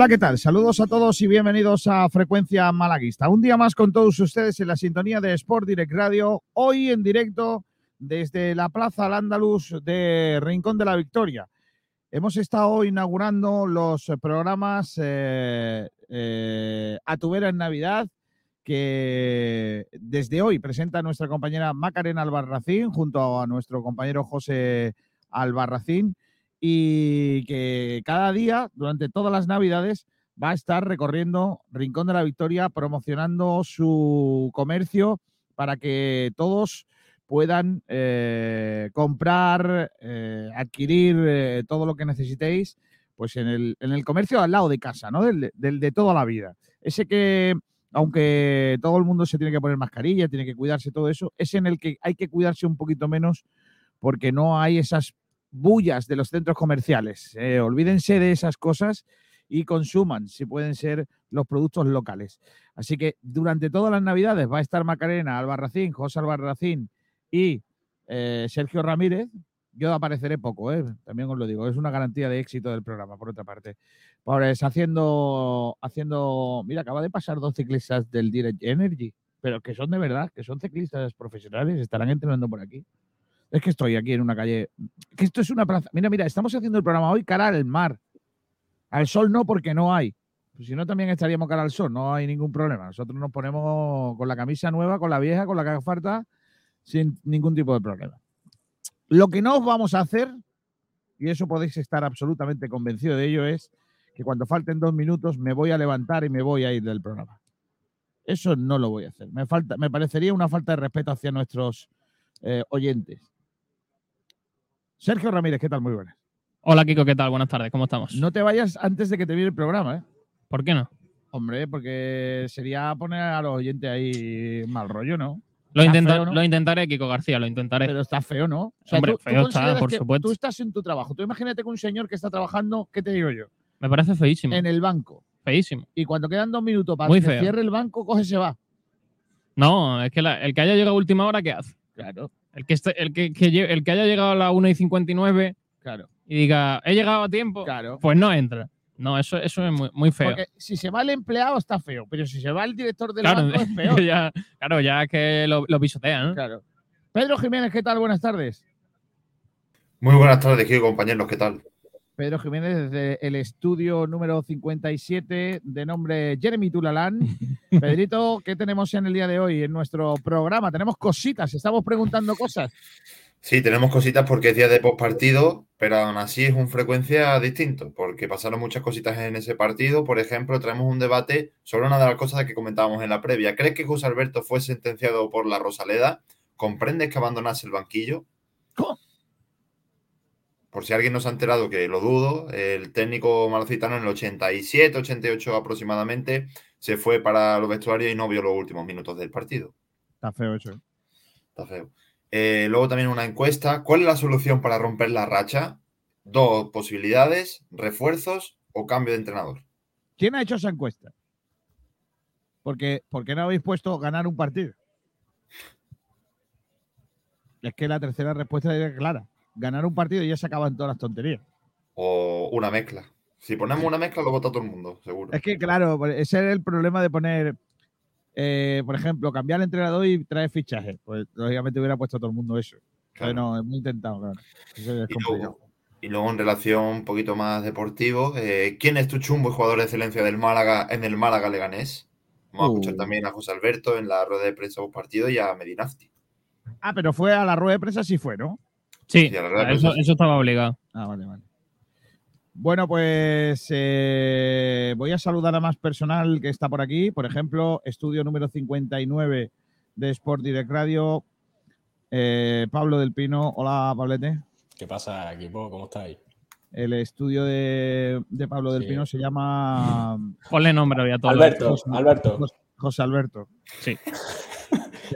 Hola, ¿qué tal? Saludos a todos y bienvenidos a Frecuencia Malaguista. Un día más con todos ustedes en la sintonía de Sport Direct Radio, hoy en directo desde la Plaza al Andaluz de Rincón de la Victoria. Hemos estado inaugurando los programas eh, eh, A tu en Navidad, que desde hoy presenta nuestra compañera Macarena Albarracín junto a nuestro compañero José Albarracín y que cada día, durante todas las Navidades, va a estar recorriendo Rincón de la Victoria, promocionando su comercio para que todos puedan eh, comprar, eh, adquirir eh, todo lo que necesitéis, pues en el, en el, comercio al lado de casa, ¿no? Del, del, de toda la vida. Ese que, aunque todo el mundo se tiene que poner mascarilla, tiene que cuidarse todo eso, es en el que hay que cuidarse un poquito menos porque no hay esas bullas de los centros comerciales. Eh, olvídense de esas cosas y consuman, si pueden ser, los productos locales. Así que durante todas las Navidades va a estar Macarena, Albarracín, José Albarracín y eh, Sergio Ramírez. Yo apareceré poco, ¿eh? también os lo digo, es una garantía de éxito del programa, por otra parte. Pues haciendo, haciendo, mira, acaba de pasar dos ciclistas del Direct Energy, pero que son de verdad, que son ciclistas profesionales, estarán entrenando por aquí. Es que estoy aquí en una calle. Que esto es una plaza. Mira, mira, estamos haciendo el programa hoy cara al mar. Al sol no, porque no hay. Pues si no, también estaríamos cara al sol. No hay ningún problema. Nosotros nos ponemos con la camisa nueva, con la vieja, con la que haga falta, sin ningún tipo de problema. Lo que no vamos a hacer, y eso podéis estar absolutamente convencido de ello, es que cuando falten dos minutos me voy a levantar y me voy a ir del programa. Eso no lo voy a hacer. Me, falta, me parecería una falta de respeto hacia nuestros eh, oyentes. Sergio Ramírez, ¿qué tal? Muy buenas. Hola Kiko, ¿qué tal? Buenas tardes, ¿cómo estamos? No te vayas antes de que te viene el programa, ¿eh? ¿Por qué no? Hombre, porque sería poner a los oyentes ahí mal rollo, ¿no? Lo, intenta feo, ¿no? lo, intentaré, Kiko García, lo intentaré. Pero está feo, ¿no? O sea, Hombre, tú, feo tú está, por supuesto. Tú estás en tu trabajo. Tú imagínate que un señor que está trabajando, ¿qué te digo yo? Me parece feísimo. En el banco. Feísimo. Y cuando quedan dos minutos para Muy que feo. cierre el banco, coge y se va. No, es que la, el que haya llegado a última hora, ¿qué hace? Claro. El que, esté, el, que, que, el que haya llegado a la 1 y 59 Claro. y diga, he llegado a tiempo, Claro. pues no entra. No, eso, eso es muy, muy feo. Porque si se va el empleado está feo, pero si se va el director del claro, banco es peor. ya, claro, ya es que lo, lo pisotean. ¿no? Claro. Pedro Jiménez, ¿qué tal? Buenas tardes. Muy buenas tardes, querido compañeros, ¿qué tal? Pedro Jiménez desde el estudio número 57 de nombre Jeremy Tulalán. Pedrito, ¿qué tenemos en el día de hoy en nuestro programa? Tenemos cositas, estamos preguntando cosas. Sí, tenemos cositas porque es día de postpartido, pero aún así es un frecuencia distinto, porque pasaron muchas cositas en ese partido. Por ejemplo, traemos un debate sobre una de las cosas que comentábamos en la previa. ¿Crees que José Alberto fue sentenciado por la Rosaleda? ¿Comprendes que abandonase el banquillo? ¿Cómo? Por si alguien no se ha enterado, que lo dudo, el técnico malacitano en el 87, 88 aproximadamente se fue para los vestuarios y no vio los últimos minutos del partido. Está feo eso. ¿eh? Está feo. Eh, luego también una encuesta. ¿Cuál es la solución para romper la racha? Dos posibilidades, refuerzos o cambio de entrenador. ¿Quién ha hecho esa encuesta? Porque, ¿Por qué no habéis puesto ganar un partido? Es que la tercera respuesta era clara. Ganar un partido y ya se acaban todas las tonterías. O una mezcla. Si ponemos una mezcla, lo vota todo el mundo, seguro. Es que, claro, ese es el problema de poner eh, por ejemplo, cambiar el entrenador y traer fichajes. Pues lógicamente hubiera puesto a todo el mundo eso. Claro. Bueno, es muy intentado, claro. Eso es y, luego, y, luego, en relación un poquito más deportivo, eh, ¿quién es tu chumbo y jugador de excelencia del Málaga en el Málaga Leganés? Vamos uh. a escuchar también a José Alberto en la rueda de prensa post partido y a Medinafti. Ah, pero fue a la rueda de prensa, sí fue, ¿no? Sí, la eso, estaba obligado. Ah, vale, vale. Bueno, pues eh, voy a saludar a más personal que está por aquí. Por ejemplo, estudio número 59 de Sport Direct Radio. eh, Pablo del Pino. Hola, Pablete. ¿Qué pasa, equipo? ¿Cómo estáis? El estudio de, de Pablo del Sí. Pino se llama Ponle nombre hoy a todos. Alberto, José- Alberto. José, José Alberto. Sí.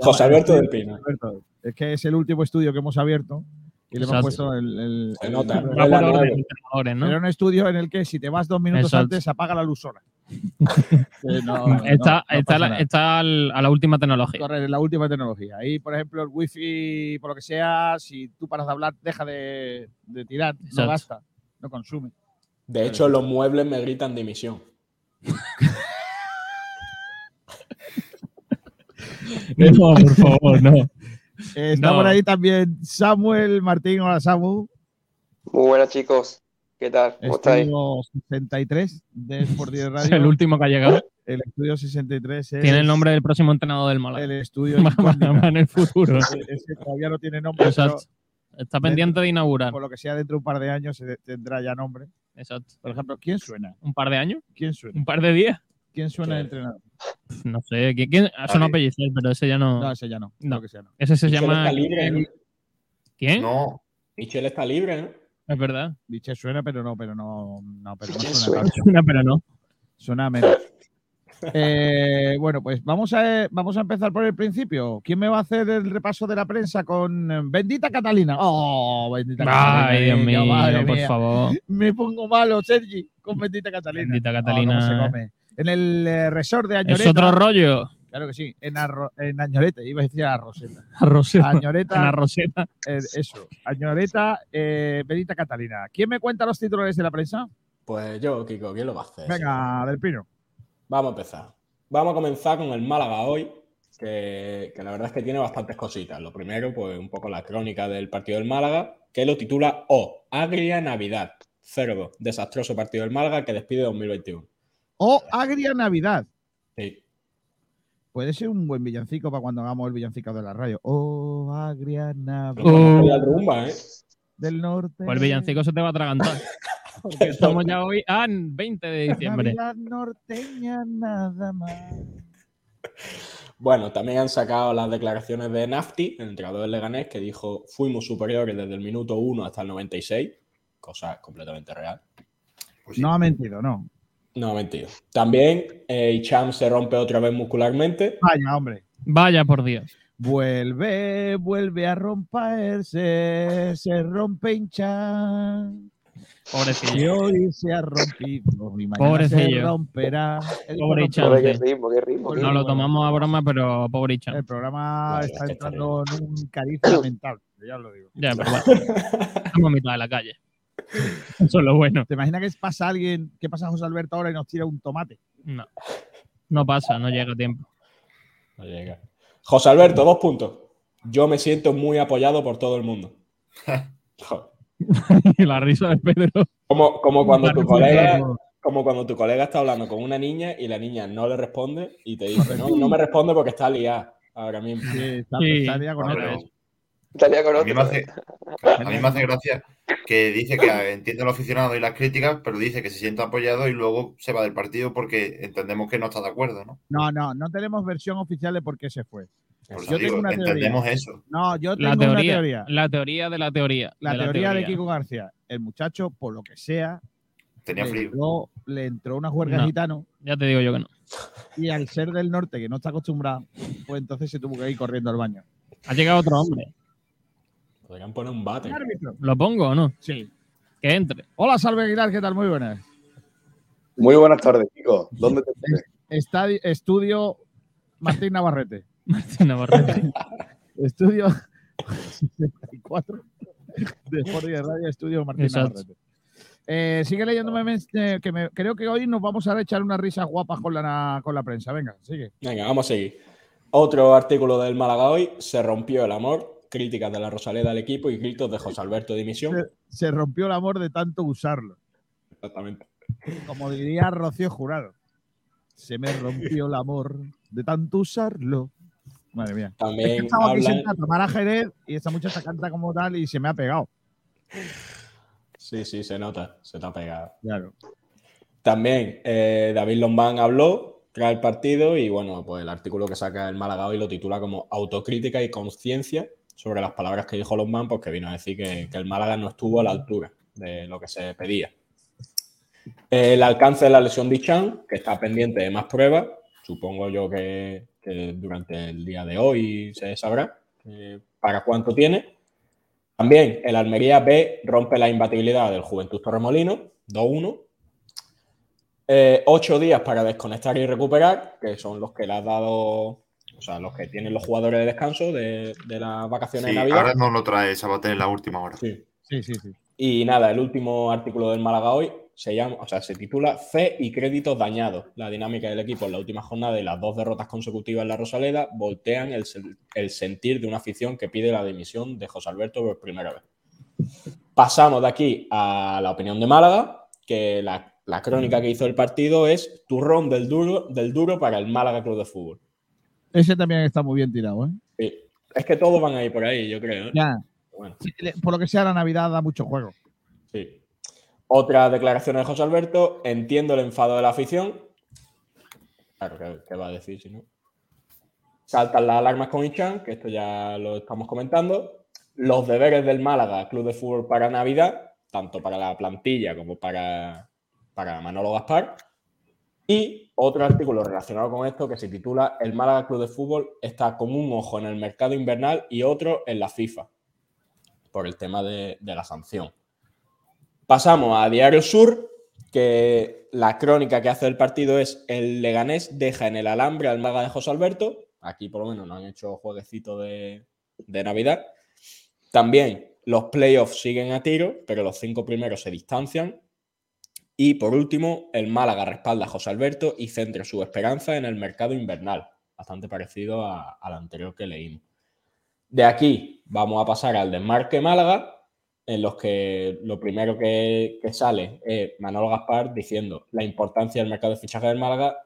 José Alberto del Pino. Alberto. Es que es el último estudio que hemos abierto y le hemos puesto el, el- Se el- nota. el-. Era un estudio en el que si te vas dos minutos Exacto. antes, apaga la luz sola. Eh, no, está no está, la- está al- a la última tecnología. La última tecnología. Ahí, por ejemplo, el wifi, por lo que sea, si tú paras de hablar, deja de, de tirar, no gasta, no consume. De hecho, los muebles me gritan dimisión. No, por favor, no. Eh, está No. por ahí también Samuel Martín. Hola, Samu. Muy buenas chicos, ¿qué tal? ¿Cómo estáis? Estudio 63 de Sport Direct Es Radio. el último que ha llegado. El estudio 63 es Tiene el nombre del próximo entrenador del Málaga. el estudio en el futuro. Ese todavía no tiene nombre, pero Exacto. Está pendiente de inaugurar. por lo que sea dentro de un par de años se tendrá ya nombre. Exacto. Por ejemplo, ¿quién suena? ¿Un par de años? ¿Quién suena? ¿Un par de días? ¿Quién suena de entrenador? No sé. ¿Quién, quién? Ha sonado Nadie. Pellicer, pero ese ya no. No, ese ya no. No. Que sea no. ese se Michel llama. está libre, ¿no? ¿Quién? No, Michel está libre, ¿no? Es verdad. Biche suena, pero no, pero no, no, pero suena suena. Una, pero no. Suena menos. Eh, bueno, pues vamos a, vamos a empezar por el principio. ¿Quién me va a hacer el repaso de la prensa con eh, Bendita Catalina? ¡Oh, Bendita Catalina! Ay, Dios mío, madre por mía. favor. Me pongo malo, Sergi, con Bendita Catalina. Bendita Oh, Catalina. cómo se come. En el eh, resort de Añoreta. Es otro rollo. Claro que sí, en, Arro- en Añoreta, iba a decir a Roseta. A Roseta. Añoreta, En la Roseta. eh, eso, Añoreta, eh, Bendita Catalina. ¿Quién me cuenta los titulares de la prensa? Pues yo, Kiko, ¿quién lo va a hacer? Venga, del Pino. Vamos a empezar. Vamos a comenzar con el Málaga hoy, que, que la verdad es que tiene bastantes cositas. Lo primero, pues un poco la crónica del partido del Málaga, que lo titula O, Agria Navidad. 0 Desastroso partido del Málaga que despide 2021. O Agria Navidad. Sí. Puede ser un buen villancico para cuando hagamos el villancico de la radio. Oh, Agria Navidad Oh. al rumba, ¿eh? del norte. Pues el villancico se te va a atragantar. Porque estamos ya hoy a 20 de diciembre. Navidad norteña nada más. Bueno, también han sacado las declaraciones de Nafti, el entrenador del Leganés, que dijo fuimos superiores desde el minuto 1 hasta el 96, cosa completamente real. pues sí. No ha mentido, no. No ha mentido. También eh, Icham se rompe otra vez muscularmente. Vaya, hombre. Vaya por Dios. Vuelve, vuelve a romperse, se rompe hinchan. Y Pobrecillo. hoy se ha rompido y mañana Pobrecillo. se romperá. El, Pobre programa- Joder, qué Chance. ritmo, qué ritmo. qué No lo tomamos a broma, pero pobre Icha. el programa está entrando en un cariz lamentable, ya os lo digo. Ya, pero bueno. Estamos a mitad de la calle. Eso es lo bueno. ¿Te imaginas que pasa alguien, que pasa José Alberto ahora y nos tira un tomate? No. No pasa, no llega a tiempo. No llega. José Alberto, dos puntos. Yo me siento muy apoyado por todo el mundo. La risa de Pedro. Como, como cuando tu colega, como cuando tu colega está hablando con una niña y la niña no le responde y te dice, no, no me responde porque está liada ahora mismo. Sí, está, Sí, está liado con otro. Estaría con a, mí me hace, a mí me hace gracia que dice que entiende al aficionado y las críticas, pero dice que se siente apoyado y luego se va del partido porque entendemos que no está de acuerdo, ¿no? No, no, no tenemos versión oficial de por qué se fue. Por eso Yo tengo una teoría. entendemos eso. No, yo tengo La una teoría, teoría. La teoría de la teoría. La de teoría de Kiko García. El muchacho, por lo que sea, Tenía le frío. entró, le entró una juerga No. gitano Ya te digo yo que no. y al ser del norte, que no está acostumbrado, pues entonces se tuvo que ir corriendo al baño. Ha llegado otro hombre. Podrían poner un bate. Árbitro. ¿Lo pongo o no? Sí. Que entre. Hola, Salve Aguilar, ¿qué tal? Muy buenas. Muy buenas tardes, Kiko. ¿Dónde te? Está estudio Martín Navarrete. Martín Navarrete. Estudio 64 de Sport y de Radio Estudio Martín Exacto. Navarrete. Eh, sigue leyéndome mens- eh, que me- creo que hoy nos vamos a echar unas risas guapas con la, con la prensa. Venga, sigue. Venga, vamos a seguir. Otro artículo del Málaga hoy, se rompió el amor, críticas de la Rosaleda al equipo y gritos de José Alberto Dimisión. Se rompió el amor de tanto usarlo. Exactamente. Como diría Rocío Jurado. Se me rompió el amor de tanto usarlo. Madre mía. También es que estaba aquí sentada a tomar a Jerez y esta muchacha canta como tal y se me ha pegado. Sí, sí, se nota, se te ha pegado. Claro. También eh, David Lombán habló tras el partido y bueno, pues el artículo que saca el Málaga hoy lo titula como Autocrítica y conciencia sobre las palabras que dijo Lombán, porque vino a decir que, que el Málaga no estuvo a la altura de lo que se pedía. El alcance de la lesión de Ichan, que está pendiente de más pruebas, supongo yo que, que durante el día de hoy se sabrá eh, para cuánto tiene. También el Almería B rompe la imbatibilidad del Juventud Torremolino, 2-1. Eh, ocho días para desconectar y recuperar, que son los que le has dado, o sea, los que tienen los jugadores de descanso de, de las vacaciones Sí, de Navidad. ahora no lo trae Sabater en la última hora. Sí. Sí, sí, sí. Y nada, el último artículo del Málaga hoy se llama, o sea, se titula Fe y créditos dañados. La dinámica del equipo en la última jornada y las dos derrotas consecutivas en la Rosaleda voltean el, el sentir de una afición que pide la dimisión de José Alberto por primera vez. Pasamos de aquí a la opinión de Málaga, que la, la crónica que hizo el partido es turrón del duro, del duro para el Málaga Club de Fútbol. Ese también está muy bien tirado, ¿eh? Sí. Es que todos van a ir por ahí, yo creo. ¿eh? Ya. Bueno. Sí, le- por lo que sea, la Navidad da mucho juego. Sí. Otra declaración de José Alberto. Entiendo el enfado de la afición. Claro, ¿qué, qué va a decir si no? Saltan las alarmas con Ichan, que esto ya lo estamos comentando. Los deberes del Málaga, Club de Fútbol para Navidad, tanto para la plantilla como para, para Manolo Gaspar. Y otro artículo relacionado con esto que se titula El Málaga Club de Fútbol está con un ojo en el mercado invernal y otro en la FIFA, por el tema de- la sanción. Pasamos a Diario Sur, que la crónica que hace el partido es el Leganés deja en el alambre al maga de José Alberto. Aquí por lo menos no han hecho jueguecito de, de Navidad. También los playoffs siguen a tiro, pero los cinco primeros se distancian. Y por último, el Málaga respalda a José Alberto y centra su esperanza en el mercado invernal, bastante parecido al anterior que leímos. De aquí vamos a pasar al desmarque Málaga, en los que lo primero que, sale es Manolo Gaspar diciendo la importancia del mercado de fichaje del Málaga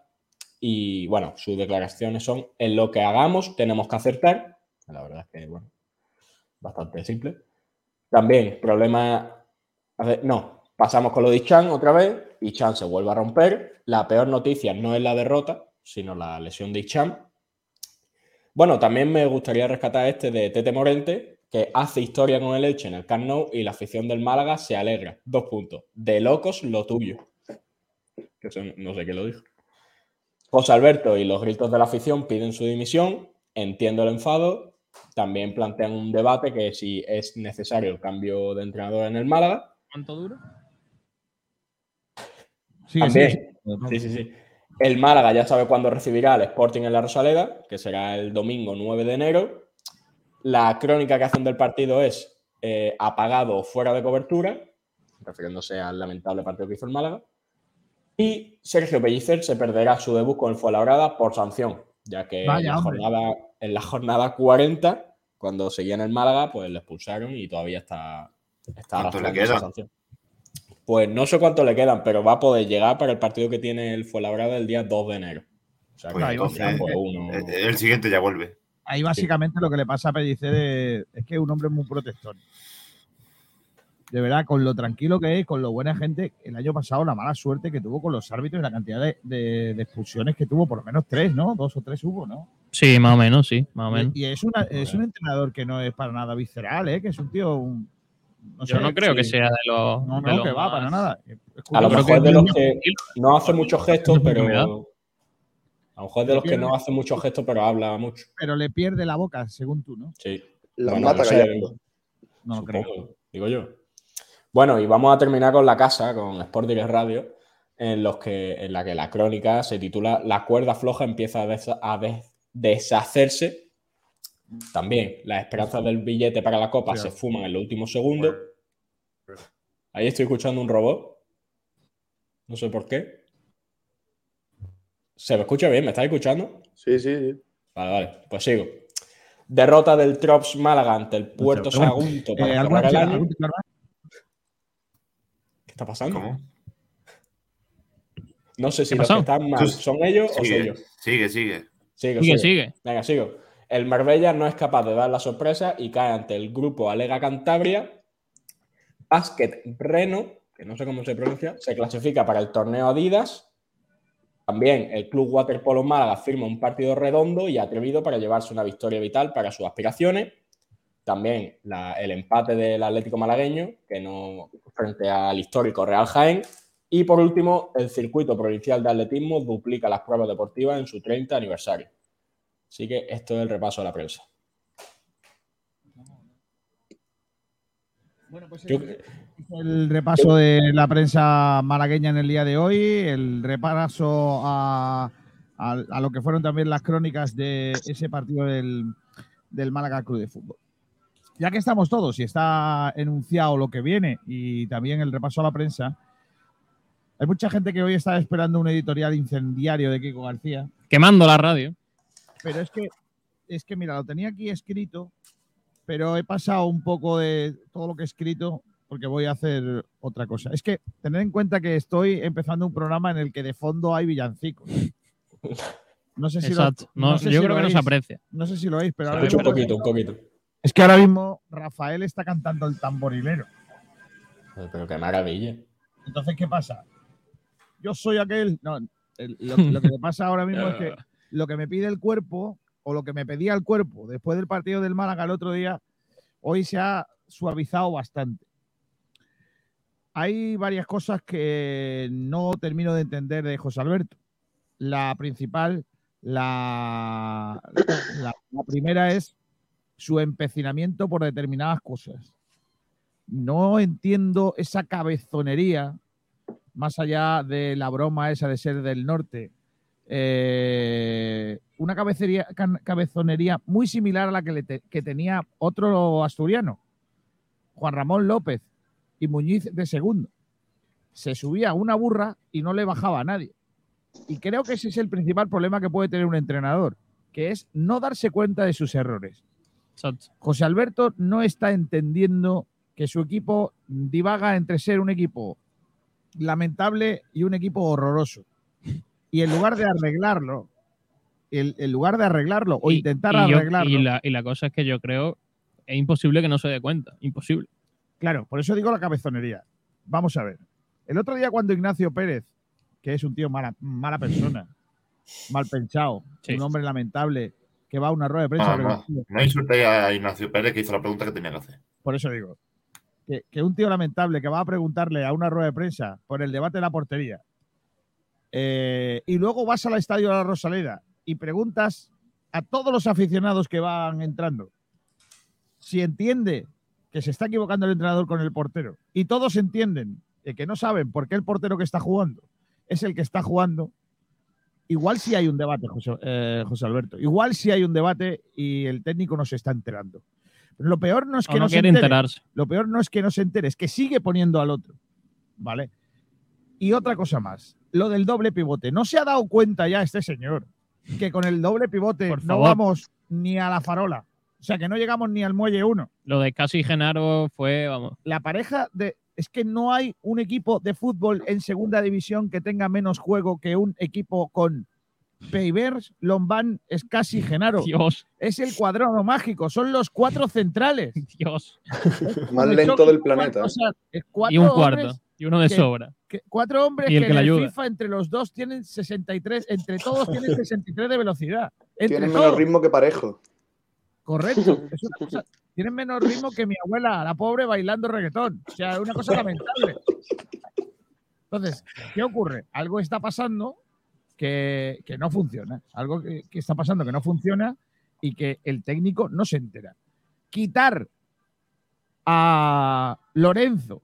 y bueno, sus declaraciones son en lo que hagamos tenemos que acertar. La verdad es que, bueno, bastante simple. También problema, no, pasamos con lo de Chan otra vez y Chan se vuelve a romper. La peor noticia no es la derrota, sino la lesión de Chan. Bueno, también me gustaría rescatar este de Tete Morente, que hace historia con el Elche en el Camp y la afición del Málaga se alegra. Dos puntos. De locos lo tuyo. Que eso no sé qué lo dijo. José Alberto y los gritos de la afición piden su dimisión. Entiendo el enfado. También plantean un debate que si es necesario el cambio de entrenador en el Málaga. ¿Cuánto dura? Sigue, También. Sí, sí, sí. El Málaga ya sabe cuándo recibirá al Sporting en la Rosaleda, que será el domingo 9 de enero. La crónica que hacen del partido es eh, apagado o fuera de cobertura, refiriéndose al lamentable partido que hizo el Málaga. Y Sergio Pellicer se perderá su debut con el Fuenlabrada por sanción, ya que en, Vaya, la hombre. jornada, en la jornada 40, cuando seguía en el Málaga, pues le expulsaron y todavía está, está ¿Cuánto le queda? sanción. Pues no sé cuánto le quedan, pero va a poder llegar para el partido que tiene el Fuenlabrada el día 2 de enero. O sea, Pues entonces, pues, uno- eh, El siguiente ya vuelve. Ahí básicamente lo que le pasa a Pellicer es, es que es un hombre muy protector. De verdad, con lo tranquilo que es, con lo buena gente, el año pasado la mala suerte que tuvo con los árbitros y la cantidad de, de- de expulsiones que tuvo, por lo menos tres, ¿no? Dos o tres hubo, ¿no? Sí, más o menos, sí, más o menos. Y, y es, una- es un entrenador que no es para nada visceral, ¿eh? Que es un tío... un- no Yo sé, no creo que sea de los. No, de no, los que va, más- para nada. A lo mejor que es de los que no hace muchos gestos, pero. A lo mejor es de los que no hace muchos gestos, pero habla mucho. Pero le pierde la boca, según tú, ¿no? Sí. La Bueno, mata no sé. No lo creo. Digo yo. Bueno, y vamos a terminar con la casa, con Sport Direct Radio, en, los que, en la que la crónica se titula La cuerda floja empieza a, desa- a des- deshacerse. También las esperanzas del billete para la copa se fuman en los últimos segundos. Ahí estoy escuchando un robot. No sé por qué. ¿Se me escucha bien? ¿Me estáis escuchando? Sí, sí, sí. Vale, vale, pues sigo. Derrota del Trops Málaga ante el Puerto Sagunto Eh. ¿Qué está pasando? ¿Cómo? No sé si ¿Qué los que están mal son ellos o soy Sigue, yo. sigue, sigue. Sigo, Sigue, sigue. Venga, sigo. El Marbella no es capaz de dar la sorpresa y cae ante el grupo Alega Cantabria. Basket Reno, que no sé cómo se pronuncia, se clasifica para el torneo Adidas. También el Club Waterpolo Málaga firma un partido redondo y atrevido para llevarse una victoria vital para sus aspiraciones. También el empate del Atlético Malagueño, que no frente al histórico Real Jaén. Y por último, el circuito provincial de atletismo duplica las pruebas deportivas en su 30 aniversario. Así que esto es el repaso de la prensa. Bueno, pues el, repaso de la prensa malagueña en el día de hoy, el repaso a, lo que fueron también las crónicas de ese partido del, del Málaga Club de Fútbol. Ya que estamos todos y está enunciado lo que viene y también el repaso a la prensa, hay mucha gente que hoy está esperando un editorial incendiario de Kiko García. Quemando la radio. Pero es que, es que, mira, lo tenía aquí escrito, pero he pasado un poco de todo lo que he escrito porque voy a hacer otra cosa. Es que tened en cuenta que estoy empezando un programa en el que de fondo hay villancicos. No sé si Lo, no, yo creo que no se aprecia. No sé si lo veis, pero ahora un poquito, un poquito. Es que ahora mismo Rafael está cantando el tamborilero. Pero qué maravilla. Entonces, ¿qué pasa? Yo soy aquel. No, lo, que pasa ahora mismo es que lo que me pide el cuerpo o lo que me pedía el cuerpo después del partido del Málaga el otro día, hoy se ha suavizado bastante. Hay varias cosas que no termino de entender de José Alberto. La principal, la, la, primera es su empecinamiento por determinadas cosas. No entiendo esa cabezonería, más allá de la broma esa de ser del norte, eh, una cabezonería muy similar a la que, que tenía otro asturiano, Juan Ramón López y Muñiz de segundo. Se subía una burra y no le bajaba a nadie. Y creo que ese es el principal problema que puede tener un entrenador, que es no darse cuenta de sus errores. José Alberto no está entendiendo que su equipo divaga entre ser un equipo lamentable y un equipo horroroso. Y en lugar de arreglarlo, en lugar de arreglarlo o intentar arreglarlo. y, la, y la cosa es que yo creo es imposible que no se dé cuenta. Imposible. Claro, por eso digo la cabezonería. Vamos a ver. El otro día cuando Ignacio Pérez, que es un tío mala, mala persona, mal pensado, un hombre lamentable, que va a una rueda de prensa. no, no insulté a Ignacio Pérez que hizo la pregunta que tenía que hacer. Por eso digo. Que, un tío lamentable que va a preguntarle a una rueda de prensa por el debate de la portería eh, y luego vas al estadio de la Rosaleda y preguntas a todos los aficionados que van entrando si entiende que se está equivocando el entrenador con el portero y todos entienden que no saben por qué el portero que está jugando es el que está jugando, igual sí hay un debate, eh, José, Alberto. Igual sí hay un debate y el técnico no se está enterando. Pero lo peor no es que no, se entere. Enterarse. Lo peor no es que no se entere, es que sigue poniendo al otro. ¿Vale? Y otra cosa más, lo del doble pivote. No se ha dado cuenta ya este señor que con el doble pivote no vamos ni a la farola. O sea, que no llegamos ni al muelle 1. Lo de Casi Genaro fue, vamos. La pareja de. Es que no hay un equipo de fútbol en segunda división que tenga menos juego que un equipo con Peivers, Lombán, Escasi, Genaro. Dios. Es el cuadrado mágico, son los cuatro centrales. Dios. Más lento del planeta. y un cuarto, y uno de sobra. cuatro hombres que, en el FIFA entre los dos tienen 63, entre todos tienen 63 de velocidad. Tienen menos ritmo que parejo. Correcto. Tienen menos ritmo que mi abuela, la pobre, bailando reggaetón. O sea, es una cosa lamentable. Entonces, ¿qué ocurre? Algo está pasando que, no funciona. Algo que, está pasando que no funciona y que el técnico no se entera. Quitar a Lorenzo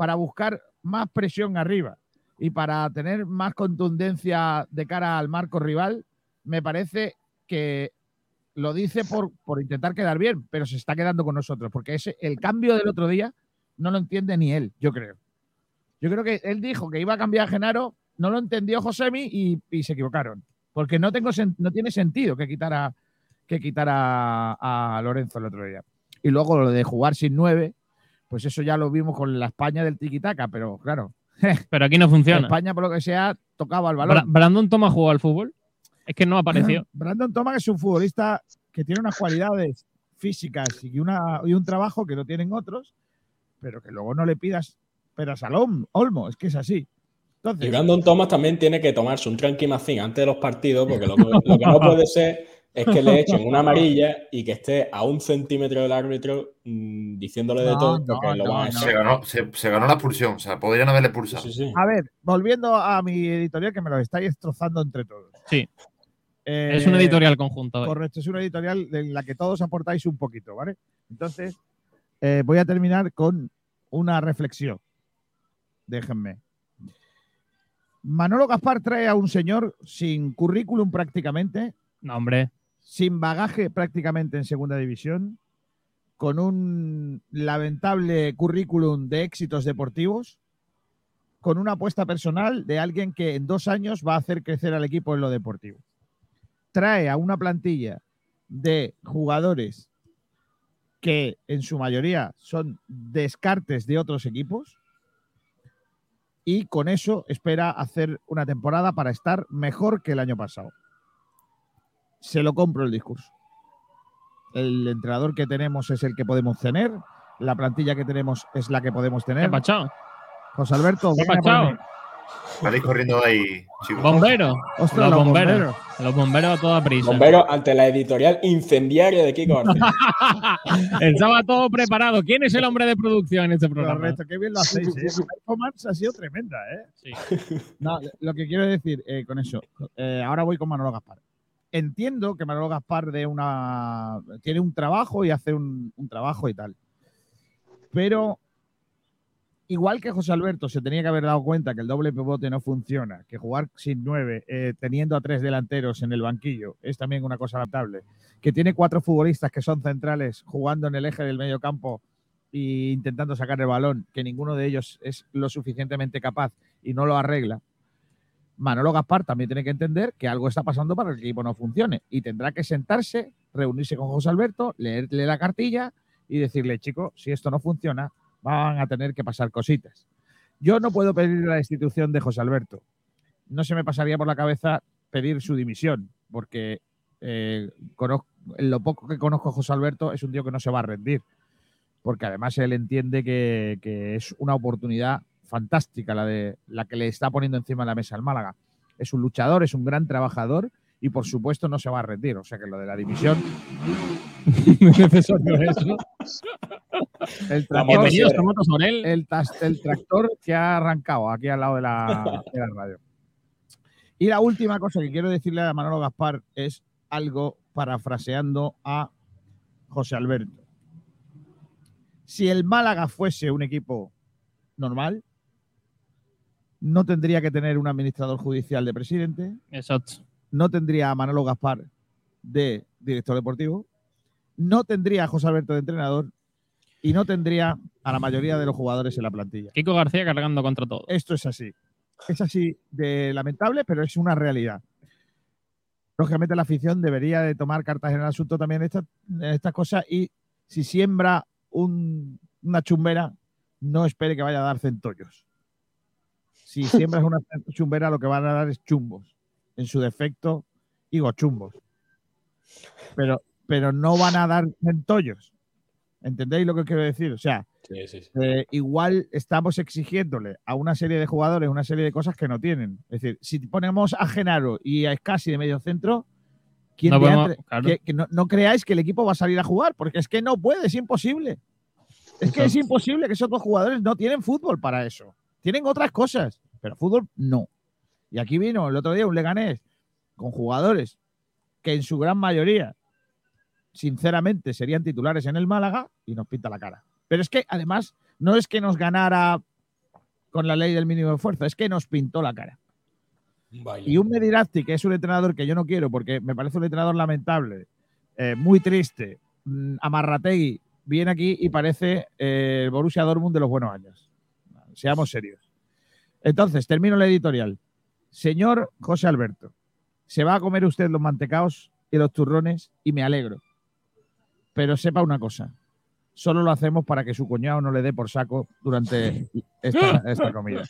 para buscar más presión arriba y para tener más contundencia de cara al marco rival, me parece que lo dice por, por intentar quedar bien, pero se está quedando con nosotros, porque ese, el cambio del otro día no lo entiende ni él, yo creo. Yo creo que él dijo que iba a cambiar a Genaro, no lo entendió Josemi y, y se equivocaron, porque no, tengo, no tiene sentido que quitara, que quitara a, Lorenzo el otro día. Y luego lo de jugar sin nueve, pues eso ya lo vimos con la España del tiquitaca, pero claro. Pero aquí no funciona. España, por lo que sea, tocaba el balón. ¿Brandon Thomas jugó al fútbol? Es que no apareció. Brandon Thomas es un futbolista que tiene unas cualidades físicas y, una, y un trabajo que no tienen otros, pero que luego no le pidas peras al olmo, es que es así. Entonces, y Brandon Thomas también tiene que tomarse un tranquimacín antes de los partidos, porque lo, lo que no puede ser es que le echen una amarilla y que esté a un centímetro del árbitro mm, diciéndole de todo porque lo van a se, ganó, se, ganó, la expulsión, o sea, podrían haberle pulsado. A ver, volviendo a mi editorial que me lo estáis destrozando entre todos. Sí. es una eh, editorial conjunta. Correcto, es una editorial en la que todos aportáis un poquito, ¿vale? Entonces, eh, voy a terminar con una reflexión. Déjenme. Manolo Gaspar trae a un señor sin currículum prácticamente. No, hombre sin bagaje prácticamente en segunda división, con un lamentable currículum de éxitos deportivos, con una apuesta personal de alguien que en dos años va a hacer crecer al equipo en lo deportivo. Trae a una plantilla de jugadores que en su mayoría son descartes de otros equipos y con eso espera hacer una temporada para estar mejor que el año pasado se lo compro el discurso. El entrenador que tenemos es el que podemos tener, la plantilla que tenemos es la que podemos tener. José Alberto, Salís corriendo ahí, chicos. Bombero. los, bomberos. Los bomberos a toda prisa. Bomberos ante la editorial incendiaria de Kiko. Estaba todo preparado. ¿Quién es el hombre de producción en este programa? Correcto, qué bien lo hacéis. ¿eh? La performance ha sido tremenda, ¿eh? Sí. No, lo que quiero decir eh, con eso, eh, ahora voy con Manolo Gaspar entiendo que Manolo Gaspar de una, tiene un trabajo y hace un, trabajo y tal. Pero igual que José Alberto se tenía que haber dado cuenta que el doble pivote no funciona, que jugar sin nueve, eh, teniendo a tres delanteros en el banquillo, es también una cosa adaptable, que tiene cuatro futbolistas que son centrales jugando en el eje del medio campo e intentando sacar el balón, que ninguno de ellos es lo suficientemente capaz y no lo arregla, Manolo Gaspar también tiene que entender que algo está pasando para que el equipo no funcione y tendrá que sentarse, reunirse con José Alberto, leerle la cartilla y decirle, chico, si esto no funciona, van a tener que pasar cositas. Yo no puedo pedir la destitución de José Alberto. No se me pasaría por la cabeza pedir su dimisión, porque eh, lo poco que conozco a José Alberto es un tío que no se va a rendir, porque además él entiende que, que es una oportunidad fantástica la, de, la que le está poniendo encima de la mesa al Málaga. Es un luchador, es un gran trabajador y por supuesto no se va a rendir. O sea que lo de la división. El tractor, el, el, tractor que ha arrancado aquí al lado de la, de la radio. Y la última cosa que quiero decirle a Manolo Gaspar es algo parafraseando a José Alberto. Si el Málaga fuese un equipo normal, no tendría que tener un administrador judicial de presidente. Exacto. No tendría a Manolo Gaspar de director deportivo. No tendría a José Alberto de entrenador. Y no tendría a la mayoría de los jugadores en la plantilla. Kiko García cargando contra todo. Esto es así. Es así de lamentable, pero es una realidad. Lógicamente la afición debería de tomar cartas en el asunto también en estas cosas y si siembra una chumbera, no espere que vaya a dar centollos si siembras una chumbera, lo que van a dar es chumbos. En su defecto, digo chumbos. Pero, pero no van a dar centollos. ¿Entendéis lo que quiero decir? O sea, eh, igual estamos exigiéndole a una serie de jugadores una serie de cosas que no tienen. Es decir, si ponemos a Genaro y a Escasi de medio centro, ¿quién no, que, no, creáis que el equipo va a salir a jugar, porque es que no puede, es imposible. Es que es imposible que esos dos jugadores no tienen fútbol para eso. Tienen otras cosas, pero fútbol no. Y aquí vino el otro día un Leganés con jugadores que en su gran mayoría, sinceramente, serían titulares en el Málaga y nos pinta la cara. Pero es que además no es que nos ganara con la ley del mínimo esfuerzo, es que nos pintó la cara. Y un Medirazzi, que es un entrenador que yo no quiero porque me parece un entrenador lamentable, eh, muy triste, mm, Amarrategui, viene aquí y parece eh, el Borussia Dortmund de los buenos años seamos serios. Entonces, termino la editorial. Señor José Alberto, se va a comer usted los mantecaos y los turrones y me alegro. Pero sepa una cosa, solo lo hacemos para que su cuñado no le dé por saco durante esta, comida.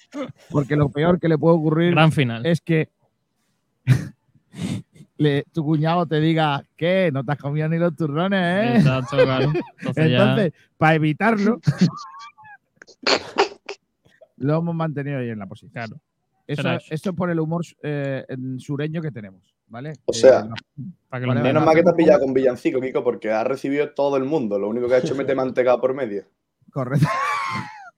Porque lo peor que le puede ocurrir Gran final. es que le- tu cuñado te diga que no te has comido ni los turrones, ¿eh? Exacto, claro. Entonces, ya- Entonces, para evitarlo, lo hemos mantenido ahí en la posición. Claro. Eso, es por el humor eh, sureño que tenemos, ¿vale? O sea, Eh, no- para que lo Vale, Menos mal que te has pillado con Villancico, Kiko, porque ha recibido todo el mundo. Lo único que ha hecho es meter mantecado por medio. correcto.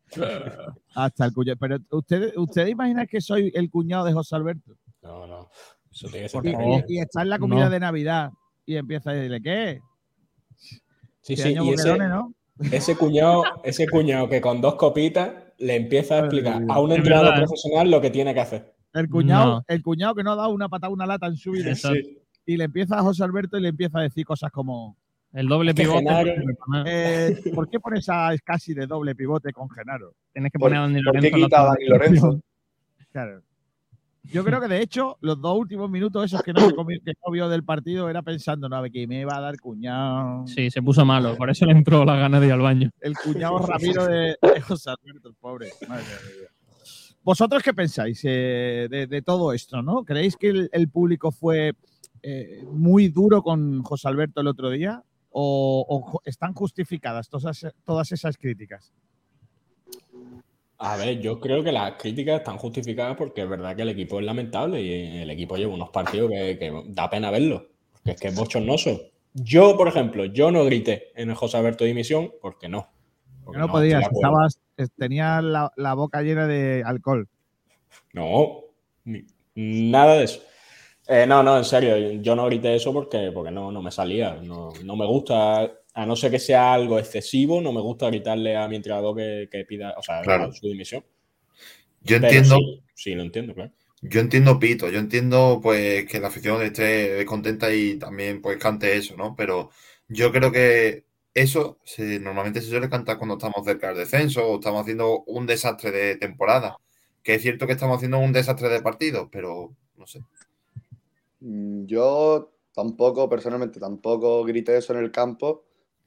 Hasta el cuñado. Pero ustedes usted imaginan que soy el cuñado de José Alberto. No, no. Eso tiene que ser Y, y- y está en la comida No. de Navidad y empieza a decirle, ¿qué? Sí, sí, y ese, ¿no? ese cuñado, ese cuñado que con dos copitas le empieza a explicar a un entrenador verdad, profesional lo que tiene que hacer. El cuñado, No. el cuñado que no ha dado una patada, una lata en su vida. Exacto. Y le empieza a José Alberto y le empieza a decir cosas como, El doble pivote. Genaro- eh, ¿por qué pones a casi de doble pivote con Genaro? Tienes que ¿Por, poner a Dani por qué Lorenzo. en la quita a Dani Lorenzo? Claro. Yo creo que de hecho, los dos últimos minutos esos que no, se comió- que no vio del partido era pensando, no, a ver, que me va a dar cuñado. Sí, se puso malo. Por eso le entró la gana de ir al baño. El cuñado Ramiro de, de José Alberto, el pobre. Madre mía. ¿Vosotros qué pensáis eh, de, de todo esto? ¿no? ¿Creéis que el, el público fue eh, muy duro con José Alberto el otro día? ¿O, o están justificadas todas, todas esas críticas? A ver, yo creo que las críticas están justificadas porque es verdad que el equipo es lamentable y el equipo lleva unos partidos que, que da pena verlo. Porque es que es bochornoso. Yo, por ejemplo, yo no grité en el José Alberto dimisión porque no. Porque no, estoy podías, estabas, eh, tenías la, la boca llena de alcohol. No, ni- nada de eso. Eh, no, no, en serio, yo no grité eso porque, porque no, no me salía. No, no me gusta, a no ser que sea algo excesivo, no me gusta gritarle a mi entrenador que, que pida, o sea, Claro. su dimisión. Yo Pero entiendo, Sí, sí, lo entiendo, claro. yo entiendo Pito, yo entiendo pues que la afición esté contenta y también pues cante eso, ¿no? Pero yo creo que eso se- normalmente se suele cantar cuando estamos cerca del descenso o estamos haciendo un desastre de temporada. Que es cierto que estamos haciendo un desastre de partido, pero no sé. Mm, Yo tampoco, personalmente, tampoco grité eso en el campo.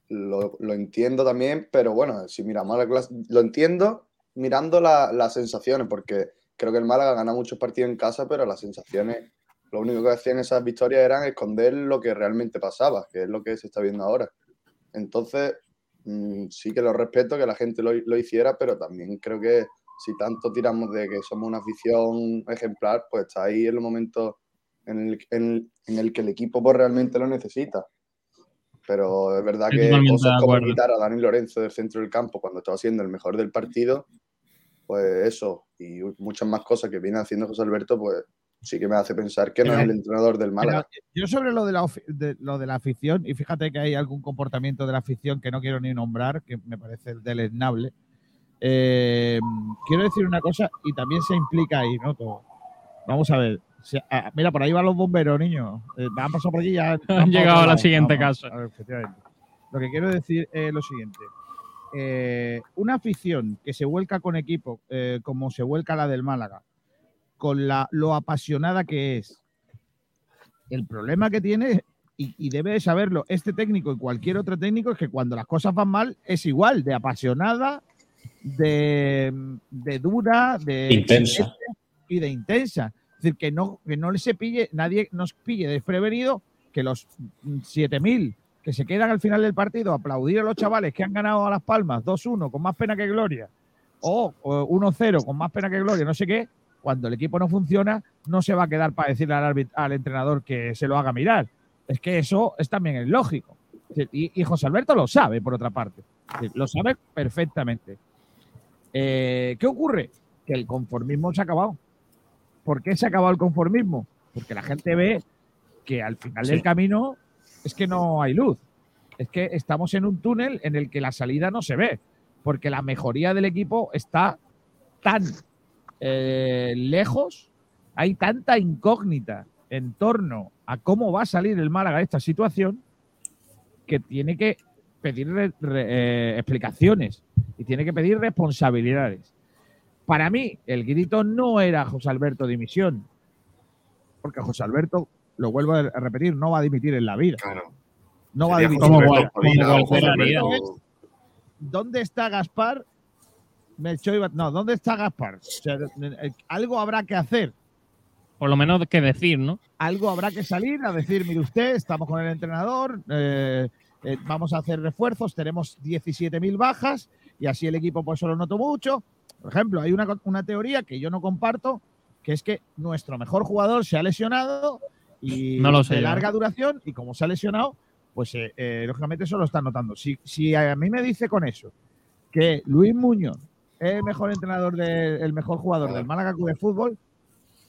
Lo, entiendo también, pero bueno, si miramos la clase, lo entiendo mirando la- las sensaciones, porque creo que el Málaga gana muchos partidos en casa, pero las sensaciones, lo único que hacían esas victorias eran esconder lo que realmente pasaba, que es lo que se está viendo ahora. Entonces, mm, sí que lo respeto que la gente lo, hiciera, pero también creo que si tanto tiramos de que somos una afición ejemplar, pues está ahí en los en el, en, en el que el equipo pues, realmente lo necesita. Pero es verdad que cosas como quitar a Dani Lorenzo del centro del campo cuando estaba siendo el mejor del partido, pues eso, y muchas más cosas que viene haciendo José Alberto, pues sí que me hace pensar que no Pero- es el entrenador del Málaga. Yo sobre lo de, la, de, lo de la afición, y fíjate que hay algún comportamiento de la afición que no quiero ni nombrar, que me parece deleznable. Eh, quiero decir una cosa, y también se implica ahí, ¿no? Todo. Vamos a ver. Ah, mira, por ahí van los bomberos, niños. Eh, han pasado por aquí ya. Han llegado a la siguiente Vamos, casa. a ver, efectivamente. Lo que quiero decir es lo siguiente. Eh, una afición que se vuelca con equipo, eh, como se vuelca la del Málaga, con la, lo apasionada que es, el problema que tiene, y, y debe de saberlo este técnico y cualquier otro técnico, es que cuando las cosas van mal es igual, de apasionada, de, de dura, de Intensa. y de intensa. Decir, que no, que no se pille, nadie nos pille desprevenido que los mm, 7000 que se quedan al final del partido aplaudir a los chavales que han ganado a Las Palmas 2-1 con más pena que gloria o, o 1-0 con más pena que gloria, no sé qué, cuando el equipo no funciona, no se va a quedar para decirle al, al entrenador que se lo haga mirar. Es que eso es también lógico. Y, y José Alberto lo sabe, por otra parte. Lo sabe perfectamente. Eh, ¿Qué ocurre? Que el conformismo se ha acabado. ¿Por qué se ha acabado el conformismo? Porque la gente ve que al final del camino es que no hay luz. Es que estamos en un túnel en el que la salida no se ve. Porque la mejoría del equipo está tan eh, lejos, hay tanta incógnita en torno a cómo va a salir el Málaga de esta situación que tiene que pedir re- re- eh, explicaciones y tiene que pedir responsabilidades. Para mí, el grito no era José Alberto dimisión, porque José Alberto, lo vuelvo a repetir, no va a dimitir en la vida. Claro. No va a dimitir. Como José Alberto. Alberto- ¿Dónde está Gaspar? Melchor No, ¿dónde está Gaspar? O sea, eh, algo habrá que hacer. por lo menos que decir, ¿no? Algo habrá que salir a decir, mire usted, estamos con el entrenador, eh, eh, vamos a hacer refuerzos, tenemos 17.000 bajas y así el equipo pues solo noto mucho. Por ejemplo, hay una, una teoría que yo no comparto, que es que nuestro mejor jugador se ha lesionado y No lo sé de larga ¿eh? duración y como se ha lesionado, pues eh, eh, lógicamente eso lo están notando. Si, si a mí me dice con eso que Luis Muñoz es el mejor entrenador, de- el mejor jugador del Málaga Club de Fútbol,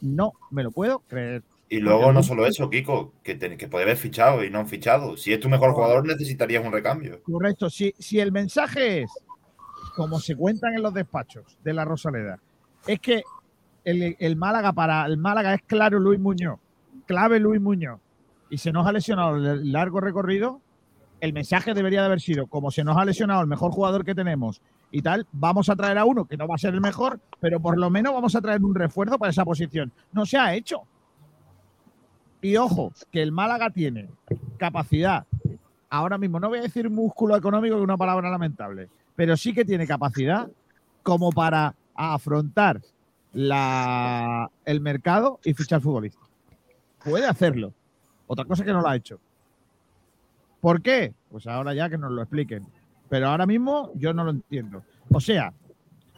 no me lo puedo creer. Y luego no solo eso, Kiko, que, te- que puede haber fichado y no han fichado. Si es tu mejor jugador, necesitarías un recambio. Correcto. Si, si el mensaje es, como se cuentan en los despachos de la Rosaleda, es que el, Málaga para el Málaga es claro Luis Muñoz, clave Luis Muñoz, y se nos ha lesionado el largo recorrido, el mensaje debería de haber sido, como se nos ha lesionado el mejor jugador que tenemos y tal, vamos a traer a uno que no va a ser el mejor, pero por lo menos vamos a traer un refuerzo para esa posición. No se ha hecho. Y ojo, que el Málaga tiene capacidad ahora mismo, no voy a decir músculo económico, que es una palabra lamentable, pero sí que tiene capacidad como para afrontar el mercado y fichar futbolista. Puede hacerlo. Otra cosa que no lo ha hecho. ¿Por qué? Pues ahora ya que nos lo expliquen. Pero ahora mismo yo no lo entiendo. O sea,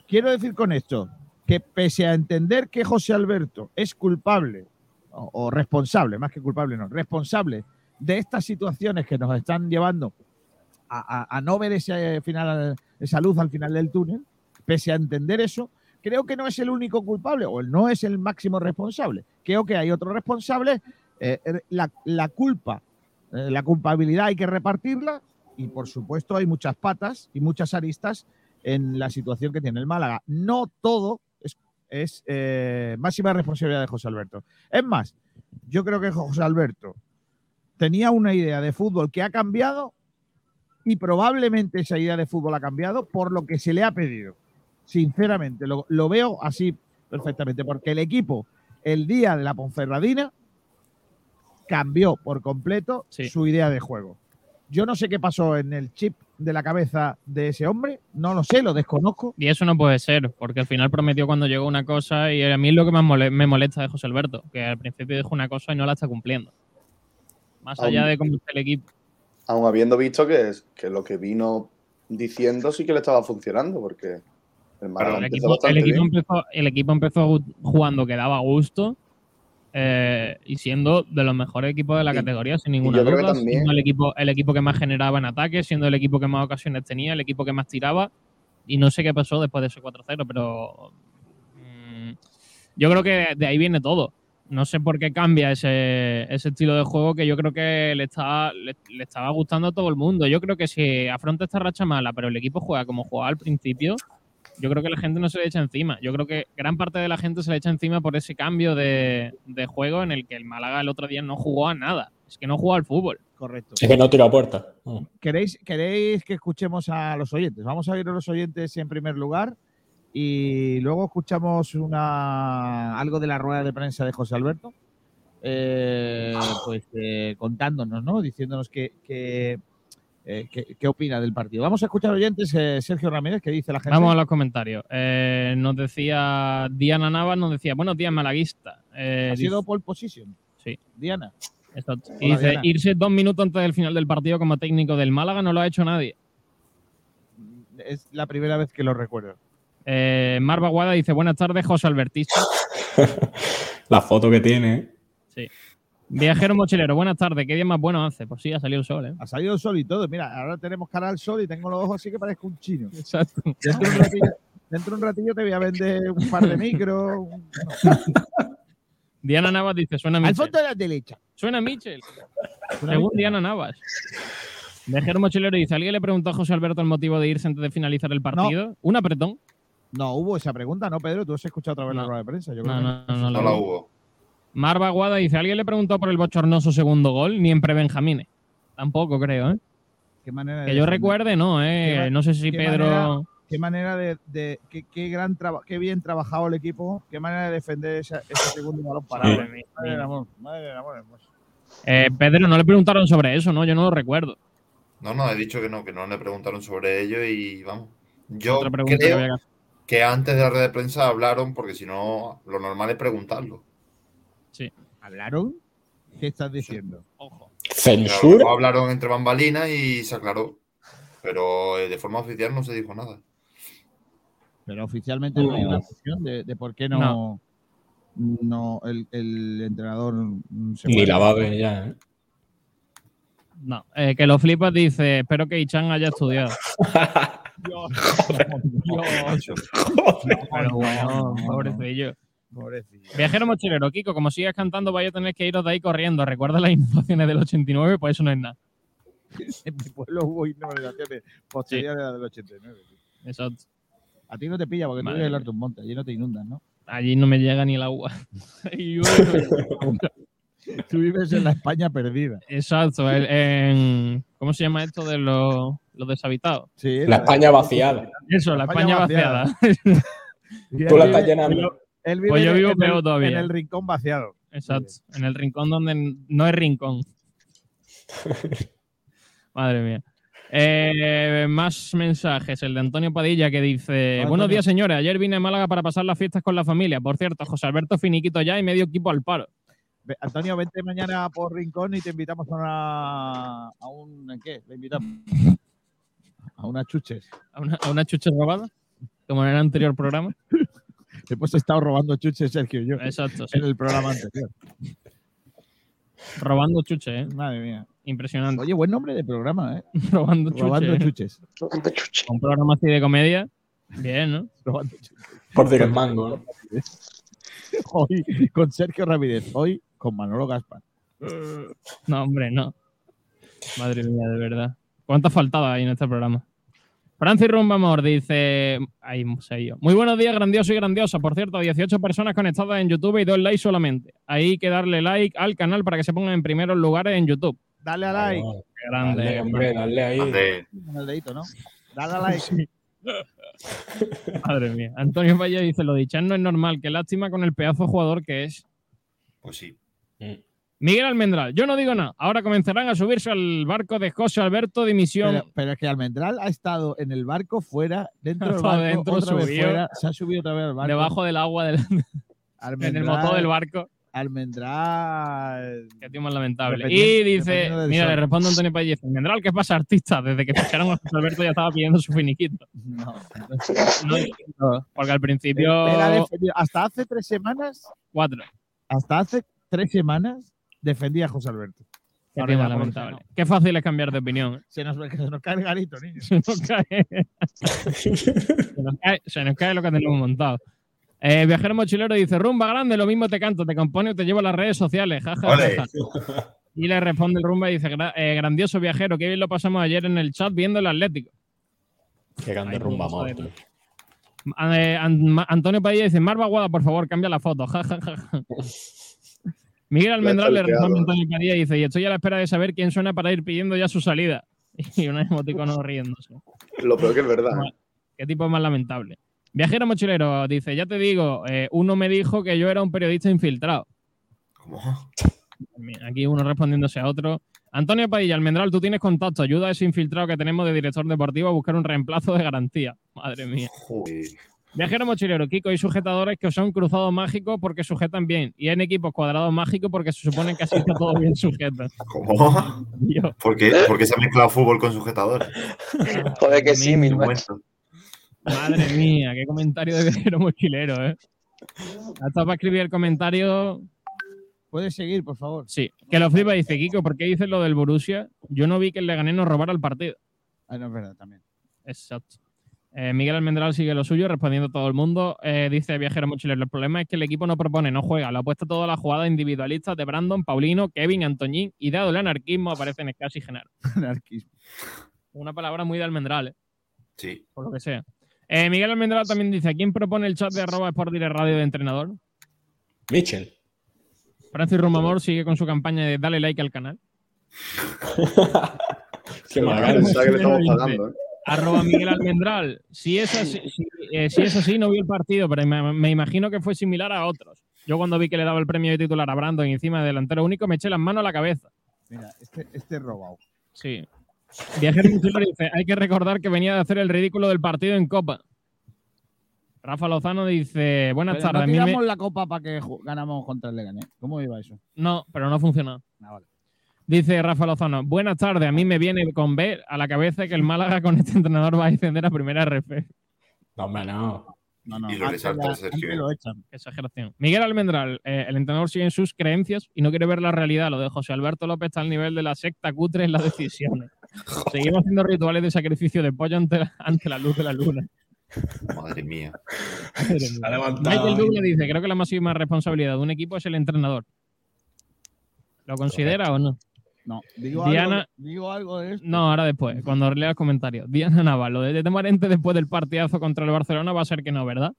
quiero decir con esto que pese a entender que José Alberto es culpable o, o responsable, más que culpable, no, responsable de estas situaciones que nos están llevando a, no ver ese final, esa luz al final del túnel, pese a entender eso, creo que no es el único culpable o no es el máximo responsable. Creo que hay otro responsable. eh, la, la culpa, eh, la culpabilidad hay que repartirla y por supuesto hay muchas patas y muchas aristas en la situación que tiene el Málaga. No todo es, eh, máxima responsabilidad de José Alberto. Es más, yo creo que José Alberto tenía una idea de fútbol que ha cambiado y probablemente esa idea de fútbol ha cambiado por lo que se le ha pedido. Sinceramente, lo, lo veo así perfectamente, porque el equipo, el día de la Ponferradina, cambió por completo Sí. su idea de juego. Yo no sé qué pasó en el chip de la cabeza de ese hombre, no lo sé, lo desconozco. Y eso no puede ser, porque al final prometió cuando llegó una cosa y a mí es lo que más mole- me molesta de José Alberto, que al principio dijo una cosa y no la está cumpliendo. Más allá de cómo está el equipo. Aún habiendo visto que, es- que lo que vino diciendo sí que le estaba funcionando, porque el equipo, el, equipo empezó, el equipo empezó jugando que daba gusto eh, y siendo de los mejores equipos de la Y- categoría, sin ninguna yo creo que duda. también- Siendo el equipo, el equipo que más generaba en ataque, siendo el equipo que más ocasiones tenía, el equipo que más tiraba. Y no sé qué pasó después de ese 4-0, pero mm, yo creo que de ahí viene todo. No sé por qué cambia ese, ese estilo de juego que yo creo que le, está, le, le estaba gustando a todo el mundo. Yo creo que si afronta esta racha mala, pero el equipo juega como jugaba al principio, yo creo que la gente no se le echa encima. Yo creo que gran parte de la gente se le echa encima por ese cambio de, de juego en el que el Málaga el otro día no jugó a nada. Es que no jugó al fútbol. Correcto. Es que no tiro a puerta. ¿Queréis, ¿Queréis que escuchemos a los oyentes? Vamos a ir a los oyentes en primer lugar y luego escuchamos una algo de la rueda de prensa de José Alberto, eh, pues eh, contándonos, ¿no? Diciéndonos qué, qué, eh, qué opina del partido. Vamos a escuchar oyentes, eh, Sergio Ramírez, que dice la gente. Vamos a los comentarios. Nos decía Diana Navas, nos decía, buenos días, malaguista. Ha sido pole position. Sí. Diana. Exacto. Y dice, Diana. irse dos minutos antes del final del partido como técnico del Málaga no lo ha hecho nadie. Es la primera vez que lo recuerdo. Eh, Mar Baguada dice, buenas tardes, José Albertista. La foto que tiene. Sí. Viajero mochilero, buenas tardes, qué día más bueno hace. Pues sí, ha salido el sol, ¿eh? Ha salido el sol y todo. Mira, ahora tenemos cara al sol y tengo los ojos así que parezco un chino. Exacto. Dentro de un ratillo, dentro de un ratillo te voy a vender un par de micros. un- Diana Navas dice, suena Al Michel. fondo de la derecha. Suena Michel. Una Según. Diana Navas. Viajero mochilero dice, ¿alguien le preguntó a José Alberto el motivo de irse antes de finalizar el partido? Un apretón. No hubo esa pregunta, ¿no, Pedro? Tú has escuchado otra vez la rueda de prensa. Yo creo No, que no, no, no, No la hubo. hubo. Mar Baguada dice, ¿alguien le preguntó por el bochornoso segundo gol? Ni en prebenjamines. Tampoco creo, ¿eh? Qué manera Que de yo defender. recuerde, no, ¿eh? No sé si qué Pedro... manera- Qué manera de. de qué, qué gran traba- qué bien trabajado el equipo. Qué manera de defender esa- ese segundo balón parado. Madre mía. Madre del amor. Madre del amor hermoso. Eh, Pedro, no le preguntaron sobre eso, ¿no? Yo no lo recuerdo. No, no, he dicho que no, que no le preguntaron sobre ello y vamos. Yo Otra pregunta que creo que hacer. Que antes de la red de prensa hablaron, porque si no, lo normal es preguntarlo. Sí. ¿Hablaron? ¿Qué estás diciendo? Ojo. ¿Censura? Claro, hablaron entre bambalinas y se aclaró. Pero eh, de forma oficial no se dijo nada. Pero oficialmente no hay una cuestión de, de por qué no, no. el, el entrenador se Ni la va a ver ya. ¿eh? No, eh, que lo flipas dice, espero que Ichan haya estudiado. Dios, Pero bueno, no, no. pobrecillo. pobrecillo. Viajero mochilero, Kiko, como sigas cantando, vaya a tener que iros de ahí corriendo. Recuerda las inundaciones del 89, pues eso no es nada. En mi pueblo hubo inundaciones posteriores a la del 89. tío. Exacto. A ti no te pilla porque tú Madre vives en. Alto Monte, allí no te inundan, ¿no? Allí no me llega ni el agua. Y bueno, Tú vives en la España perdida. Exacto. en- ¿Cómo se llama esto de los, los deshabitados? Sí, La España vaciada. Eso, la España, vaciada. Tú la estás llenando. él vive Pues yo vivo peor todavía. En el rincón vaciado. Exacto. En el rincón donde no es rincón. Madre mía. Eh, más mensajes. El de Antonio Padilla que dice: Antonio. Buenos días, señores. Ayer vine a Málaga para pasar las fiestas con la familia. Por cierto, José Alberto Finiquito ya y medio equipo al paro. Antonio, vente mañana por Rincón y te invitamos a una. ¿A un. ¿En qué? Le invitamos. A unas chuches. A una, a una chucha robada, como en el anterior programa. Hemos estado robando chuches, Sergio y yo, Exacto. sí. en el programa anterior. Robando chuche, ¿eh? Madre mía. Impresionante. Oye, buen nombre de programa, ¿eh? Robando chuche. Robando ¿eh? chuches. Un programa así de comedia. Bien, ¿no? Robando chuches. Por decir el mango. ¿no? Hoy con Sergio Ramírez, hoy con Manolo Gaspar. No, hombre, no. Madre mía, de verdad. ¿Cuántas faltadas hay en este programa? Francis Rumbamor dice. Ahí, sello. Muy buenos días, grandioso y grandiosa. Por cierto, 18 personas conectadas en YouTube y dos likes solamente. Hay que darle like al canal para que se pongan en primeros lugares en YouTube. Dale a like. Qué grande. Dale, hombre, dale ahí. Con el dedito, ¿no? Dale a like. Madre mía. Antonio Valle dice: Lo de Ichan no es normal. Qué lástima con el pedazo de jugador que es. Pues sí. Mm. Miguel Almendral, yo no digo nada. Ahora comenzarán a subirse al barco de José Alberto de Misión. Pero, pero es que Almendral ha estado en el barco fuera, dentro del barco, dentro, otra vez subió. fuera, se ha subido otra vez al barco. debajo del agua, del- en el motor del barco. Almendral. Qué tío más lamentable. Y dice, mira, sol. le responde Antonio Pallez, Almendral, ¿qué pasa, artista? Desde que ficharon a José Alberto ya estaba pidiendo su finiquito. No. No porque al principio, hasta hace tres semanas, cuatro. hasta hace tres semanas, defendía a José Alberto. Qué lamentable. fácil es cambiar de opinión. Se nos, se nos cae el garito, niño. Se nos cae, se nos cae, se nos cae lo que tenemos montado. Eh, viajero mochilero dice, rumba grande, lo mismo te canto, te compone o te llevo a las redes sociales. Ja, ja, ja, Ole. ja. Y le responde el rumba y dice, "Gra- eh, grandioso viajero, qué bien lo pasamos ayer en el chat viendo el Atlético. Qué grande rumba, ver. Eh, Antonio Padilla dice, Marva Guada, por favor, cambia la foto. Ja, ja, ja, ja. Miguel Almendral le responde a Antonio Padilla y dice, y estoy a la espera de saber quién suena para ir pidiendo ya su salida. Y un emoticono riéndose. Lo peor que es verdad. ¿eh? Qué tipo más lamentable. Viajero mochilero dice, ya te digo, eh, uno me dijo que yo era un periodista infiltrado. ¿Cómo? Aquí uno respondiéndose a otro. Antonio Padilla, Almendral, tú tienes contacto. Ayuda a ese infiltrado que tenemos de director deportivo a buscar un reemplazo de garantía. Madre mía. Joder. Viajero mochilero, Kiko, hay sujetadores que son cruzados mágicos porque sujetan bien. Y hay en equipos cuadrados mágicos porque se supone que así está todo bien sujeto. ¿Cómo? Dios, ¿Por qué? Porque se ha mezclado fútbol con sujetadores. Joder, que sí, mi. Madre mía, qué comentario de viajero mochilero, ¿eh? Hasta para escribir el comentario. Puedes seguir, por favor. Sí, que lo flipa dice, Kiko, ¿por qué dices lo del Borussia? Yo no vi que el Leganés nos robara el partido. Ah, no es verdad, también. Exacto. Eh, Miguel Almendral sigue lo suyo, respondiendo a todo el mundo. Eh, dice Viajero Mochilero, el problema es que el equipo no propone, no juega. Lo apuesta todas las jugadas individualistas de Brandon, Paulino, Kevin, Antoñín y dado el anarquismo aparecen casi Genaro. Anarquismo. Una palabra muy de Almendral, ¿eh? Sí. por lo que sea. Eh, Miguel Almendral también dice, ¿quién propone el chat de arroba Sport Direct Radio de entrenador? Mitchell. Francis Rumamor sigue con su campaña de dale like al canal. Qué mal que le estamos pagando, ¿eh? Arroba Miguel Almendral. Si es así, si, eh, si es así, no vi el partido, pero me, me imagino que fue similar a otros. Yo cuando vi que le daba el premio de titular a Brandon encima de delantero único, me eché las manos a la cabeza. Mira, este, este es robado. Sí. Viajero Mochilero dice, hay que recordar que venía de hacer el ridículo del partido en Copa. Rafa Lozano dice, buenas Pero tardes. no me- tiramos la copa para que ganamos contra el Leganés. ¿Cómo iba eso? No, pero no ha funcionado. Ah, vale. Dice Rafa Lozano, buenas tardes. A mí me viene con ver a la cabeza que el Málaga con este entrenador va a descender a primera RF. No, hombre, no. No, no. Y lo resalta Sergio. echan. Exageración. Miguel Almendral, eh, el entrenador sigue en sus creencias y no quiere ver la realidad. Lo de José Alberto López está al nivel de la secta cutre en las decisiones. Seguimos haciendo rituales de sacrificio de pollo ante la, ante la luz de la luna. Madre mía. Madre ha mía. levantado. Michael Douglas dice, creo que la máxima responsabilidad de un equipo es el entrenador. ¿Lo considera o no? No, digo, Diana- algo, digo algo de esto. No, ahora después, cuando leas comentarios. Diana Naval, lo de Tete Morente después del partidazo contra el Barcelona va a ser que no, ¿verdad?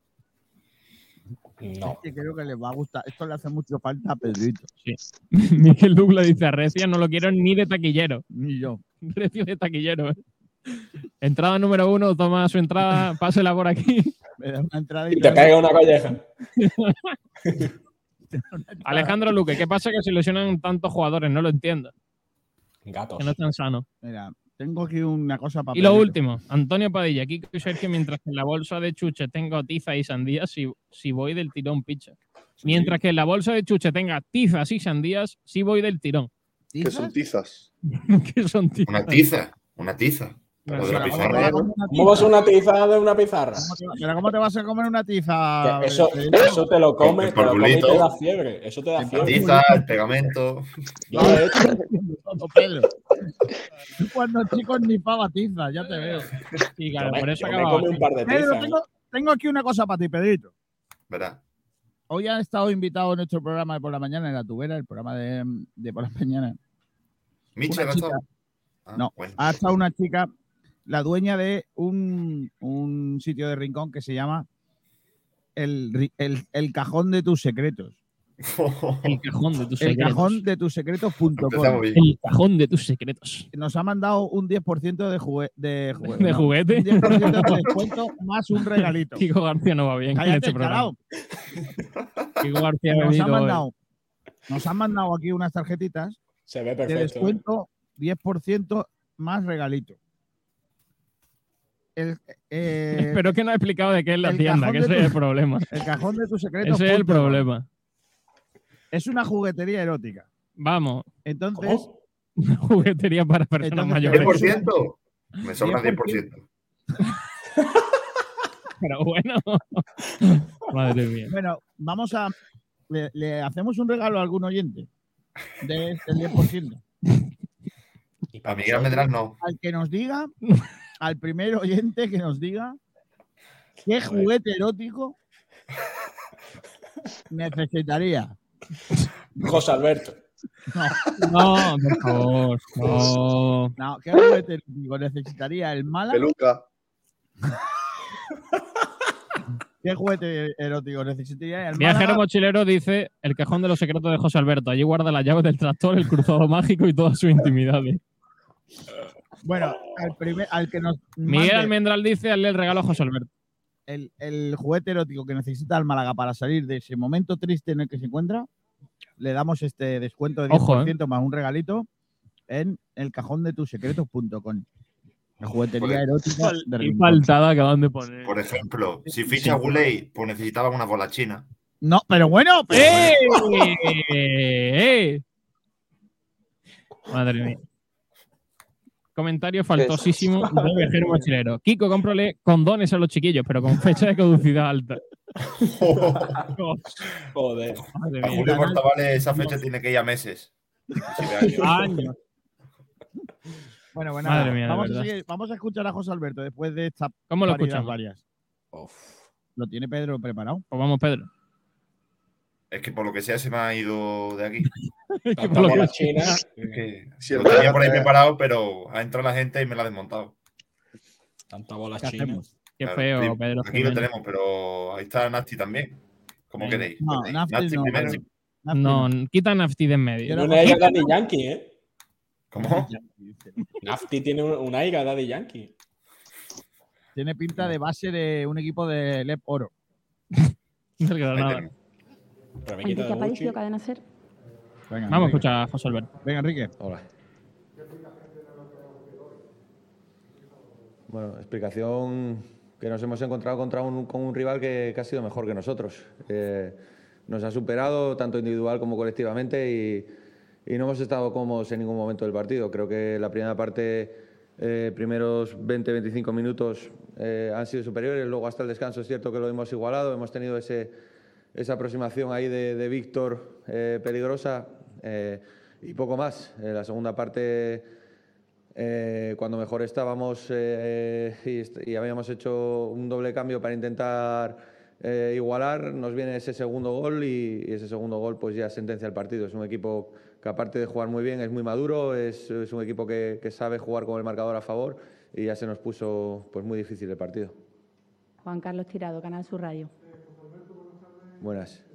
No. Es que creo que les va a gustar. Esto le hace mucho falta a Pedrito. Miguel Douglas dice, a Recia no lo quiero ni de taquillero. Ni yo. Recio de taquillero. ¿eh? Entrada número uno, toma su entrada, pásela por aquí. Me da una entrada Y y te caiga una colleja. Alejandro Luque, ¿qué pasa que se lesionan tantos jugadores? No lo entiendo, Gatos. que no están sanos. Mira, tengo aquí una cosa para Y lo último, Antonio Padilla, y Sergio, mientras que en la bolsa de chuche tengo tiza y sandías, si, si voy del tirón, picha. Mientras que en la bolsa de chuche tenga tizas y sandías, si voy del tirón. Que son tizas. ¿Qué son tizas? Una tiza. Una tiza. Pero, ¿cómo vas a una ¿Cómo vas a una tiza de una pizarra? ¿Cómo te va- Pero ¿cómo te vas a comer una tiza? Eso, eso te lo comes, te lo comes y te da fiebre. Eso te da fiebre. tiza, el pegamento. Yo he hecho. Pedro. Cuando chicos ni pava tiza, ya te veo. Sí, claro, por eso un par de Pedro, tizas. tengo, tengo aquí una cosa para ti, Pedrito. Verá. Hoy han estado invitados en nuestro programa de por la mañana, en la tubera, el programa de, de por la mañana. Michel ha chica. Ah, No. bueno. Ha estado una chica, la dueña de un, un sitio de rincón que se llama el, el- el cajón de tus secretos. El cajón de tus El secretos. cajón de tus secretos.com. El cajón de tus secretos. Nos ha mandado un 10% de, jugue- de, jugue- ¿De no, juguete? Un 10% de descuento más un regalito. Kiko García no va bien en Cállate, este programa. Kiko García ha Nos venido hoy. mandado, nos han mandado aquí unas tarjetitas Se ve de perfecto. ¿eh? descuento 10% más regalito. El, eh, Pero es que no ha explicado de qué es la tienda, que ese tu- es el problema. el cajón de tus secretos. Ese es el problema. Es una juguetería erótica. Vamos, Entonces, ¿Cómo? una juguetería para personas Entonces, mayores. ¿10%? Me sobra 10%. Pero bueno. Madre mía. bueno, vamos a. Le, le hacemos un regalo a algún oyente de este 10%. Y para Miguel Almendral no. Al que nos diga, al primer oyente que nos diga qué juguete erótico necesitaría. José Alberto. No, por favor. No. No, ¿qué juguete erótico necesitaría el mala? Peluca. ¿Qué juguete erótico necesitaría el Viajero mochilero dice el cajón de los secretos de José Alberto. Allí guarda las llaves del tractor, el cruzado mágico y todas sus intimidades. Bueno, al, primer, al que nos Miguel mande Almendral dice hazle el regalo a José Alberto. el, el juguete erótico que necesita el Málaga para salir de ese momento triste en el que se encuentra, le damos este descuento de 10% Ojo, ¿eh? más un regalito en el cajón de tus secretos.com. La juguetería erótica de Qué Rincón. faltada acaban de poner. Por ejemplo, si ficha Guley, pues necesitaba una bola china. No, pero bueno, pero- ¡Eh! ¡Eh! Madre mía. Comentario faltosísimo de viajero mochilero. Kiko, cómprale condones a los chiquillos, pero con fecha de caducidad alta. Joder. Madre A. Julio Portavales esa fecha tiene que ir a meses. 17 años. Bueno, bueno, Madre mía, vamos, a seguir- vamos a escuchar a José Alberto después de esta ¿Cómo lo escuchamos? varias. Uf. Lo tiene Pedro preparado. Pues vamos, Pedro. Es que por lo que sea se me ha ido de aquí. Tanta Por que- china. Es que Sí, lo tenía por ahí Málaga- preparado, pero ha entrado la gente y me la ha desmontado. Tanta bola ¿Qué china. hacemos? Qué Claro, feo, sí, Pedro. Aquí lo tenemos, pero ahí está Nasty también. ¿Cómo Sí. queréis? No, ¿Queréis? Nafti Nasty no. primero. Nafti No, quita Nafti de en medio. Tiene una aire Daddy Yankee, ¿eh? ¿Cómo? Nafti tiene un, un aire Daddy Yankee. Tiene pinta de base de un equipo de Lep Oro. Del Granada. Rebequita Enrique. Aparicio, Cadena Ser. Venga, Vamos a escuchar a José Alberto. Venga, Enrique. Hola. Bueno, explicación. que nos hemos encontrado contra un, con un rival que, ha sido mejor que nosotros. Eh, nos ha superado tanto individual como colectivamente y, no hemos estado cómodos en ningún momento del partido. Creo que la primera parte, eh, primeros 20-25 minutos eh, han sido superiores, luego hasta el descanso es cierto que lo hemos igualado, hemos tenido ese, esa aproximación ahí de, Víctor peligrosa y poco más. En la segunda parte eh, cuando mejor estábamos eh, y, habíamos hecho un doble cambio para intentar eh, igualar, nos viene ese segundo gol y, ese segundo gol pues ya sentencia el partido. Es un equipo que aparte de jugar muy bien es muy maduro, es, un equipo que, que, sabe jugar con el marcador a favor y ya se nos puso pues muy difícil el partido. Juan Carlos Tirado, Canal Sur Radio. Buenas.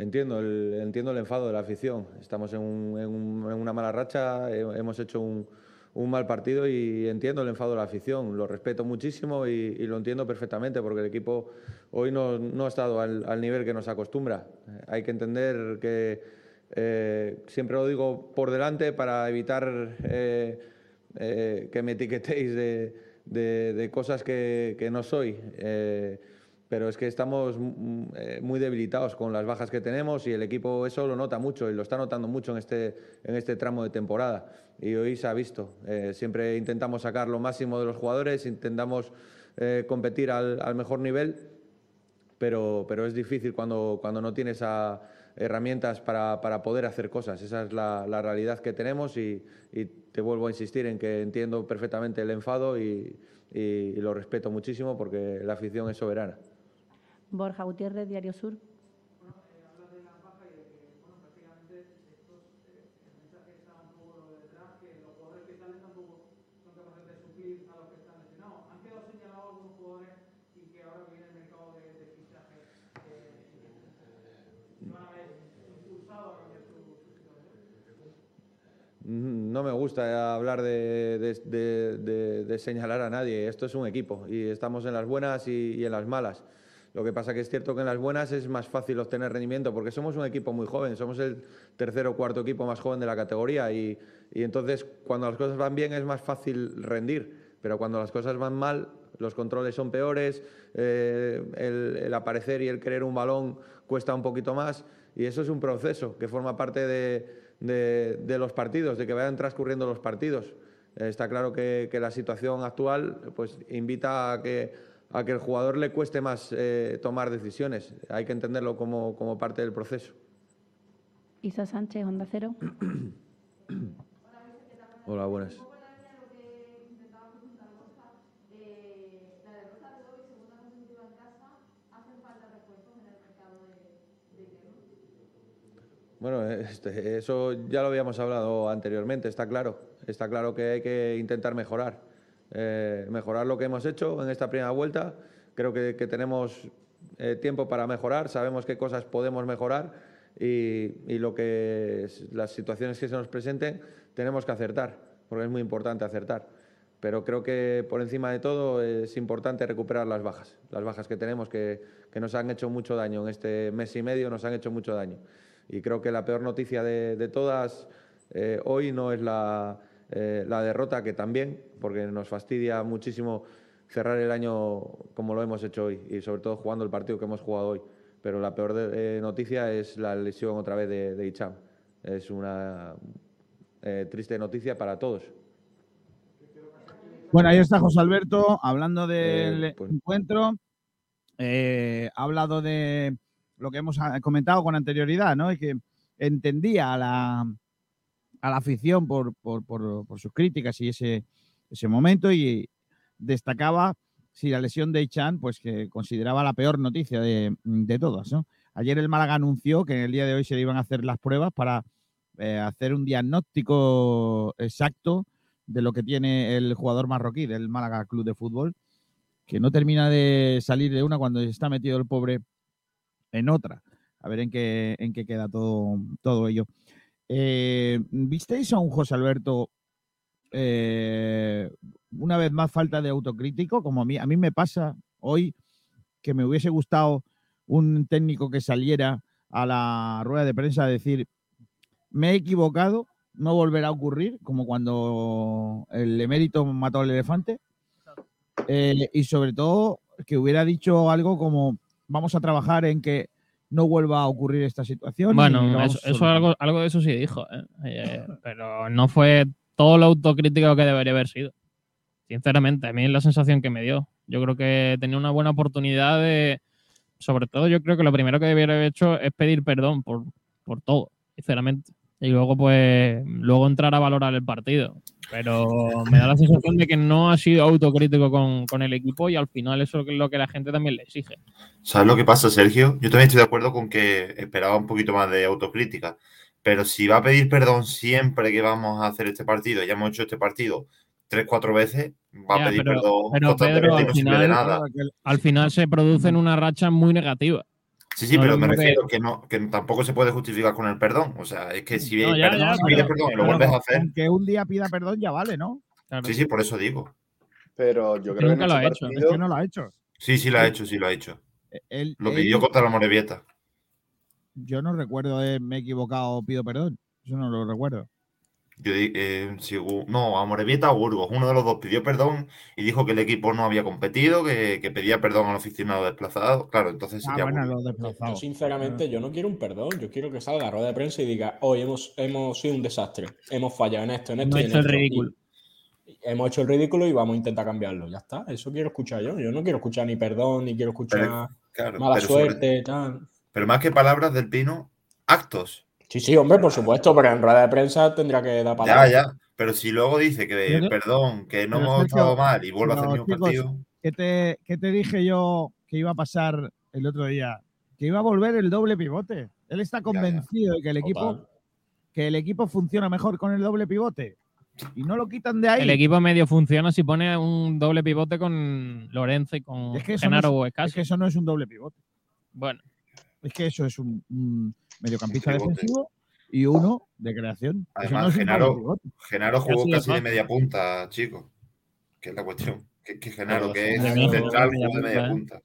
Entiendo el, entiendo el enfado de la afición. Estamos en, una mala racha, hemos hecho un, mal partido y entiendo el enfado de la afición. Lo respeto muchísimo y, lo entiendo perfectamente porque el equipo hoy no, ha estado al, nivel que nos acostumbra. Hay que entender que eh, siempre lo digo por delante para evitar eh, eh, que me etiquetéis de, cosas que, no soy pero es que estamos mm, eh, muy debilitados con las bajas que tenemos y el equipo eso lo nota mucho y lo está notando mucho en este, este tramo de temporada. Y hoy se ha visto. Eh, siempre intentamos sacar lo máximo de los jugadores, intentamos eh, competir al, mejor nivel, pero, pero es difícil cuando, cuando no tienes herramientas para, para, poder hacer cosas. Esa es la, la realidad que tenemos y, y, te vuelvo a insistir en que entiendo perfectamente el enfado y, y lo respeto muchísimo porque la afición es soberana. Borja Gutiérrez, Diario Sur. No me gusta hablar de, señalar a nadie. Esto es un equipo y estamos en las buenas y en las malas. Lo que pasa que es cierto que en las buenas es más fácil obtener rendimiento porque somos un equipo muy joven, somos el tercer o cuarto equipo más joven de la categoría y, entonces cuando las cosas van bien es más fácil rendir, pero cuando las cosas van mal los controles son peores, eh, el, aparecer y el creer un balón cuesta un poquito más y eso es un proceso que forma parte de, los partidos, de que vayan transcurriendo los partidos. está claro que, que la situación actual pues, invita a que a que el jugador le cueste más eh, tomar decisiones. Hay que entenderlo como, como parte del proceso. Isa Sánchez, Onda Cero. Hola, buenas. Bueno, este, eso ya lo habíamos hablado anteriormente, está claro. Está claro que hay que intentar mejorar. Eh, mejorar lo que hemos hecho en esta primera vuelta. Creo que, tenemos eh, tiempo para mejorar, sabemos qué cosas podemos mejorar y, lo que las situaciones que se nos presenten tenemos que acertar, porque es muy importante acertar. Pero creo que por encima de todo es importante recuperar las bajas, las bajas que tenemos que, nos han hecho mucho daño en este mes y medio, nos han hecho mucho daño. Y creo que la peor noticia de, todas eh, hoy no es la, eh, la derrota, que también, porque nos fastidia muchísimo cerrar el año como lo hemos hecho hoy y sobre todo jugando el partido que hemos jugado hoy. Pero la peor eh, noticia es la lesión otra vez de, de Icham. Es una eh, triste noticia para todos. Bueno, ahí está José Alberto hablando del pues encuentro. ha hablado de lo que hemos comentado con anterioridad, ¿no? Y que entendía la, a la afición por, sus críticas y ese, ese momento y destacaba si la lesión de Chan, pues que consideraba la peor noticia de, todas. Ayer el Málaga anunció que en el día de hoy se iban a hacer las pruebas para eh, hacer un diagnóstico exacto de lo que tiene el jugador marroquí del Málaga Club de Fútbol, que no termina de salir de una cuando está metido el pobre en otra. A ver en qué, en qué queda todo, todo ello. Eh, ¿Visteis a un José Alberto eh, una vez más falta de autocrítico? Como a mí, a mí me pasa hoy que me hubiese gustado un técnico que saliera a la rueda de prensa a decir, me he equivocado, no volverá a ocurrir, como cuando el emérito mató al elefante. Eh, y sobre todo que hubiera dicho algo como, vamos a trabajar en que no vuelva a ocurrir esta situación. Bueno, eso, eso solucionar". algo, algo de eso sí dijo, ¿eh? Eh, pero no fue todo lo autocrítico que debería haber sido. Sinceramente, a mí es la sensación que me dio. Yo creo que tenía una buena oportunidad de, sobre todo yo creo que lo primero que debería haber hecho es pedir perdón por, por todo, sinceramente. Y luego pues, luego entrar a valorar el partido. Pero me da la sensación de que no ha sido autocrítico con, con el equipo y al final eso es lo que la gente también le exige. ¿Sabes lo que pasa, Sergio? Yo también estoy de acuerdo con que esperaba un poquito más de autocrítica. Pero si va a pedir perdón siempre que vamos a hacer este partido, ya hemos hecho este partido tres, cuatro veces, va Ya, a pedir pero- perdón pero, constantemente Pedro, y al no sirve de final- nada. Al final se produce en una racha muy negativa. Sí, sí, no pero me que- refiero que, no, que tampoco se puede justificar con el perdón. O sea, es que si No, ya, perdón, ya, si pides perdón y lo Pero vuelves a hacer. que un día pida perdón ya vale, ¿no? Claro. Sí, sí, por eso digo. Pero yo Que creo que nunca en lo ha hecho, es que no lo ha hecho. Sí, sí lo ha hecho, sí lo ha hecho. Él- Lo pidió contra la Morevieta. yo no recuerdo de me he equivocado, pido perdón. Eso no lo recuerdo. Yo eh, si no, a Morevieta o Burgos, uno de los dos pidió perdón y dijo que el equipo no había competido, que, que pedía perdón al aficionado desplazado. Claro, entonces Ah, bueno, los Yo, desplazados. sinceramente, yo no quiero un perdón. Yo quiero que salga a la rueda de prensa y diga, hoy hemos, hemos sido un desastre. Hemos fallado en esto, en esto Hemos y en hecho el esto". Y- ridículo. y hemos hecho el ridículo y vamos a intentar cambiarlo. Ya está. Eso quiero escuchar yo. Yo no quiero escuchar ni perdón, ni quiero escuchar Claro, mala sobre- suerte, tal. pero más que palabras del Pino, actos. Sí, sí, hombre, por supuesto, pero en rueda de prensa tendrá que dar Ya, palabras. ya. Pero si luego dice que perdón, que no pero hemos estado mal y vuelve a hacer el mismo partido. ¿Qué te, qué te dije yo que iba a pasar el otro día? Que iba a volver el doble pivote. Él está convencido de que el equipo, que el equipo funciona mejor con el doble pivote. Y no lo quitan de ahí. El equipo medio funciona si pone un doble pivote con Lorenzo y con Es que eso Genaro no es que eso no es un doble pivote. Bueno, Es que eso es un, un mediocampista defensivo y uno de creación. Además, no Genaro-. Genaro jugó Casi de casi de fácil. media punta, chicos. Que es la cuestión. Que, que Genaro, que es Genaro- central, jugó de media punta.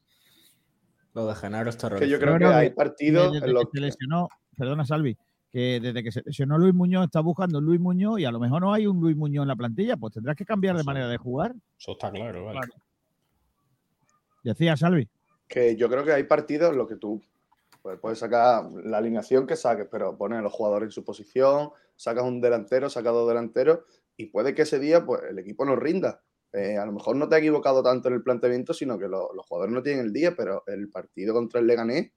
Lo de Genaro es que terrorífico. yo creo que hay que partidos desde en los que se lesionó, perdona Salvi, que desde que se lesionó Luis Muñoz está buscando Luis Muñoz y a lo mejor no hay un Luis Muñoz en la plantilla, pues tendrás que cambiar de Eso. manera de jugar. Eso está claro, vale. Claro. Decía Salvi. que yo creo que hay partidos en los que tú pues, puedes sacar la alineación que saques, pero pones a los jugadores en su posición, sacas un delantero, sacas dos delanteros y puede que ese día pues, el equipo no rinda. Eh, a lo mejor no te ha equivocado tanto en el planteamiento, sino que lo- los jugadores no tienen el día, pero el partido contra el Leganés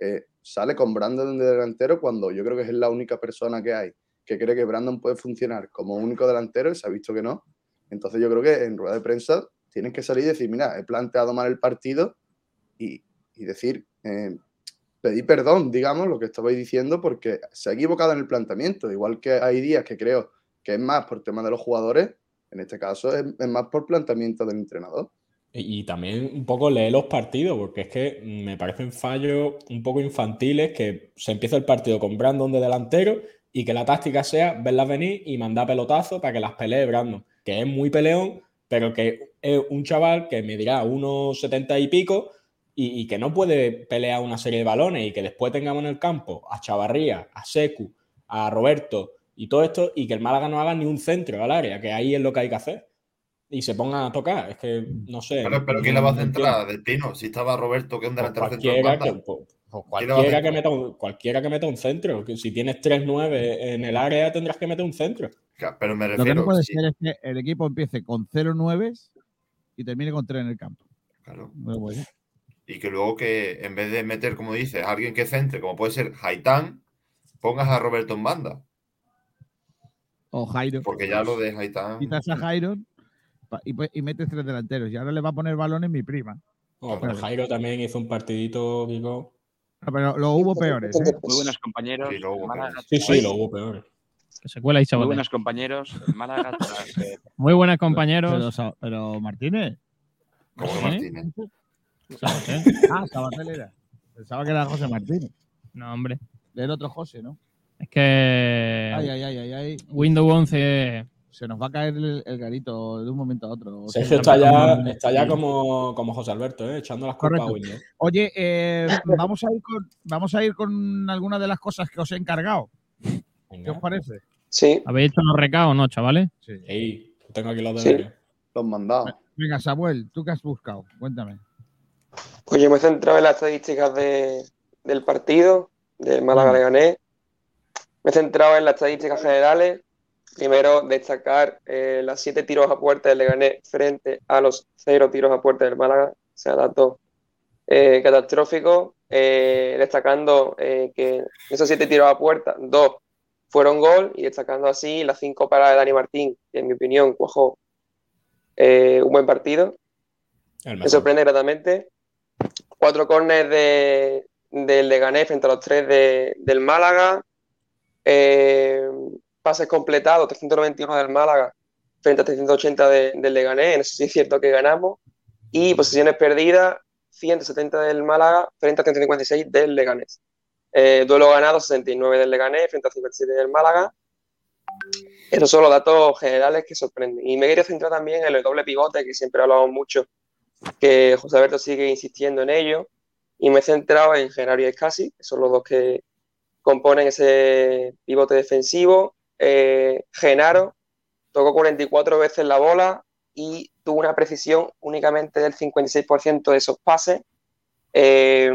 eh, sale con Brandon de delantero cuando yo creo que es la única persona que hay que cree que Brandon puede funcionar como único delantero y se ha visto que no. Entonces yo creo que en rueda de prensa tienen que salir y decir, mira, he planteado mal el partido y, y decir, eh, pedí perdón, digamos, lo que estabais diciendo, porque se ha equivocado en el planteamiento. Igual que hay días que creo que es más por tema de los jugadores, en este caso es, más por planteamiento del entrenador. Y, también un poco leer los partidos, porque es que me parecen fallos un poco infantiles que se empieza el partido con Brandon de delantero y que la táctica sea verlas venir y mandar pelotazos para que las pelee Brandon, que es muy peleón, pero que es un chaval que me dirá unos 70 y pico y, y que no puede pelear una serie de balones y que después tengamos en el campo a Chavarría, a Secu, a Roberto y todo esto y que el Málaga no haga ni un centro al área, que ahí es lo que hay que hacer. Y se pongan a tocar, es que no sé. Pero, pero ¿quién la va a centrar? Del Pino. Si estaba Roberto, que es un delantero de cualquiera, que, pues- pues meta un, cualquiera que meta un centro. Que si tienes 3-9 en el área, tendrás que meter un centro. Pero me Lo que refiero. no puede sí, ser es que el equipo empiece con 0-9 y termine con 3 en el campo. claro. No puede ser. Y que luego que en vez de meter, como dices, a alguien que centre, como puede ser Haitán, pongas a Roberto en banda. O Jairo. Porque ya lo de Haitán. Quitas a Jairo y, pues- y metes tres delanteros. Y ahora le va a poner balones mi prima. Pero. Jairo también hizo un partidito, Kiko. No, pero lo hubo peores. ¿eh? Muy buenos compañeros. Sí, Sí, lo hubo peor. que se cuela y Muy buenos compañeros. Málaga tras, eh, Muy buenas compañeros. Pero, Martínez. Como ¿Eh? Martínez. ¿sabes, Ah, Sabatel era. Pensaba que era José Martínez. No, hombre. El otro José, ¿no? Es que Ay, ay, ay, ay, ay. Windows 11 se nos va a caer el, el garito de un momento a otro. Sergio está ya, está ya como, como José Alberto, ¿eh? echando las culpas a. Windows. Oye, eh, vamos, a ir con, vamos a ir con algunas de las cosas que os he encargado. ¿Qué os parece? Sí, ¿Habéis hecho los recados o no, chavales? Sí. Ey, tengo aquí los Sí. deberes. Los mandados. Venga, Samuel, ¿tú qué has buscado? Cuéntame. Pues yo me he centrado en las estadísticas de- del partido, del Málaga Leganés. Me he centrado en las estadísticas generales. Primero, destacar eh, las siete tiros a puerta del Leganés frente a los cero tiros a puerta del Málaga. O sea, datos eh, catastróficos. Eh, destacando eh, que esos siete tiros a puerta, dos fueron gol y destacando así las cinco paradas de Dani Martín, que en mi opinión cuajó eh, un buen partido. Me sorprende gratamente. Cuatro córneres de, del Leganés frente a los tres de- del Málaga. Eh, pases completados, 391 del Málaga frente a 380 de- del Leganés. Eso sí es cierto que ganamos. Y posesiones perdidas, 170 del Málaga frente a 156 del Leganés. Eh, duelo ganado, 69 del Leganés frente a 57 del Málaga. Esos son los datos generales que sorprenden. Y me quería centrar también en el doble pivote, que siempre hablamos mucho que José Alberto sigue insistiendo en ello, y me he centrado en Genaro y Escasi, que son los dos que componen ese pivote defensivo. Eh, Genaro tocó 44 veces la bola y tuvo una precisión únicamente del 56% de esos pases. Eh,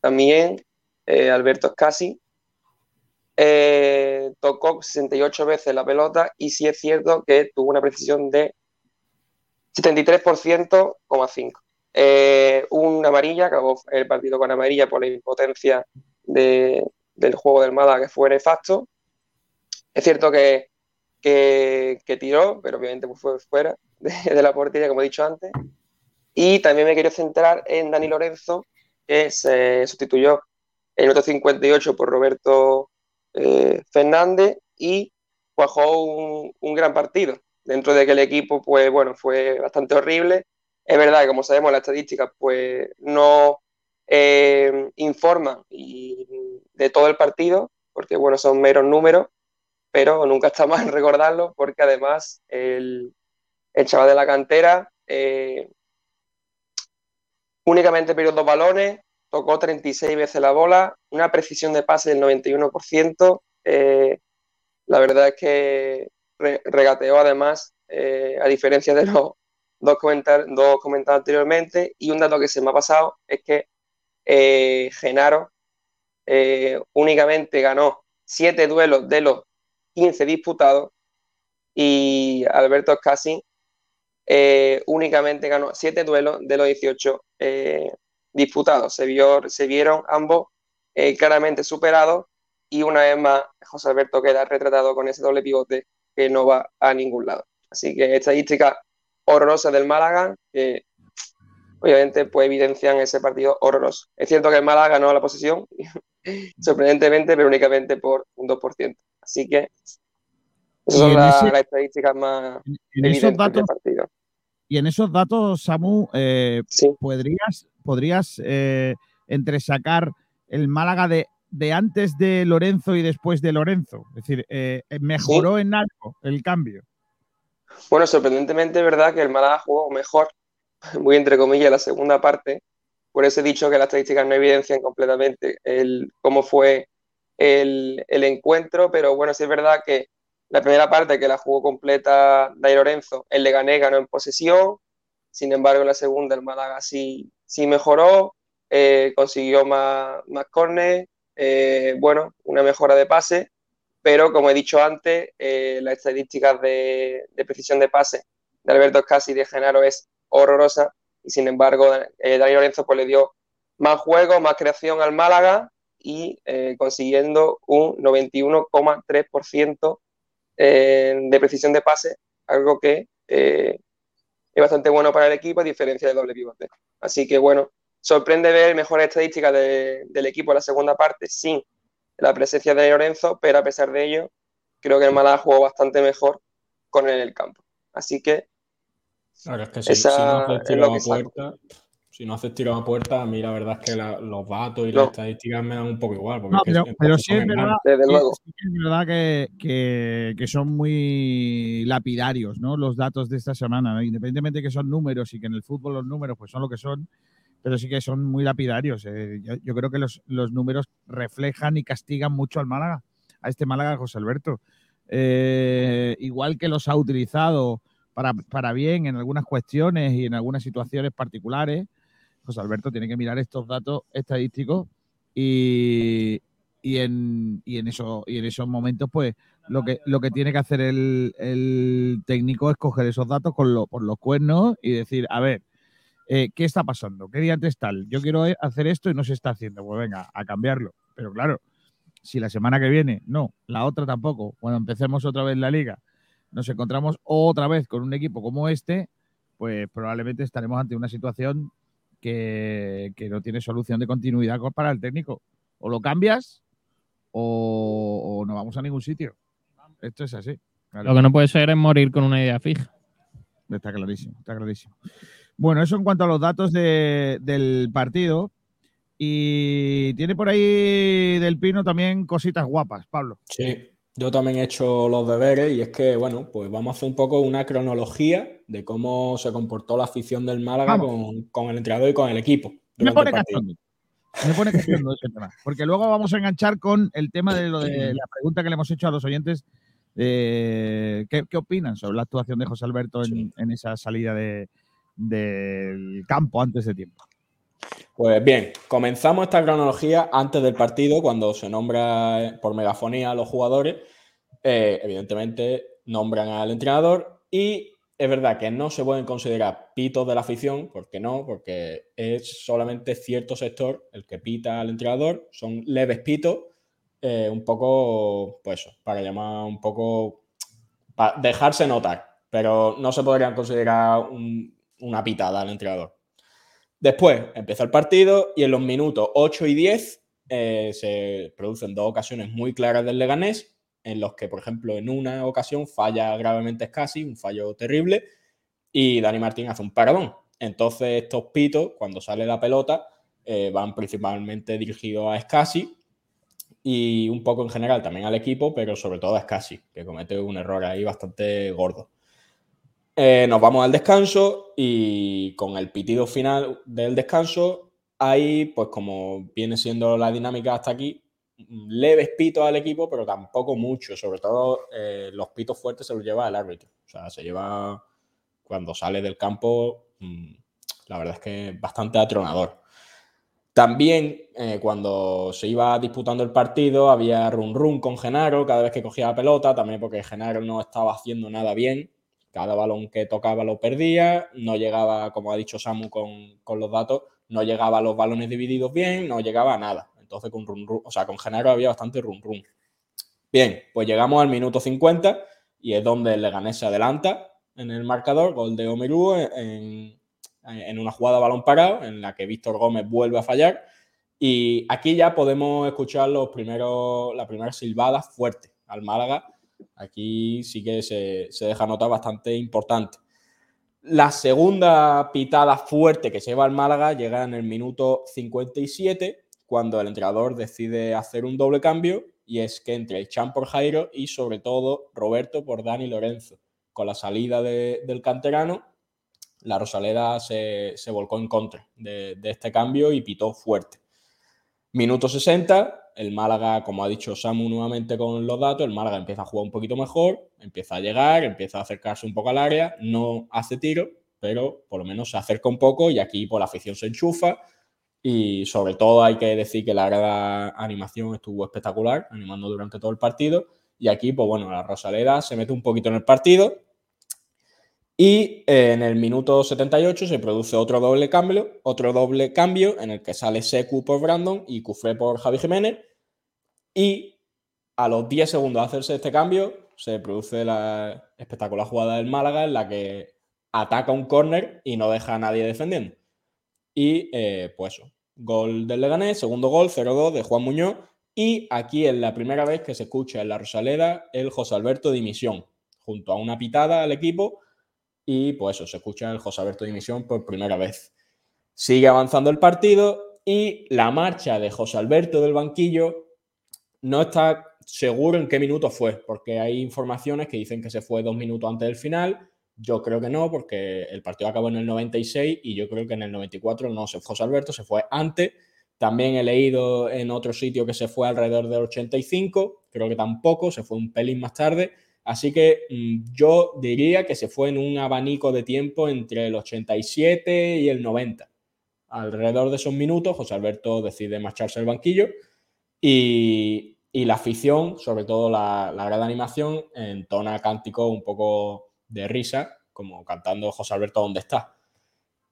también eh, Alberto Escasi tocó 68 veces la pelota y sí es cierto que tuvo una precisión de 73,5. Eh, una amarilla, acabó el partido con amarilla por la impotencia de- del juego del Málaga que fue nefasto. Es cierto que, que, tiró, pero obviamente pues, fue fuera de, la portería, como he dicho antes. Y también me quiero centrar en Dani Lorenzo, que se sustituyó en minuto 58 por Roberto eh, Fernández y un, un gran partido dentro de que el equipo, pues bueno, fue bastante horrible. Es verdad que, como sabemos, las estadísticas, pues no eh, informan de todo el partido, porque bueno, son meros números, pero nunca está mal recordarlo, porque además el, el chaval de la cantera eh, únicamente perdió dos balones, tocó 36 veces la bola, una precisión de pase del 91%. eh, la verdad es que re- regateó además, eh, a diferencia de los dos, comentar, dos comentados anteriormente. Y un dato que se me ha pasado es que eh, Genaro eh, únicamente ganó 7 duelos de los 15 disputados y Alberto Escasi eh, únicamente ganó 7 duelos de los 18 eh, disputados. Se, vio, se vieron ambos claramente superados y una vez más José Alberto queda retratado con ese doble pivote que no va a ningún lado. Así que estadística horrorosa del Málaga que obviamente pues evidencian ese partido horroroso. Es cierto que el Málaga ganó la posición sorprendentemente, pero únicamente por un 2%. Así que esas son las, ese- las estadísticas más En, en evidentes esos del datos, partido. y en esos datos, Samu, eh, Sí. ¿podrías, podrías eh, entresacar el Málaga de, de antes de Lorenzo y después de Lorenzo? Es decir, eh, ¿mejoró en algo el cambio? Bueno, sorprendentemente es verdad que el Málaga jugó mejor, muy entre comillas, la segunda parte. Por eso he dicho que las estadísticas no evidencian completamente el, cómo fue el, el encuentro, pero bueno, sí es verdad que la primera parte que la jugó completa Dai Lorenzo, el Leganés ganó en posesión, sin embargo en la segunda el Málaga sí, sí mejoró, eh, consiguió más, más córner, eh, bueno, una mejora de pase, pero como he dicho antes, eh, las estadísticas de, precisión de pase de Alberto Escasi y de Genaro es horrorosa y sin embargo eh, Dani Lorenzo pues, le dio más juego, más creación al Málaga y eh, consiguiendo un 91,3% eh, de precisión de pase, algo que es bastante bueno para el equipo a diferencia del doble pivote. Así que bueno, sorprende ver mejores estadísticas de- del equipo en la segunda parte sin la presencia de Lorenzo, pero a pesar de ello, creo que el Málaga jugó bastante mejor con él en el campo. Así que Claro, es que si, Esa si no haces es tiro lo a puerta, Si no haces tiro a puerta, a mí la verdad es que la- los datos y No. las estadísticas me dan un poco igual. No, pero, pero sí es verdad. Desde luego. sí es verdad que, que- que son muy lapidarios, ¿no? Los datos de esta semana, ¿no? independientemente de que son números y que en el fútbol los números pues son lo que son, pero sí que son muy lapidarios. eh. Yo, creo que los, los números reflejan y castigan mucho al Málaga, a este Málaga José Alberto. Eh, igual que los ha utilizado para, para bien en algunas cuestiones y en algunas situaciones particulares, José Alberto tiene que mirar estos datos estadísticos y, y en, y en, eso, y en esos momentos, pues lo que, lo que tiene que hacer el, el técnico es coger esos datos con lo- por los cuernos y decir, a ver, eh, ¿qué está pasando? ¿Qué día antes tal? Yo quiero eh, hacer esto y no se está haciendo. Pues venga, a cambiarlo. Pero claro, si la semana que viene, no, la otra tampoco, cuando empecemos otra vez la liga, nos encontramos otra vez con un equipo como este, pues probablemente estaremos ante una situación que, que no tiene solución de continuidad co- para el técnico. O lo cambias o, o no vamos a ningún sitio. Esto es así. Lo que no puede ser es morir con una idea fija. Está clarísimo, está clarísimo. Bueno, eso en cuanto a los datos de- del partido. Y tiene por ahí del Pino también cositas guapas, Pablo. Sí, yo también he hecho los deberes y es que, bueno, pues vamos a hacer un poco una cronología de cómo se comportó la afición del Málaga con, con el entrenador y con el equipo. Me pone cachondo. Me pone cachondo ese tema. Porque luego vamos a enganchar con el tema de lo de la pregunta que le hemos hecho a los oyentes. eh, ¿qué, qué opinan sobre la actuación de José Alberto en, Sí. en esa salida de- del campo antes de tiempo? Pues bien, comenzamos esta cronología antes del partido, cuando se nombra eh, por megafonía a los jugadores. Eh, evidentemente, nombran al entrenador y es verdad que no se pueden considerar pitos de la afición, porque no, porque es solamente cierto sector el que pita al entrenador, son leves pitos, eh, un poco, pues para llamar un poco, para dejarse notar, pero no se podrían considerar un- una pitada al entrenador. Después empieza el partido y en los minutos 8 y 10 eh, se producen dos ocasiones muy claras del Leganés, en los que, por ejemplo, en una ocasión falla gravemente Scassi, un fallo terrible, y Dani Martín hace un paradón. Entonces, estos pitos, cuando sale la pelota, eh, van principalmente dirigidos a Scassi y un poco en general también al equipo, pero sobre todo a Scassi, que comete un error ahí bastante gordo. Eh, nos vamos al descanso y con el pitido final del descanso, hay, pues como viene siendo la dinámica hasta aquí, leves pitos al equipo, pero tampoco mucho. Sobre todo eh, los pitos fuertes se los lleva el árbitro. O sea, se lleva cuando sale del campo, mm, la verdad es que bastante atronador. También eh, cuando se iba disputando el partido había run run con Genaro cada vez que cogía la pelota, también porque Genaro no estaba haciendo nada bien. Cada balón que tocaba lo perdía, no llegaba, como ha dicho Samu con, con los datos, no llegaba los balones divididos bien, no llegaba a nada. Entonces con run run, o sea, con Genaro había bastante run run. Bien, pues llegamos al minuto 50 y es donde el Leganés se adelanta en el marcador, gol de Omerú en, en una jugada balón parado en la que Víctor Gómez vuelve a fallar. Y aquí ya podemos escuchar los primeros, la primera silbada fuerte al Málaga. Aquí sí que se, se deja notar bastante importante. La segunda pitada fuerte que lleva al Málaga llega en el minuto 57, cuando el entrenador decide hacer un doble cambio, y es que entre el Chan por Jairo y sobre todo Roberto por Dani Lorenzo. Con la salida de- del canterano, la Rosaleda se, se volcó en contra de, de este cambio y pitó fuerte. Minuto 60, el Málaga, como ha dicho Samu nuevamente con los datos, el Málaga empieza a jugar un poquito mejor, empieza a llegar, empieza a acercarse un poco al área, no hace tiro, pero por lo menos se acerca un poco y aquí por la afición se enchufa y sobre todo hay que decir que la grada animación estuvo espectacular, animando durante todo el partido y aquí, pues bueno, la Rosaleda se mete un poquito en el partido y eh, en el minuto 78 se produce otro doble cambio, otro doble cambio en el que sale Secu por Brandon y Cufré por Javi Jiménez. Y a los 10 segundos de hacerse este cambio, se produce la espectacular jugada del Málaga en la que ataca un córner y no deja a nadie defendiendo. Y eh, pues eso, gol del Leganés, segundo gol, 0-2 de Juan Muñoz. Y aquí es la primera vez que se escucha en la Rosaleda el José Alberto dimisión, junto a una pitada al equipo y pues eso, se escucha el José Alberto Dimisión por primera vez. Sigue avanzando el partido y la marcha de José Alberto del banquillo no está seguro en qué minuto fue, porque hay informaciones que dicen que se fue dos minutos antes del final. Yo creo que no, porque el partido acabó en el 96 y yo creo que en el 94 no se fue José Alberto, se fue antes. También he leído en otro sitio que se fue alrededor del 85, creo que tampoco, se fue un pelín más tarde. Así que mm, yo diría que se fue en un abanico de tiempo entre el 87 y el 90. Alrededor de esos minutos, José Alberto decide marcharse al banquillo y, la afición, sobre todo la, la gran animación, entona cántico un poco de risa, como cantando José Alberto, ¿dónde está?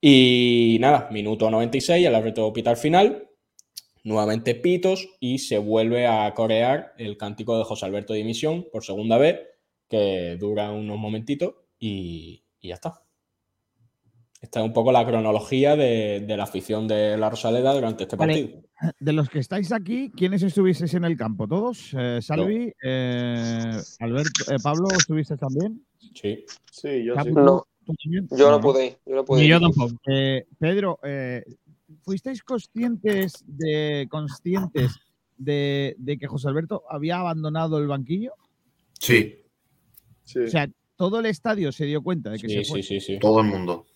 Y nada, minuto 96, el árbitro pita al final, nuevamente pitos y se vuelve a corear el cántico de José Alberto dimisión por segunda vez, que dura unos momentitos y, y ya está. Esta es un poco la cronología de, de la afición de la Rosaleda durante este Vale. partido. De los que estáis aquí, ¿quiénes estuvisteis en el campo? ¿Todos? Eh, Salvi, eh, Alberto, eh, Pablo, ¿estuvisteis también? Sí. Sí, yo sí. No. Yo no pude ir, yo no pude Ni ir. yo tampoco. Eh, Pedro, eh, ¿fuisteis conscientes de, conscientes de, de que José Alberto había abandonado el banquillo? Sí, Sí. O sea, todo el estadio se dio cuenta de que Sí, se fue. sí, sí, sí. todo el mundo.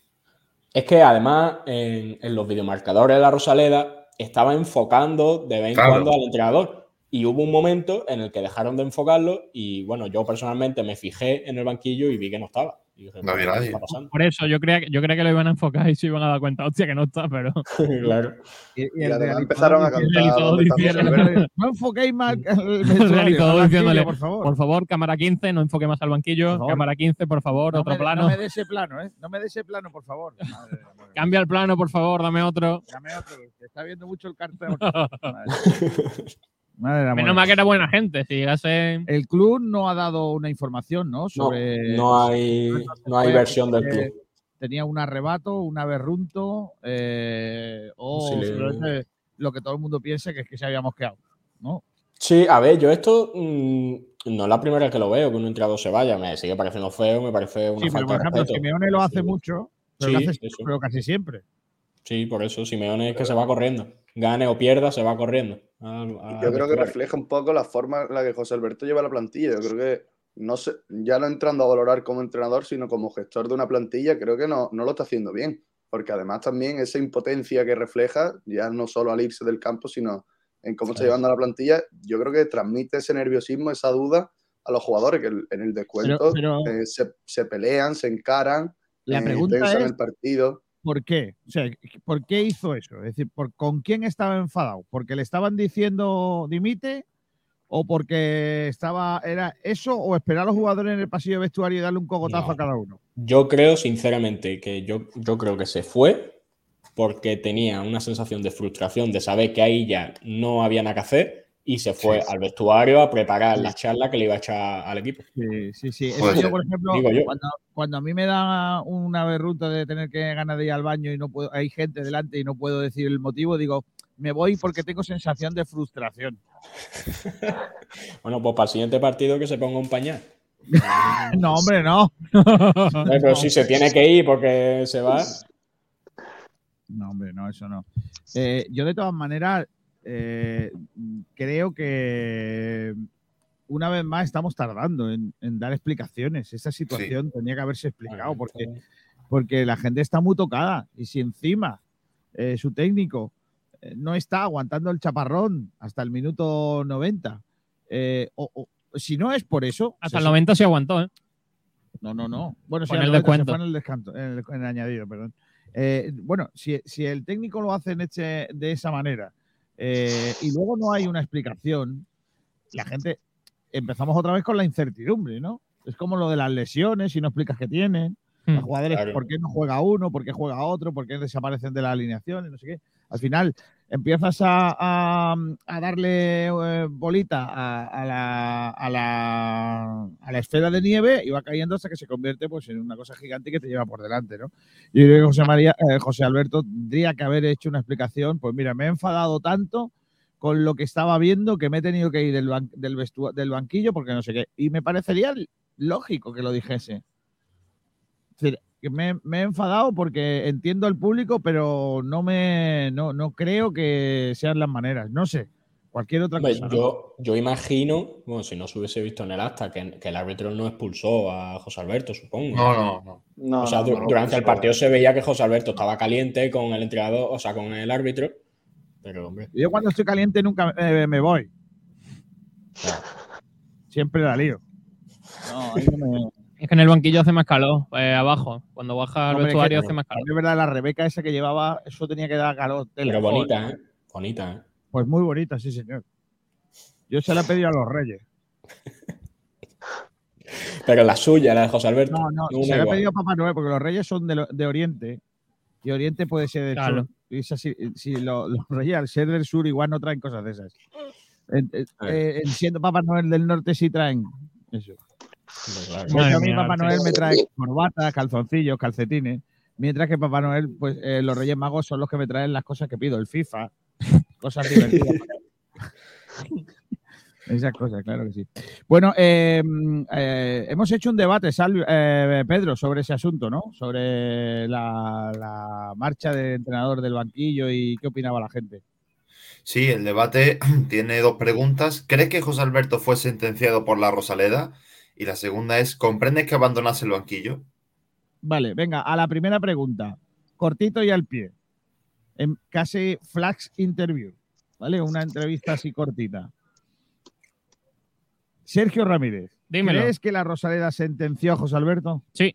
Es que además en, en los videomarcadores de la Rosaleda estaba enfocando de vez en Claro. cuando al entrenador. Y hubo un momento en el que dejaron de enfocarlo y bueno, yo personalmente me fijé en el banquillo y vi que no estaba. Y dije, No había "¿Qué nadie". Por eso yo creía, que- yo creía que lo iban a enfocar y se iban a dar cuenta, hostia, que no está, pero. claro. Y, y Y el además realizador empezaron a cantar. realizador ¿dónde está José diciendo-? No enfoquéis más el El realizador diciéndole, por favor. Por favor, cámara 15, no enfoque más al banquillo. Cámara 15, por favor, no otro me, plano. No me dé ese plano, ¿eh? No me dé ese plano, por favor. Madre, madre. Cambia el plano, por favor, dame otro. Dame otro, que está viendo mucho el cartel. Madre. Menos mal que era buena gente. Si llegase. El club no ha dado una información, ¿no? No, Sobre no hay, no hay versión del porque club. Tenía un arrebato, un aberrunto, eh, o Sí, le- simplemente lo que todo el mundo piensa que es que se había mosqueado, ¿no? Sí, a ver, yo esto mm, no es la primera vez que lo veo, que un entrenador se vaya. Me sigue pareciendo feo, me parece una Sí, pero por de ejemplo, respeto. Simeone lo hace Sí. mucho, pero, Sí, lo hace eso. siempre, pero casi siempre. Sí, por eso Simeone es que se va corriendo. Gane o pierda, se va corriendo. Yo creo que refleja un poco la forma en la que José Alberto lleva la plantilla. Yo creo que, no sé, ya no entrando a valorar como entrenador, sino como gestor de una plantilla, creo que no, no lo está haciendo bien. Porque además también esa impotencia que refleja, ya no solo al irse del campo, sino en cómo está llevando la plantilla, yo creo que transmite ese nerviosismo, esa duda a los jugadores que en el descuento Pero- pero- eh, se, se pelean, se encaran, La eh, pregunta es, el partido. ¿Por qué? O sea, ¿por qué hizo eso? Es decir, ¿por, ¿con quién estaba enfadado? ¿Porque le estaban diciendo dimite? ¿O porque estaba, era eso? ¿O esperar a los jugadores en el pasillo vestuario y darle un cogotazo No. a cada uno? Yo creo, sinceramente, que yo, yo creo que se fue porque tenía una sensación de frustración de saber que ahí ya no había nada que hacer y se fue Sí. al vestuario a preparar la charla que le iba a echar al equipo. Sí, sí, sí. Eso yo, por ejemplo, Digo yo. Cuando, cuando a mí me da una berruta de tener que ganar de ir al baño y no puedo, hay gente delante y no puedo decir el motivo, digo, me voy porque tengo sensación de frustración. Bueno, pues para el siguiente partido que se ponga un pañal. No, hombre, no. Eh, Pero si se tiene que ir porque se va. No, hombre, no, eso no. Eh, yo de todas maneras eh, creo que una vez más estamos tardando en, en dar explicaciones. Esa situación tenía que haberse explicado porque, porque la gente está muy tocada y si encima eh, su técnico eh, no está aguantando el chaparrón hasta el minuto 90, eh, o, o- si no es por eso, Hasta el 90 se aguantó, ¿eh? no, no, no. Bueno, al el 90 se descuento. en el descanto, en el, en el añadido, perdón. Eh, bueno, si, si el técnico lo hace en este- de esa manera eh, y luego no hay una explicación, la gente empezamos otra vez con la incertidumbre, ¿no? Es como lo de las lesiones, si no explicas qué tienen, los Hmm. jugadores, Claro. por qué no juega uno, por qué juega otro, por qué desaparecen de la alineación, y no sé qué. Al final empiezas a, a- darle eh, bolita a, la, la, a la esfera de nieve y va cayendo hasta que se convierte pues, en una cosa gigante que te lleva por delante, ¿no? Yo creo José, María, eh, José Alberto tendría que haber hecho una explicación, pues mira, me he enfadado tanto con lo que estaba viendo que me he tenido que ir del, ban- del, del banquillo porque no sé qué. Y me parecería lógico que lo dijese. Es decir, que me, me he enfadado porque entiendo al público, pero no me no, no creo que sean las maneras. No sé, cualquier otra cosa. ¿no? yo, yo imagino, bueno, si no se hubiese visto en el acta, que, que el árbitro no expulsó a José Alberto, supongo. No, no, no. No, o sea, no, du- no, durante el partido se veía que José Alberto estaba caliente con el entrenador, o sea, con el árbitro. Pero, hombre, Yo cuando estoy caliente nunca eh, me voy. Siempre la lío. No, ahí no me- Es que en el banquillo hace más calor, eh, abajo. Cuando baja al Hombre, es que- vestuario hace más calor. Es verdad, la Rebeca esa que llevaba, eso tenía que dar calor. tela. pero bonita. ¿eh? Bonita, ¿eh? Pues muy bonita, sí, señor. Yo se la he pedido a los reyes. Pero la suya, la de José Alberto. No, no, se la he pedido a Papá Noel, porque los reyes son de, lo- de Oriente. Y Oriente puede ser del Claro. sur. Y es así, si lo- los reyes, al ser del sur, igual no traen cosas de esas. En- eh, eh, en siendo Papá Noel del norte, sí traen eso. Claro. Madre a mí Papá. Noel me trae corbata, calzoncillos, calcetines. Mientras que Papá Noel, pues eh, los Reyes Magos son los que me traen las cosas que pido, el FIFA, cosas divertidas. Esas cosas, claro que sí. Bueno, eh, eh, hemos hecho un debate, Sal- eh, Pedro, sobre ese asunto, ¿no? Sobre la, la marcha del entrenador del banquillo y qué opinaba la gente. Sí, el debate tiene dos preguntas. ¿Crees que José Alberto fue sentenciado por la Rosaleda? Y la segunda es, ¿comprendes que abandonase el banquillo? Vale, venga, a la primera pregunta. Cortito y al pie. En casi flash interview. ¿Vale? Una entrevista así cortita. Sergio Ramírez. Dímelo. ¿Crees que la Rosaleda sentenció a José Alberto? Sí.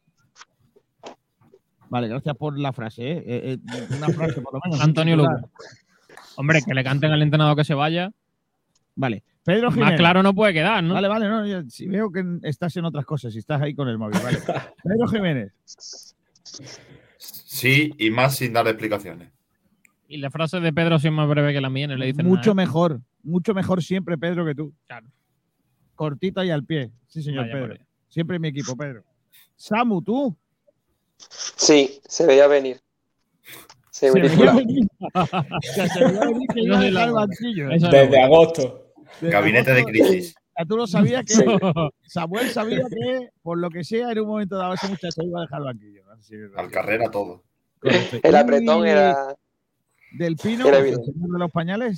Vale, gracias por la frase. ¿eh? Eh, eh, una frase por lo menos. Antonio Titular. Luca. Hombre, que le canten al entrenador que se vaya. Vale. Pedro Jiménez. Más claro no puede quedar, ¿no? Vale, vale, no, ya- si veo que estás en otras cosas, si estás ahí con el móvil, vale. Pedro Jiménez. Sí, y más sin dar explicaciones. Y la frase de Pedro sí es más breve que la mía, no le dicen Mucho nada. ¿eh? mejor, mucho mejor siempre, Pedro, que tú. Claro. Cortita y al pie. Sí, señor Vaya Pedro. Siempre mi equipo, Pedro. Samu, tú. Sí, se veía venir. Desde agosto. Desde Gabinete de crisis. ya Tú lo sabías que Sí. Samuel sabía que, por lo que sea, en un momento dado ese muchacho iba a dejar el banquillo. Así Al carrera todo. correcto. El apretón era. Del Pino, era el evidente. señor de los pañales.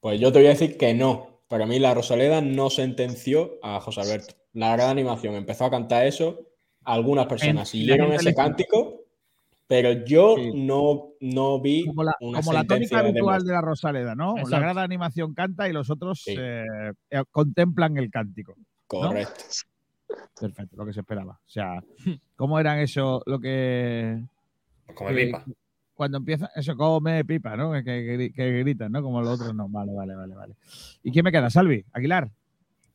Pues yo te voy a decir que no. Para mí la Rosaleda no sentenció a José Alberto. La gran animación empezó a cantar eso. Algunas personas siguieron ese cántico, pero yo Sí. no, no vi Como la, una como la tónica habitual de la Rosaleda, ¿no? La Exacto. gran animación canta y los otros Sí. eh, eh, contemplan el cántico. Correcto. Perfecto, lo que se esperaba. O sea, ¿cómo eran eso lo que Come que- pipa. cuando empieza eso come pipa, ¿no? Que, que- que gritan, ¿no? Como los otros no. Vale, vale, vale, vale. ¿Y quién me queda? Salvi, Aguilar.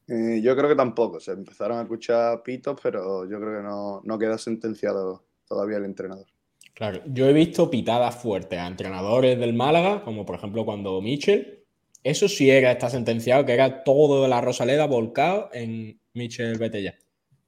Eh, yo creo que tampoco. Se empezaron a escuchar pitos, pero yo creo que no, no queda sentenciado todavía el entrenador. Claro, yo he visto pitadas fuertes a entrenadores del Málaga, como por ejemplo cuando Michel, eso sí era, está sentenciado, que era todo de la Rosaleda volcado en Michel Betella.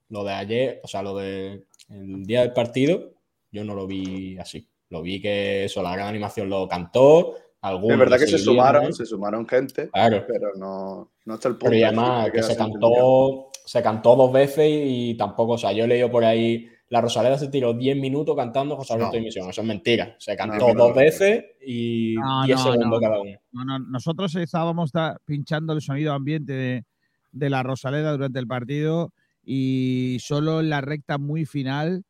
Lo de ayer, o sea, lo de el día del partido, yo no lo vi así. Lo vi que eso, la gran animación lo cantó, es verdad que se sumaron, se sumaron gente, Claro. pero no, no está el punto. Pero y de además que se cantó, se cantó dos veces y tampoco, o sea, yo he leído por ahí, la Rosaleda se tiró 10 minutos cantando José Alberto No. de Misión. Eso es mentira. Se cantó no, dos no. veces y No, 10 no, segundos no. cada uno. No, no, nosotros estábamos pinchando el sonido ambiente de, de la Rosaleda durante el partido y solo en la recta muy final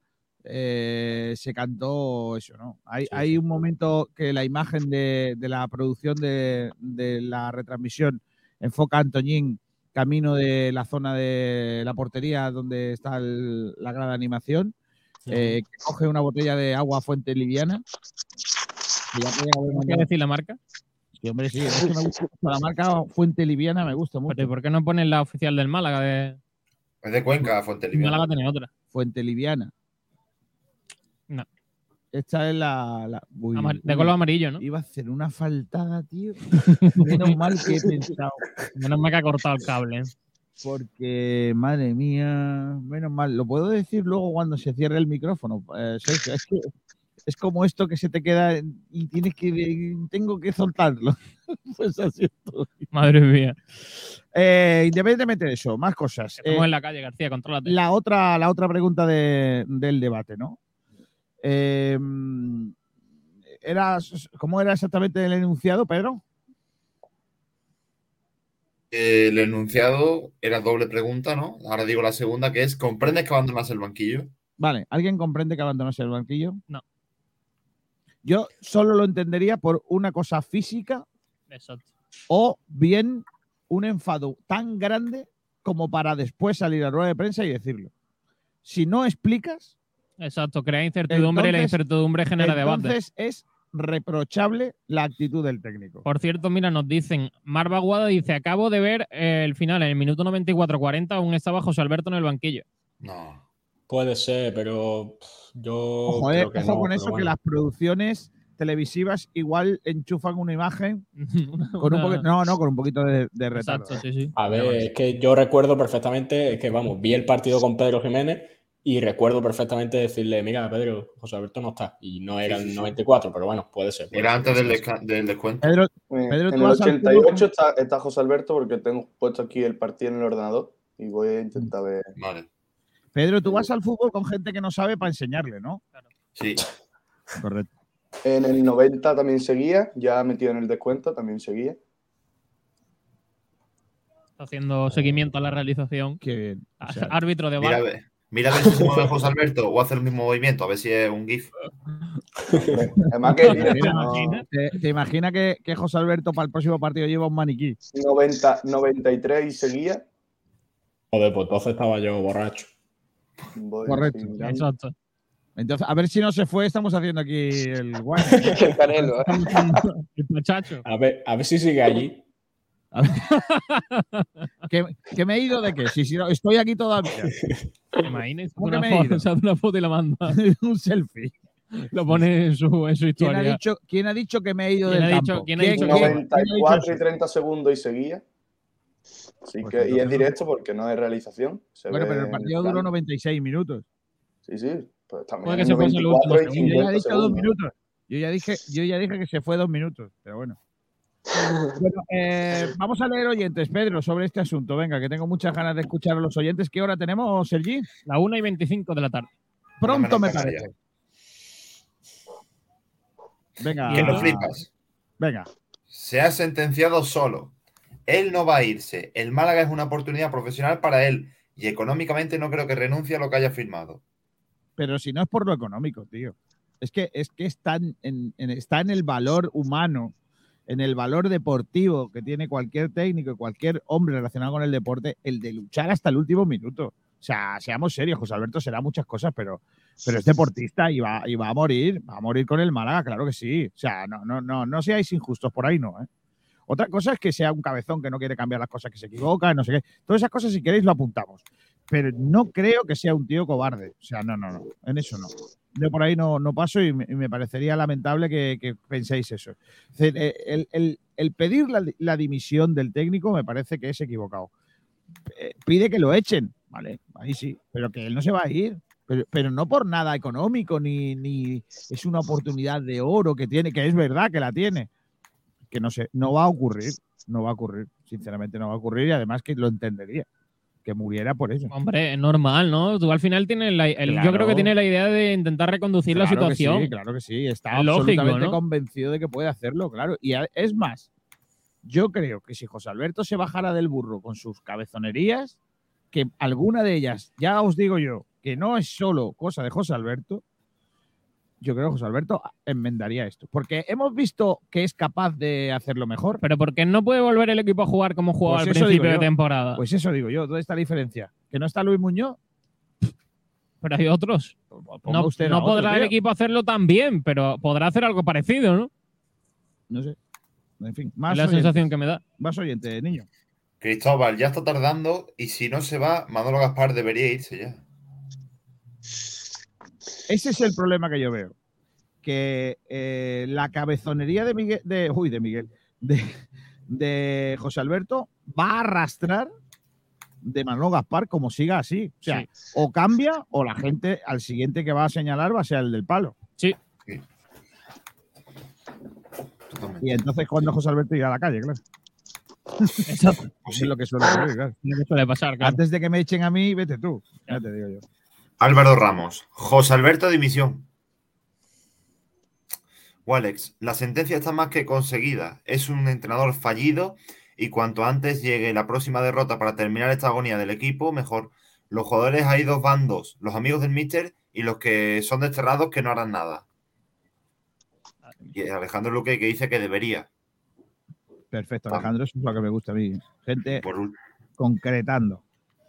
eh, se cantó eso, ¿no? Hay, Sí, hay sí. un momento que la imagen de, de la producción de, de la retransmisión enfoca a Antoñín camino de la zona de la portería donde está el- la gran animación, eh, que coge una botella de agua fuente liviana. ¿Qué decir la marca? Sí, hombre, sí, es que me gusta mucho. La marca Fuente Liviana me gusta mucho. Pero ¿y ¿por qué no ponen la oficial del Málaga? De... Es de Cuenca, Fuente Liviana. Málaga tiene otra. Fuente Liviana. No. Esta es la. la- uy, Amar- de color amarillo, ¿no? Iba a hacer una faltada, tío. Menos mal que he pensado. Menos mal que ha cortado el cable. ¿eh? Porque, madre mía, menos mal. Lo puedo decir luego cuando se cierre el micrófono. eh, Sergio, es que es como esto que se te queda y tienes que. Tengo que soltarlo. pues así estoy. Madre mía. Eh, independientemente de eso, más cosas. Estamos Eh, en la calle, García, contrólate. la otra, la otra pregunta de- del debate, ¿no? Eh, era, ¿Cómo era exactamente el enunciado, Pedro? El enunciado era doble pregunta, ¿no? Ahora digo la segunda, que es, ¿comprendes que abandonas el banquillo? Vale, ¿alguien comprende que abandonase el banquillo? No. Yo solo lo entendería por una cosa física Exacto. o bien un enfado tan grande como para después salir a rueda de prensa y decirlo. Si no explicas, Exacto, crea incertidumbre y la incertidumbre genera debate. entonces es reprochable la actitud del técnico. Por cierto, mira, nos dicen, Marva Guada dice, acabo de ver el final, en el minuto 94-40 aún estaba José Alberto en el banquillo. No. Puede ser, pero yo. Ojo, eh, creo que ojo no, con eso que las producciones televisivas igual enchufan una imagen con un poquito, no, no, con un poquito de, de retardo. Exacto, sí, sí. A ver, es que yo recuerdo perfectamente, que vamos, vi el partido con Pedro Jiménez y recuerdo perfectamente decirle, mira, Pedro, José Alberto no está. Y no era Sí, sí, el sí. 94, pero bueno, puede ser. puede Era ser, antes del, descuento. Pedro, Eh, Pedro, en el vas al 88 está, está José Alberto porque tengo puesto aquí el partido en el ordenador y voy a intentar ver. Vale. Pedro, tú vas al fútbol con gente que no sabe para enseñarle, ¿no? Sí. Correcto. En el 90 también seguía, ya metido en el descuento también seguía. Está haciendo seguimiento a la realización. Qué bien. O sea, Árbitro de bar. Mira a ver si se mueve José Alberto o hace el mismo movimiento, a ver si es un GIF. Además que ¿Te, te imaginas que, que José Alberto para el próximo partido lleva un maniquí? 90, 93 y seguía. Joder, pues entonces estaba yo borracho. Voy Correcto. Exacto. Entonces, a ver si no se fue, estamos haciendo aquí el guay. El Canelo, ¿eh? El muchacho. A ver, a ver si sigue allí. ¿Que, que me he ido de qué? Si, si no, estoy aquí todavía. ¿Te imaginas? ¿Cómo que Una me foto, una y la manda. un selfie. Lo pone en su, en su ¿Quién ha, historia. dicho, ¿Quién ha dicho que me he ido ¿Quién del ha dicho- campo? quién ha dicho quién ha dicho 94 y eso? 30 segundos y seguía. Así Pues que, y es directo porque no es realización. se Bueno, pero el partido duró 96 minutos. Sí, sí. Pues también que se fuese el 94 y último Yo ya he 50 dicho dos minutos. Yo ya dije, yo ya dije que se fue dos minutos, pero bueno. Bueno, eh, vamos a leer oyentes, Pedro, sobre este asunto. Venga, que tengo muchas ganas de escuchar a los oyentes. ¿Qué hora tenemos, Sergi? La 1 y 25 de la tarde. Pronto me parece. Venga, Que no flipas. venga. Se ha sentenciado solo. Él no va a irse. El Málaga es una oportunidad profesional para él y económicamente no creo que renuncie a lo que haya firmado. Pero si no es por lo económico, tío. Es que, es que está, en, en- en- está en el valor humano, en el valor deportivo que tiene cualquier técnico y cualquier hombre relacionado con el deporte, el de luchar hasta el último minuto. O sea, seamos serios, José Alberto será muchas cosas, pero, pero es deportista y va, y va a morir, va a morir con el Málaga, claro que sí. O sea, no, no, no, no seáis injustos por ahí, no. ¿eh? Otra cosa es que sea un cabezón que no quiere cambiar las cosas, que se equivoca, no sé qué. Todas esas cosas, si queréis, lo apuntamos. Pero no creo que sea un tío cobarde. O sea, no, no, no. En eso no. Yo por ahí no, no paso y me, parecería lamentable que, penséis eso. Eh, el, el- el pedir la, la dimisión del técnico me parece que es equivocado. Eh, Pide que lo echen, ¿vale? Ahí sí, pero que él no se va a ir. Pero, pero no por nada económico, ni, ni es una oportunidad de oro que tiene, que es verdad que la tiene. Que no sé, no va a ocurrir, no va a ocurrir, sinceramente no va a ocurrir y además que lo entendería, que muriera por eso. Hombre, es normal, ¿no? Tú al final tienes la, el- yo creo que tiene la idea de intentar reconducir la Claro que situación. sí, claro que sí, está Es lógico, absolutamente ¿no? convencido de que puede hacerlo, claro. Y es más, yo creo que si José Alberto se bajara del burro con sus cabezonerías, que alguna de ellas, ya os digo yo, que no es solo cosa de José Alberto, yo creo que José Alberto enmendaría esto. Porque hemos visto que es capaz de hacerlo mejor. Pero porque no puede volver el equipo a jugar como jugaba Pues al principio de temporada. Pues eso digo yo, ¿dónde está la diferencia? ¿Que no está Luis Muñoz? pero hay otros. Ponga No, usted a no otro, podrá el equipo hacerlo tan bien, pero podrá hacer algo parecido, ¿no? No sé. En fin, Es más la oyentes. sensación que me da. Más oyente, niño. Cristóbal ya está tardando y si no se va, Manolo Gaspar debería irse ya. Ese es el problema que yo veo. Que eh, la cabezonería de Miguel, de, uy, de Miguel, de, de José Alberto va a arrastrar de Manolo Gaspar como siga así. O sea, Sí. o cambia o la gente al siguiente que va a señalar va a ser el del palo. Sí. Y entonces cuando José Alberto irá a la calle, claro. Exacto. Eso es lo que suele ocurrir, claro. Lo que suele pasar, claro. Antes de que me echen a mí, vete tú. Ya te digo yo. Álvaro Ramos. José Alberto dimisión. Walex, la sentencia está más que conseguida. Es un entrenador fallido y cuanto antes llegue la próxima derrota para terminar esta agonía del equipo, mejor. Los jugadores hay dos bandos, los amigos del míster y los que son desterrados que no harán nada. Y Alejandro Luque que dice que debería. Perfecto. Alejandro, eso es lo que me gusta a mí. Gente Por, concretando.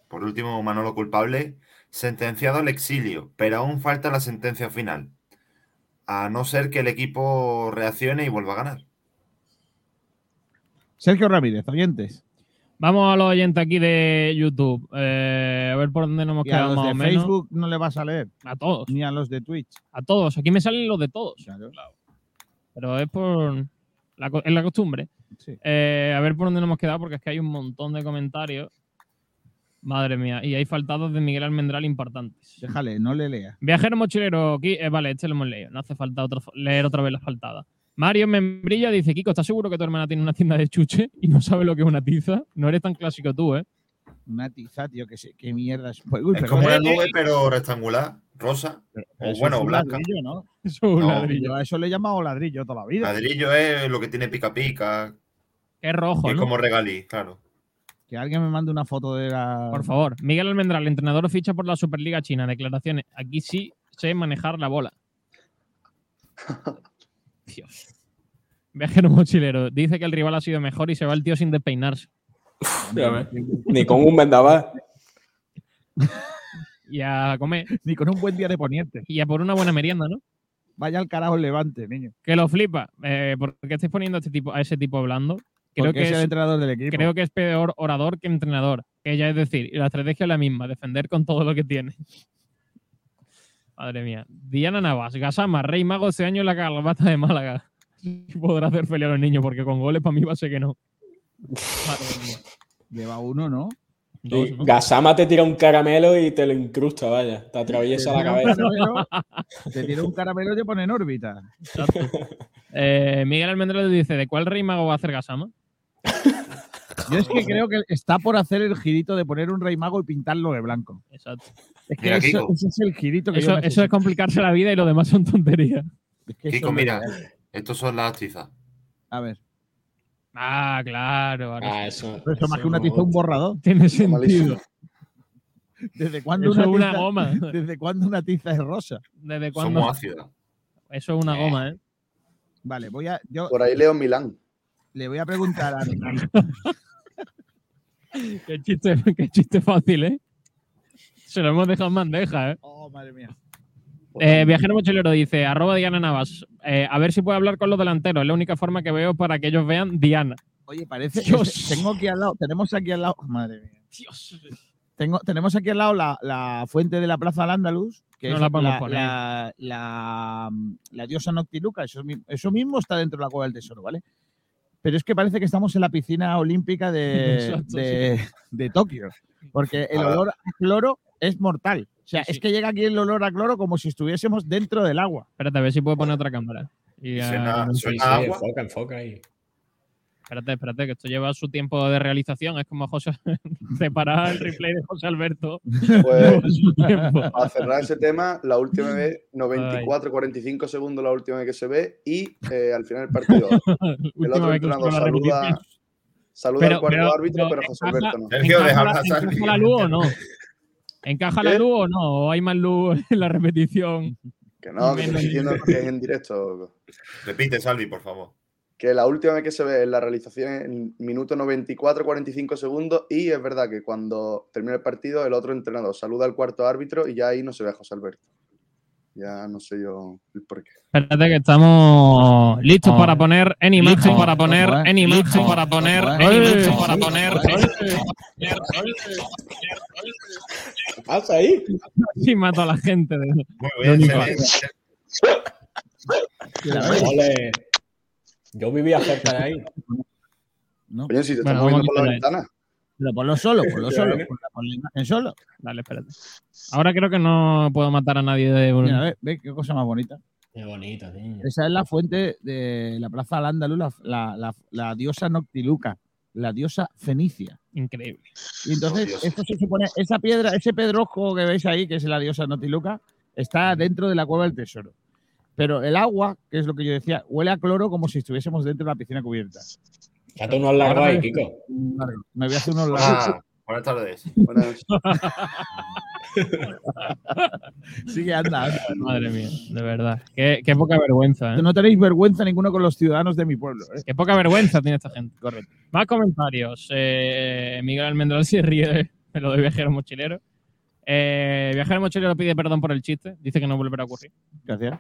por último, Manolo culpable, sentenciado al exilio, pero aún falta la sentencia final. A no ser que el equipo reaccione y vuelva a ganar. Sergio Ramírez, oyentes. Vamos a los oyentes aquí de YouTube. Eh, a ver por dónde nos hemos Y a quedado los más de o menos. Facebook no le vas a leer, A todos, ni a los de Twitch. a todos. Aquí me salen los de todos. Claro. Pero es por la, es la costumbre. Sí. Eh, a ver por dónde nos hemos quedado, porque es que hay un montón de comentarios. Madre mía. Y hay faltados de Miguel Almendral importantes. Déjale, no le leas. Viajero mochilero, aquí, eh, vale, este lo hemos leído. No hace falta otro- leer otra vez las faltadas. Mario Membrilla dice: Kiko, ¿estás seguro que tu hermana tiene una tienda de chuche y no sabe lo que es una tiza? No eres tan clásico tú, ¿eh? Una tiza, tío, que sé, qué mierda es. Pues, uy, Es perdón, como una nube, pero rectangular, rosa. pero o bueno, es un blanca. ladrillo, ¿no? Eso es un No, ladrillo. Yo a eso le he llamado ladrillo toda la vida. Ladrillo es lo que tiene pica pica. Es rojo, y es ¿no? como regalí, claro. Que alguien me mande una foto de la. Por favor. Miguel Almendral, entrenador ficha por la Superliga China. Declaraciones. Aquí sí sé manejar la bola. Dios. Viajero mochilero. Dice que el rival ha sido mejor y se va el tío sin despeinarse. Ni con un vendaval. Y a comer. Ni con un buen día de poniente. Y a por una buena merienda, ¿no? Vaya al carajo el levante, niño. Que lo flipa. Eh, ¿Por qué estáis poniendo a, este tipo, a ese tipo hablando? Creo que, es el es, entrenador del equipo. creo que es peor orador que entrenador. Que ya es decir, y la estrategia es la misma, defender con todo lo que tiene. Madre mía. Diana Navas, Gasama, Rey Mago este año en la Calabata de Málaga. Podrá hacer feliz a los niños, porque con goles para mí va a ser que no. Madre mía. Lleva uno, ¿no? Dos, Sí, ¿no? Gasama te tira un caramelo y te lo incrusta, vaya. Te atraviesa la Te cabeza. caramelo, Te tira un caramelo y te pone en órbita. Eh, Miguel Almendral dice: ¿de cuál Rey Mago va a hacer Gasama? Yo es que creo que está por hacer el girito de poner un rey mago y pintarlo de blanco. Exacto. Es que Mira, eso, Kiko. ese es el girito que Eso, yo eso es complicarse la vida y lo demás son tonterías. Es que Kiko, mira, estos son las tizas. A ver, Ah, claro. ahora Ah, eso. pero eso más que una tiza, un borrador. Tiene sentido. ¿Desde cuándo una, es una tiza, goma. ¿Desde cuándo una tiza es rosa? ¿Desde cuándo? muy ácidas. Eso es una goma, ¿eh? Vale, voy a, yo Por ahí leo Milán. le voy a preguntar a, a- Qué chiste, qué chiste fácil, ¿eh? Se lo hemos dejado en bandeja, ¿eh? Oh, madre mía. Eh, Viajero Mochilero dice, arroba Diana Navas, eh, a ver si puede hablar con los delanteros. Es la única forma que veo para que ellos vean Diana. Oye, parece Dios. que tengo aquí al lado, tenemos aquí al lado, madre mía. Dios. Tengo, tenemos aquí al lado la, la fuente de la Plaza al Andaluz, que No es la podemos la, poner. la- diosa Noctiluca, eso, eso mismo está dentro de la cueva del tesoro, ¿vale? Pero es que parece que estamos en la piscina olímpica de, Exacto, de, de Tokio, porque el olor a cloro es mortal. O sea, Sí, es sí. que llega aquí el olor a cloro como si estuviésemos dentro del agua. Espérate, a ver si puedo poner otra cámara. Y, Suena- agua. enfoca, enfoca ahí. Espérate, espérate, que esto lleva su tiempo de realización. Es como José separar el replay de José Alberto. Pues Lleva su tiempo. a cerrar ese tema, la última vez, 94-45 segundos la última vez que se ve y eh, al final del partido. El otro entrenador saluda, saluda Pero- al cuarto pero- árbitro, pero pero José encaja- Alberto no. Sergio, ¿Encaja, deja la, pasar. encaja la luz o no? ¿Encaja la ¿Qué? luz o no? ¿O hay más luz en la repetición? Que no, que estoy diciendo que es en directo. Repite, Salvi, por favor. Que la última vez que se ve en la realización es en minuto 94-45 segundos y es verdad que cuando termina el partido el otro entrenador saluda al cuarto árbitro y ya ahí no se ve a José Alberto. Ya no sé yo el por qué. Espérate que estamos listos Oh. para poner en imagen, Listo. para poner eh. en imagen, Listo. para poner en eh. imagen, Ojo, para poner. ¿Qué pasa ahí? Sí, mato a la gente. de- Muy bien. Yo vivía cerca de ahí. ¿no? Oye, si te Bueno, estás moviendo por la ventana. Pero ponlo solo, ponlo solo, pon la, imagen solo. Dale, espérate. Ahora creo que no puedo matar a nadie de Mira, ve, ve qué cosa más bonita. Qué bonito, tío. Esa es la fuente de la Plaza al Andaluz, la, la- la- la diosa Noctiluca, la diosa fenicia. Increíble. Y entonces, esto se supone, esa piedra, ese pedrojo que veis ahí, que es la diosa Noctiluca, está dentro de la cueva del tesoro. Pero el agua, que es lo que yo decía, huele a cloro como si estuviésemos dentro de la piscina cubierta. Date unos largos ahí, me- Kiko. Me voy a hacer unos largos. Ah, buenas tardes. Buenas noches. Sigue, anda, anda. Madre mía, de verdad. Qué, qué poca vergüenza, ¿eh? No tenéis vergüenza ninguno con los ciudadanos de mi pueblo. ¿eh? Qué poca vergüenza tiene esta gente. Correcto. Más comentarios. Eh, Miguel Almendral se ríe de, de lo de viajero mochilero. Eh, viajero mochilero pide perdón por el chiste. Dice que no volverá a ocurrir. Gracias.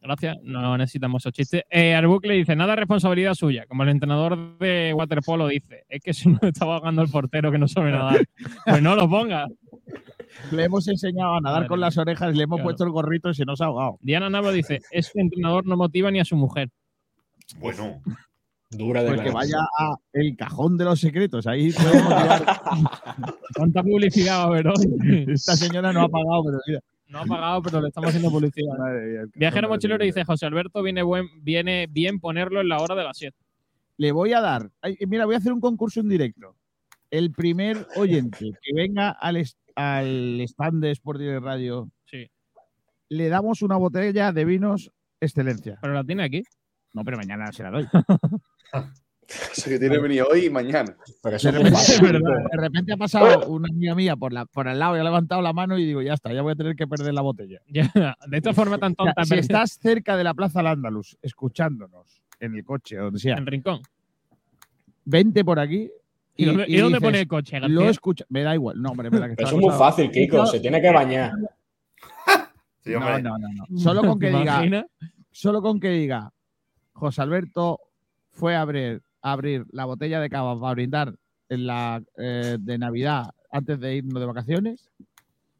Gracias, no necesitamos esos chistes. Eh, Arbucle dice, nada es responsabilidad suya. Como el entrenador de waterpolo dice, es que si no estaba ahogando el portero que no sabe nadar. Pues no lo ponga. Le hemos enseñado a nadar Madre con las orejas, le hemos Claro. puesto el gorrito y se nos ha ahogado. Diana Nava dice, este entrenador no motiva ni a su mujer. Bueno, Dura de Pues que vaya a el cajón de los secretos. Ahí puede motivar. ¿Cuánta publicidad va a haber hoy? Esta señora no ha pagado, pero mira. No ha pagado, pero le estamos haciendo publicidad. Mía, Viajero mochilero dice, José Alberto, viene, buen, viene bien ponerlo en la hora de las 7. Le voy a dar. mira, voy a hacer un concurso en directo. El primer oyente que venga al, al stand de Sport Direct Radio, Sí, le damos una botella de vinos excelencia. pero la tiene aquí. No, pero mañana se la doy. Eso que tiene que venir hoy y mañana. Pero eso De repente, fácil. de repente ha pasado una amiga mía por, la, por al lado y ha levantado la mano y digo, ya está, ya voy a tener que perder la botella. De esta forma tan tonta, si estás cerca de la Plaza Lándalus, escuchándonos en el coche o donde sea, en Rincón. vente por aquí ¿Y, dónde, y dónde dices, pone el coche, García? Lo escucha. Me da igual. No, hombre, que Pero es muy fácil, Kiko. Se tiene que bañar. sí, No, no, no, no. Solo con que ¿Te diga, solo con que diga, José Alberto fue a abrir, abrir la botella de cava para brindar en la eh, de Navidad antes de irnos de vacaciones,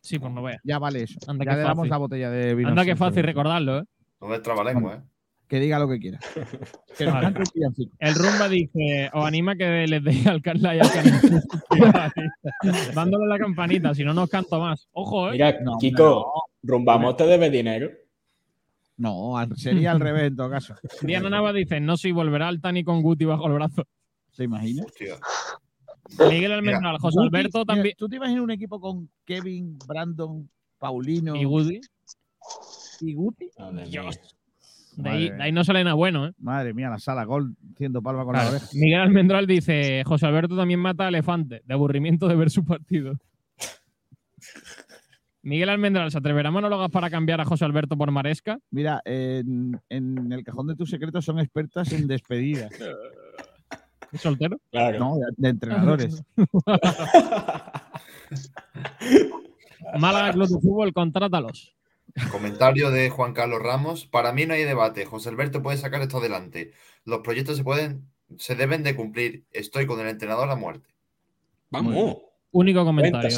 Sí, pues no veas. ya vale eso. Anda, ya le damos fácil. la botella de vino. Anda que fácil recordarlo, ¿eh? No me traba lengua, ¿eh? Que diga lo que quiera. Que nos Vale. El Rumba dice, os anima que les deis al Carla y al Carla. Dándole la campanita, si no, no os canto más. Ojo, ¿eh? Mira, No, Kiko, Rumbamos te debe dinero. No, al- sería al revés en todo caso. Diana Nava dice, no, si volverá al Tani con Guti bajo el brazo. ¿Se imagina? Hostia. Miguel Almendral, José Guti, Alberto mira, también. ¿Tú te imaginas un equipo con Kevin, Brandon, Paulino Y Guti. y Guti? Dios. De ahí, de ahí no sale nada bueno, ¿eh? Madre mía, la sala gol haciendo palma con la oreja. Miguel Almendral dice, José Alberto también mata a Elefante, de aburrimiento de ver su partido. Miguel Almendral, ¿se atreverá monólogas para cambiar a José Alberto por Maresca? Mira, en, en el cajón de tus secretos son expertas en despedidas, ¿Es soltero? Claro. ¿no? De, de entrenadores. Málaga Club de Fútbol, contrátalos. Comentario de Juan Carlos Ramos. Para mí no hay debate. José Alberto puede sacar esto adelante. Los proyectos se pueden, se deben de cumplir. Estoy con el entrenador a muerte. Vamos. Único comentario.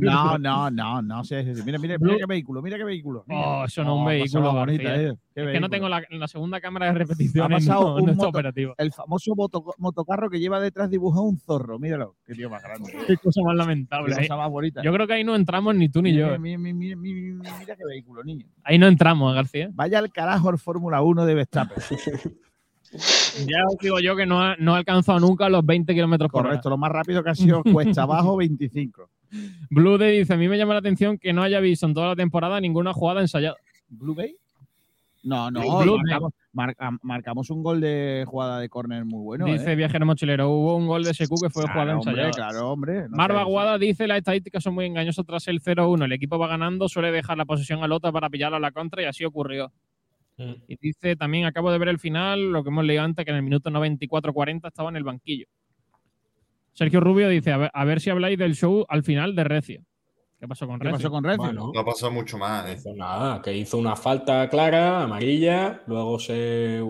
No, no, no, no sé. sí, sí. Mira, mira, mira qué vehículo, mira qué vehículo. Mira. Oh, eso no es un Oh, vehículo, bonita, eh. Qué Es que no tengo la, la segunda cámara de repetición. Ha pasado no, un no moto- operativo. El famoso moto- motocarro que lleva detrás dibujado un zorro. Míralo. Qué tío más grande. Qué cosa más Qué lamentable. Ahí- cosa más bonita. Yo creo que ahí no entramos ni tú ni yo. Mira, mira, mira, mira, mira, mira qué vehículo, niño. Ahí no entramos, García. Vaya al carajo el Fórmula 1 de Verstappen. Ya os digo yo que no ha, no ha alcanzado nunca los 20 kilómetros por hora. Correcto, lo más rápido que ha sido cuesta abajo 25. Blue Day dice: A mí me llama la atención que no haya visto en toda la temporada ninguna jugada ensayada. ¿Blue Bay? No, no, Blue marcamos, marca- marcamos un gol de jugada de córner muy bueno. dice ¿eh? Viajero Mochilero: Hubo un gol de SQ que fue jugada hombre, ensayada. claro, hombre. no Marva. Guada dice: Las estadísticas son muy engañosas tras el 0-1. El equipo va ganando, suele dejar la posesión al otro para pillarlo a la contra y así ocurrió. Mm. Y dice también, acabo de ver el final, lo que hemos leído antes, que en el minuto 94-40 estaba en el banquillo. Sergio Rubio dice, a ver, a ver si habláis del show al final de Recio. ¿Qué pasó con ¿Qué Recio? pasó con Recio? Bueno, No ha pasado mucho más, ¿eh? hizo nada. Que hizo una falta clara, amarilla. Luego se.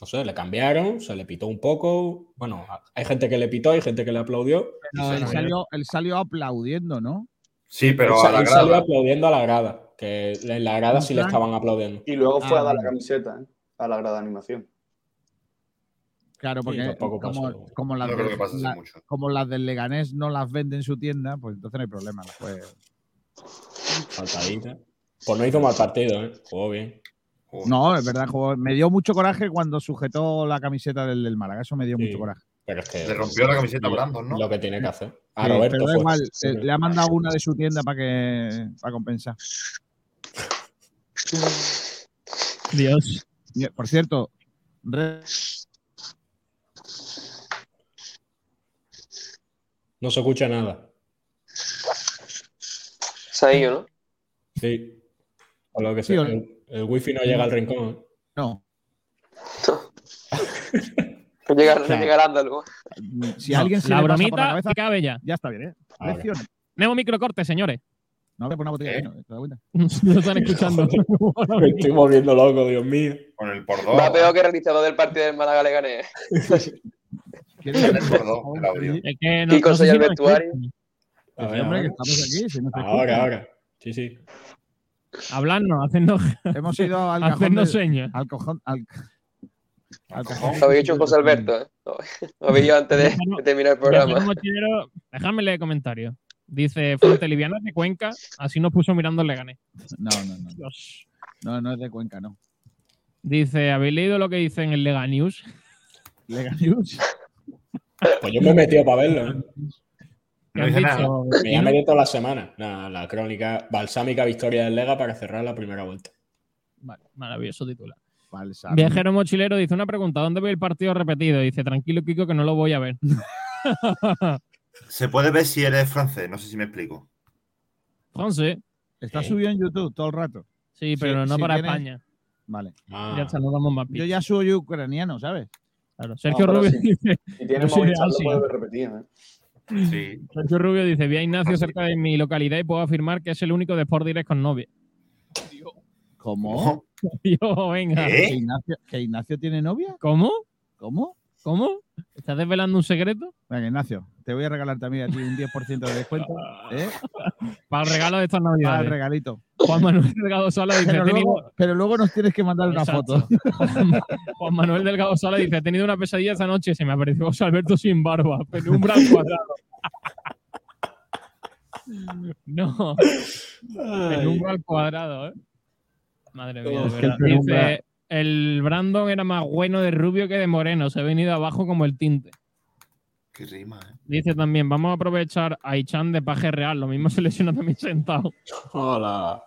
No sé, le cambiaron, se le pitó un poco. Bueno, hay gente que le pitó, hay gente que le aplaudió. No, él, salió, él salió aplaudiendo, ¿no? Sí, pero él, sa- a la él salió aplaudiendo a la grada. Que en la grada sí le estaban aplaudiendo. Y luego fue Ah, a dar la camiseta, ¿eh? A la grada de animación. Claro, porque como, como las la- mucho. como las del Leganés no las venden en su tienda, pues entonces no hay problema. Pues, Faltadita. Pues no hizo mal partido, ¿eh? Jugó bien. No, es verdad, jugó- me dio mucho coraje cuando sujetó la camiseta del, del Málaga. Eso me dio Sí. mucho coraje. Pero es que. Le rompió la camiseta a Brandon, ¿no? Lo que tiene que hacer. A Sí, Roberto pero da fue. igual, Sí. eh, le ha mandado una de su tienda para que para compensar. Dios. Por cierto, re- No se escucha nada. Se ha ido, ¿no? Sí. O lo que sea. El, el wifi no llega al rincón. ¿eh? no. No llega, no andaluz. Si No, alguien se la le pasa por bromita la cabeza, ya. ya está bien, ¿eh? Lecciones. Nemo microcorte, señores. No, hombre, por una botella de ¿Eh? vino, ¿te das cuenta? No están escuchando. Me estoy volviendo loco, Dios mío. Con el por dos. Va peor que el realizador del partido del Málaga le gané. ¿Quieres Con el por dos, el audio. Es que no, Kiko, no sé soy el vestuario. hombre, que ahora, estamos aquí. si no se ahora, escucha. ahora. Sí, sí. Hablarnos, hacernos, Hemos ido al hacernos del- señas. al cojón. Al. Lo habéis hecho José Alberto, ¿eh? Lo habéis hecho antes de, de terminar el programa. déjame leer comentarios. Dice Fuente Liviana de Cuenca, así nos puso mirando el Leganés. No, no, no. Dios. No, no es de Cuenca, no. Dice, ¿habéis leído lo que dice en el Lega News? Lega News. Pues yo me he metido para verlo. ¿eh? ¿Qué No han dice nada. Me ha metido toda la semana. Nada, la crónica balsámica victoria del Lega para cerrar la primera vuelta. Vale, maravilloso titular. Balsam. Viajero mochilero dice una pregunta, ¿dónde ve el partido repetido? Dice, tranquilo Kiko que no lo voy a ver. Se puede ver si eres francés, no sé si me explico. Francés. Está subido en YouTube todo el rato. Sí, pero Sí, no sí para tienes- España. Vale. Ah, Ya está, no damos más Yo ya soy ucraniano, ¿sabes? Claro. Sergio pero Rubio sí. dice, Si tiene Yo soy de Movistar, lo Asia. puede ver repetido. ¿eh? Sí. Sergio Rubio dice, vi a Ignacio cerca de mi localidad y puedo afirmar que es el único de Sport Direct con novia. ¿Cómo? Yo, venga. ¿Qué? ¿Que Ignacio, que Ignacio tiene novia? ¿Cómo? ¿Cómo? ¿Cómo? ¿Estás desvelando un secreto? Venga, Ignacio, te voy a regalar también a ti un 10% de descuento. ¿eh? Para el regalo de estas Para el navidades. regalito. Juan Manuel Delgado Sala dice, Pero luego, pero luego nos tienes que mandar una Exacto. foto. Juan Manuel Delgado Sala dice, he tenido una pesadilla esta noche, se me apareció José Alberto sin barba, penumbra al cuadrado. no, penumbra al cuadrado, ¿eh? Madre mía, de verdad. Dice, el Brandon era más bueno de rubio que de moreno, se ha venido abajo como el tinte. Qué rima, ¿eh? Dice también, vamos a aprovechar a Ichan de paje real, lo mismo se lesiona también sentado. Hola.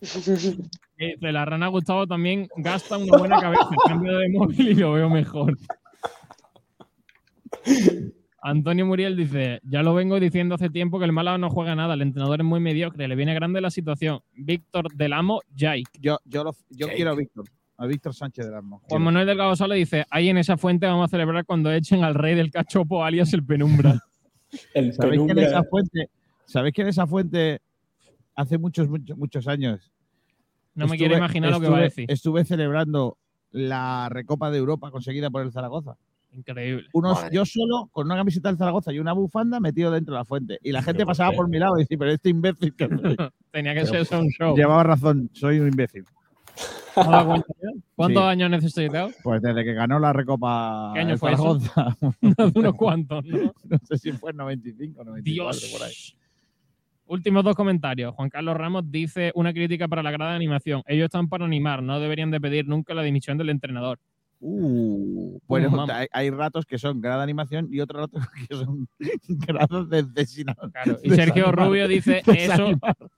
Dice, la rana Gustavo también gasta una buena cabeza, cambio de móvil y lo veo mejor. Antonio Muriel dice, ya lo vengo diciendo hace tiempo que el Málaga no juega nada, el entrenador es muy mediocre, le viene grande la situación. Víctor del Amo, Jake. Yo, yo, lo- yo Jake. quiero a Víctor. A Víctor Sánchez del Armo. Juan Manuel Delgado Sala dice, ahí en esa fuente vamos a celebrar cuando echen al rey del cachopo alias el penumbra. El ¿Sabéis que en penumbra- esa fuente, ¿sabéis que en esa fuente hace muchos, muchos, muchos años No me estuve- quiero imaginar lo que va a decir. Estuve celebrando la Recopa de Europa conseguida por el Zaragoza. Increíble. Unos, yo solo, con una camiseta del Zaragoza y una bufanda, metido dentro de la fuente. Y la gente ¿por pasaba por mi lado y decía, pero este imbécil que soy". Tenía que Pero, ser eso un show. Llevaba razón, soy un imbécil. ¿Cuántos Sí. años necesitado? Pues desde que ganó la Recopa ¿Qué año el fue eso? Zaragoza, unos cuantos, ¿no? no sé si fue en 95 o 94, por ahí. Dios. Últimos dos comentarios. Juan Carlos Ramos dice una crítica para la grada de animación. Ellos están para animar, no deberían de pedir nunca la dimisión del entrenador. Uh, bueno, Uh, hay, hay ratos que son grada de animación y otros ratos que son grados de. Claro. Y Sergio. Rubio dice eso,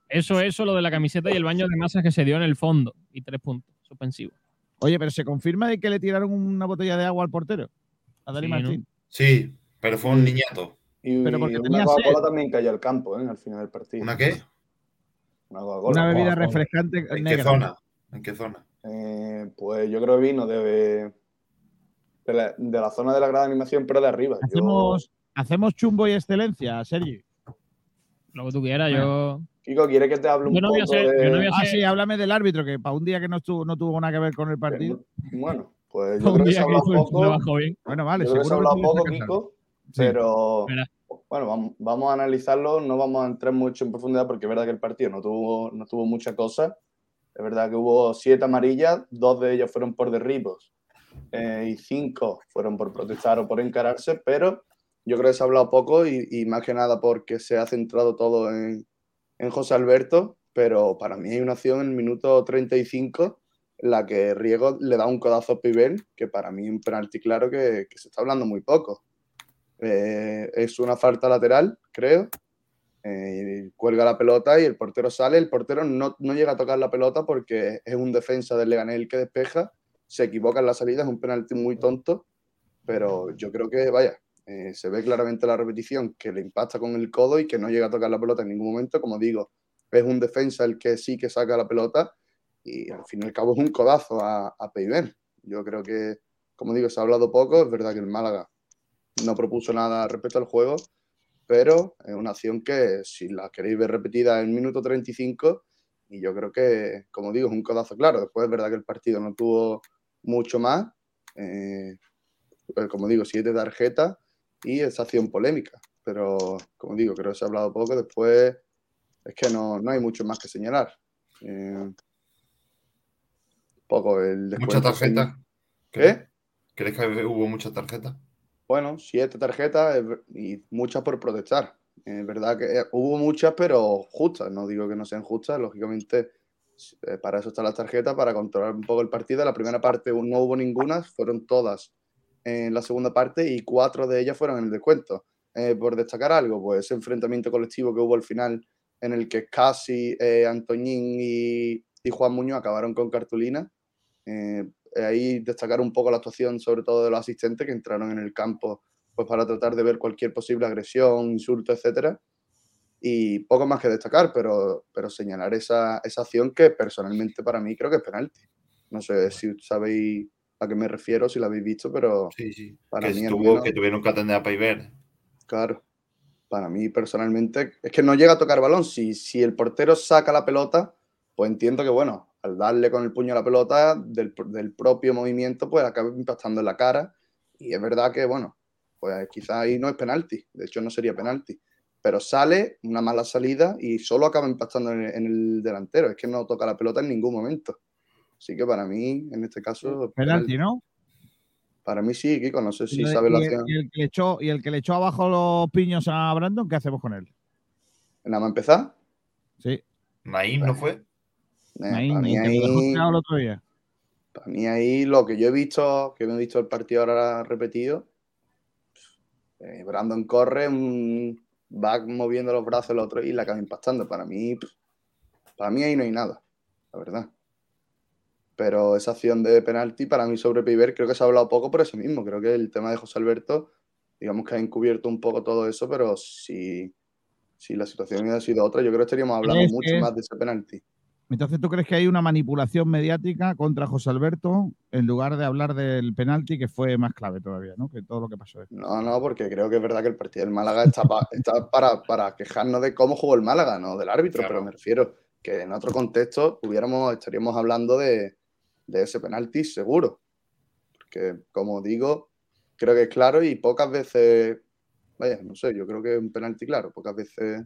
eso, eso, lo de la camiseta y el baño de masas que se dio en el fondo. Y tres puntos, suspensivo. Oye, pero ¿se confirma de que le tiraron una botella de agua al portero? A Dani Sí, ¿no? Martín. Sí, pero fue un niñato. Y, Pero porque y tenía una Coca-Cola también cayó al campo ¿eh? al final del partido. ¿Una qué? Una. Una bebida refrescante ¿En qué negra. zona? ¿En qué zona? Eh, pues yo creo que vino de, de, la, de la zona de la gran animación, pero de arriba. Yo- Hacemos, hacemos chumbo y excelencia, Sergi. Lo que tú quieras, yo. Kiko, ¿quiere que te hable un Yo no voy a poco ser- de- yo no voy a Ah, ser- sí, háblame del árbitro, que para un día que no, estuvo, no tuvo nada que ver con el partido. Bueno, pues yo creo que se día que habla hizo un poco. trabajo bien. Bueno, vale, yo creo que se seguro habla que poco, Kiko, Sí. pero bueno, vamos, vamos a analizarlo. No vamos a entrar mucho en profundidad porque es verdad que el partido no tuvo, no tuvo mucha cosa. Es verdad que hubo siete amarillas, dos de ellas fueron por derribos eh, y cinco fueron por protestar o por encararse, pero yo creo que se ha hablado poco y, y más que nada porque se ha centrado todo en, en José Alberto, pero para mí hay una acción en el minuto 35 en la que Riego le da un codazo a Pivel, que para mí un penalti claro que, que se está hablando muy poco. Eh, es una falta lateral, creo, Eh, cuelga la pelota y el portero sale. El portero no, no llega a tocar la pelota porque es un defensa del Leganés que despeja. Se equivoca en la salida, es un penalti muy tonto. Pero yo creo que, vaya, eh, se ve claramente la repetición que le impacta con el codo y que no llega a tocar la pelota en ningún momento. Como digo, es un defensa el que sí que saca la pelota y al fin y al cabo es un codazo a, a. Yo creo que, como digo, se ha hablado poco. Es verdad que el Málaga no propuso nada respecto al juego, pero es una acción que si la queréis ver repetida en minuto 35, y yo creo que, como digo, es un codazo claro. Después es verdad que el partido no tuvo mucho más. Eh, pues, como digo, siete tarjetas y esa acción polémica. Pero, como digo, creo que se ha hablado poco. Después es que no, no hay mucho más que señalar. Eh, poco el Mucha descuento. tarjeta. ¿Qué? ¿Crees que hubo muchas tarjetas? Bueno, siete tarjetas y muchas por protestar. Es verdad que eh, hubo muchas, pero justas. No digo que no sean justas, lógicamente eh, para eso están las tarjetas, para controlar un poco el partido. La primera parte no hubo ninguna, fueron todas en la segunda parte y cuatro de ellas fueron en el descuento. Eh, por destacar algo, pues ese enfrentamiento colectivo que hubo al final en el que Casi, eh, Antoñín y, y Juan Muñoz acabaron con cartulina. Eh, ahí destacar un poco la actuación, sobre todo de los asistentes que entraron en el campo pues, para tratar de ver cualquier posible agresión, insulto, etcétera. Y poco más que destacar, pero, pero señalar esa, esa acción que personalmente para mí creo que es penalti. No sé si sabéis a qué me refiero, si la habéis visto, pero Sí, sí. Para que, mí, estuvo- menos- que tuvieron que atender a Paiver. Claro. Para mí, personalmente, es que no llega a tocar balón. Si, si el portero saca la pelota, pues entiendo que, bueno, al darle con el puño a la pelota del, del propio movimiento, pues acaba impactando en la cara. Y es verdad que, bueno, pues quizá ahí no es penalti. De hecho, no sería penalti. Pero sale una mala salida y solo acaba impactando en el, en el delantero. Es que no toca la pelota en ningún momento. Así que para mí, en este caso, Penalti, ¿no? Para mí sí, Kiko. No sé si Y- sabe la y, acción. y el que le echó, y el que le echó abajo los piños a Brandon, ¿qué hacemos con él? Nada más empezar. Sí, Naim no fue. Eh, para mí ahí- tirado el otro día. Para mí ahí lo que yo he visto, que me he visto el partido ahora repetido, eh, Brandon corre, un- va moviendo los brazos el otro y la acaba impactando. Para mí, para mí ahí no hay nada, la verdad. Pero esa acción de penalti, para mí sobre Piver, creo que se ha hablado poco por eso mismo. Creo que el tema de José Alberto, digamos que ha encubierto un poco todo eso, pero si, si la situación hubiera sido otra, yo creo que estaríamos hablando ¿Crees mucho que más de ese penalti. Entonces, ¿tú crees que hay una manipulación mediática contra José Alberto en lugar de hablar del penalti, que fue más clave todavía, ¿no? Que todo lo que pasó. No, no, porque creo que es verdad que el partido del Málaga está, pa- está para, para quejarnos de cómo jugó el Málaga, no del árbitro, Claro. pero me refiero que en otro contexto hubiéramos, estaríamos hablando de, de ese penalti seguro. Porque, como digo, creo que es claro y pocas veces, vaya, no sé, yo creo que es un penalti claro, pocas veces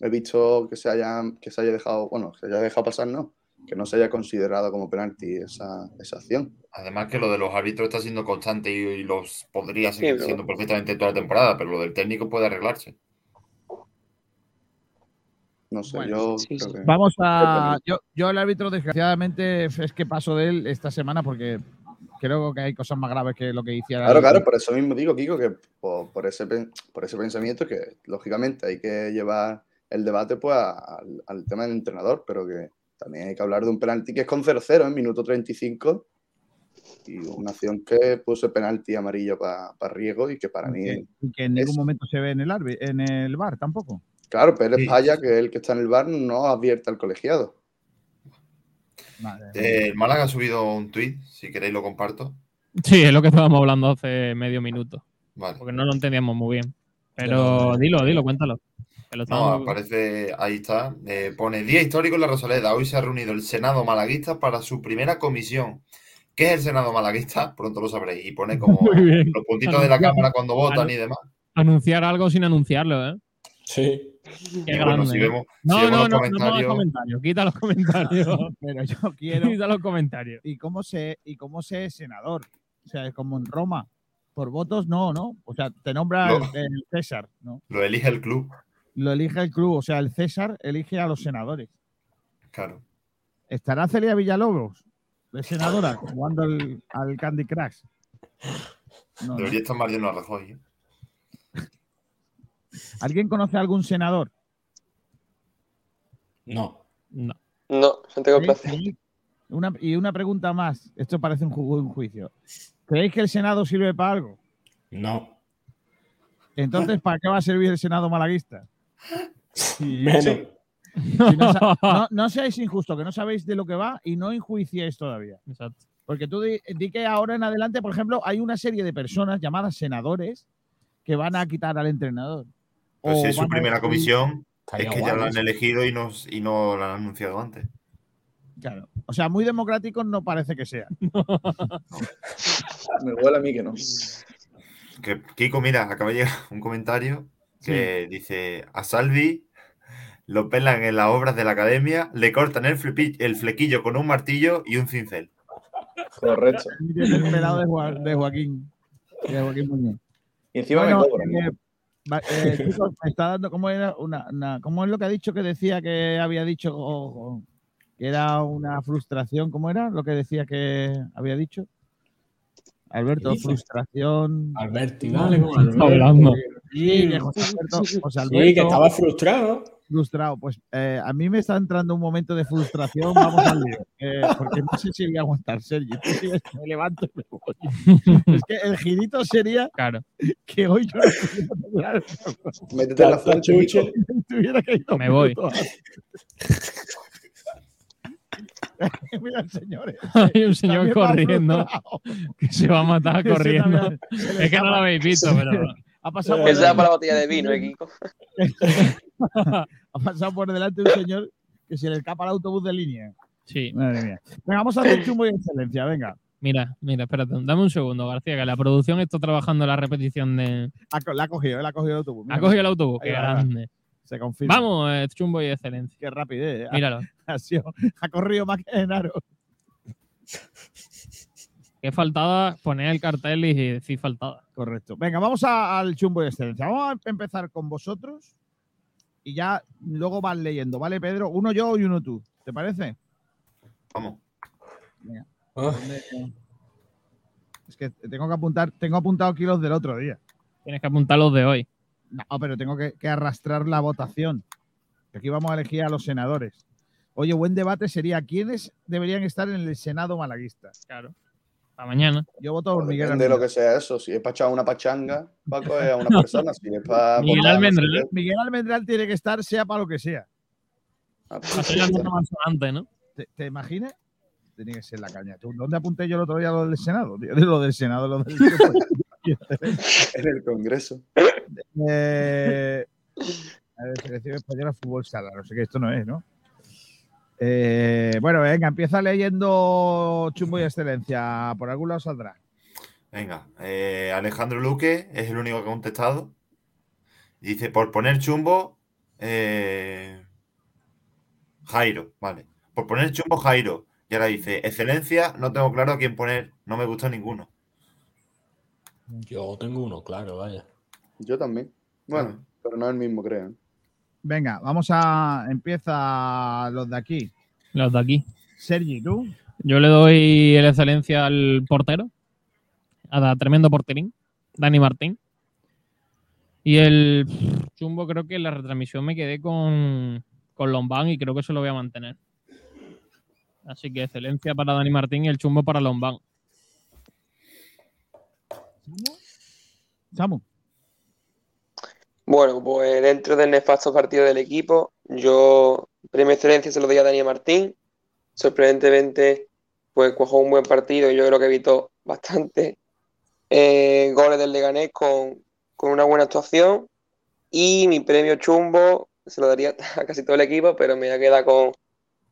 he visto que se haya, que se haya dejado, bueno, que se haya dejado pasar, no, que no se haya considerado como penalti esa, esa acción. Además que lo de los árbitros está siendo constante y, y los podría seguir pero- siendo perfectamente toda la temporada, pero lo del técnico puede arreglarse. No sé, Bueno, yo sí, creo sí. que... Vamos a. Yo, yo el árbitro, desgraciadamente, es que paso de él esta semana porque creo que hay cosas más graves que lo que hiciera. Claro, claro, por eso mismo digo, Kiko, que por, por ese, por ese pensamiento que lógicamente hay que llevar el debate pues a- al, al tema del entrenador, pero que también hay que hablar de un penalti que es con 0-0 en minuto 35 y una acción que puso penalti amarillo para Riego y que para mí, que, y que en ningún es- momento se ve en el, arbi- en el bar tampoco. claro, Pérez Sí. Paya, que es el que está en el bar, no advierte al colegiado. Eh, el Málaga ha subido un tuit, si queréis lo comparto. Sí, es lo que estábamos hablando hace medio minuto. Vale. Porque no lo entendíamos muy bien. Pero dilo, dilo, cuéntalo. Que lo No, aparece, ahí está. eh, pone Día histórico en la Rosaleda. Hoy se ha reunido el Senado malaguista para su primera comisión. ¿Qué es el Senado malaguista? Pronto lo sabréis. Y pone como los puntitos de la cámara cuando votan y demás. Anunciar algo sin anunciarlo, ¿eh? Sí. Qué Y bueno, grande, si vemos, si No, vemos no, los no, no pongas comentarios, comentarios. Quita los comentarios. Pero yo quiero. Quita los comentarios. ¿Y cómo se y cómo se es senador? O sea, es como en Roma. Por votos no, ¿no? O sea, te nombra No. el, el César, ¿no? lo elige el club. Lo elige el club, o sea, el César elige a los senadores. Claro. ¿Estará Celia Villalobos de senadora jugando al, al Candy Crush? No, no. Debería estar Mariano Rajoy. ¿eh? ¿Alguien conoce a algún senador No. No. No, no tengo placer. ¿Creéis- Una, y una pregunta más. Esto parece un, ju- un juicio. ¿Creéis que el Senado sirve para algo? No. Entonces, ¿para qué va a servir el Senado malaguista? Si no, no- no seáis injustos, que no sabéis de lo que va y no enjuiciéis todavía. Exacto. Porque tú di, di que ahora en adelante, por ejemplo, hay una serie de personas llamadas senadores que van a quitar al entrenador. Pues O si es su a primera comisión, es que ya lo han elegido y no, y no lo han anunciado antes. Claro. O sea, muy democráticos no parece que sea. Me huele a mí que no. Que, Kiko, mira, acaba de llegar un comentario que dice: A Salvi lo pelan en las obras de la academia, le cortan el, flequillo con un martillo y un cincel. Correcto. El pelado de, Joa- de Joaquín. De Joaquín Muñoz. Y encima Bueno, me cobran. ¿no? eh, va- eh, chicos, me está dando, ¿cómo, era una, una- ¿cómo es lo que ha dicho que decía que había dicho o- o- que era una frustración? ¿Cómo era lo que decía que había dicho? Alberto, frustración. Alberti, Está Alberto. hablando. Sí, que José Alberto, José Sí, que Alberto, estaba frustrado. frustrado. Pues eh, a mí me está entrando un momento de frustración. Vamos al lío. Eh, porque no sé si voy a aguantar, Sergio. Me levanto y me voy. Es que el girito sería Claro. que hoy yo no pudiera lograr Métete en la dos Me voy. Mira el señor. ese. Hay un señor corriendo que se va a matar corriendo. Es que no lo habéis visto, pero. Ha pasado, por delante, para la botella de vino, eh, Kiko. ha pasado por delante un señor que se le escapa el autobús de línea. Sí. Madre mía. Venga, vamos a hacer chumbo y excelencia. Venga. Mira, mira, espérate, dame un segundo, García, que la producción está trabajando la repetición de. Ha La ha cogido, él ha cogido el autobús. Mira, Ha cogido el autobús, Ahí qué va, ahí va. grande. Se confirma. Vamos, eh, chumbo y excelencia. Qué rapidez. eh. Míralo. Ha, sido- ha corrido más que Genaro. Que faltaba poner el cartel y decir faltaba. Correcto. Venga, vamos a- al chumbo de excelencia. Vamos a empezar con vosotros y ya luego van leyendo, ¿vale, Pedro? Uno yo y uno tú. ¿Te parece? Vamos. Ah, Es que tengo que apuntar, tengo apuntado aquí los del otro día. Tienes que apuntar los de hoy. No, pero tengo que, que arrastrar la votación. Aquí vamos a elegir a los senadores. Oye, buen debate sería quiénes deberían estar en el Senado malaguista. Claro. Para mañana. Yo voto por Miguel Depende de lo que sea eso. Si es para echar una pachanga, para coger a una persona. Si es para. Miguel votar, no sé Almendral. Miguel Almendral tiene que estar, sea para lo que sea. Ah, pues, ¿no? ¿Te, te imaginas? Tiene que ser la caña. ¿Tú, ¿Dónde apunté yo el otro día lo del Senado? tío? Lo del Senado, lo del. En el Congreso. Eh, a ver, selección española, fútbol sala. No sé qué, esto no es, ¿no? Eh, bueno, venga, empieza leyendo Chumbo y Excelencia. Por algún lado saldrá. Venga, eh, Alejandro Luque es el único que ha contestado. Dice, por poner chumbo, eh, Jairo, vale. Por poner chumbo, Jairo. Y ahora dice, excelencia, no tengo claro a quién poner, no me gusta ninguno. yo tengo uno, claro, vaya. Yo también. Bueno, pero no es el mismo, creo. Venga, vamos a. Empieza los de aquí. Los de aquí. Sergi, ¿tú? Yo le doy la excelencia al portero. A la tremendo porterín. Dani Martín. Y el chumbo creo que en la retransmisión me quedé con, con Lombán y creo que eso lo voy a mantener. Así que excelencia para Dani Martín y el chumbo para Lombán. Samu. Bueno, pues dentro del nefasto partido del equipo, yo premio excelencia se lo doy a Daniel Martín. Sorprendentemente, pues cuajó un buen partido y yo creo que evitó bastante eh, goles del Leganés con, con una buena actuación. Y mi premio chumbo se lo daría a casi todo el equipo, pero me voy a con,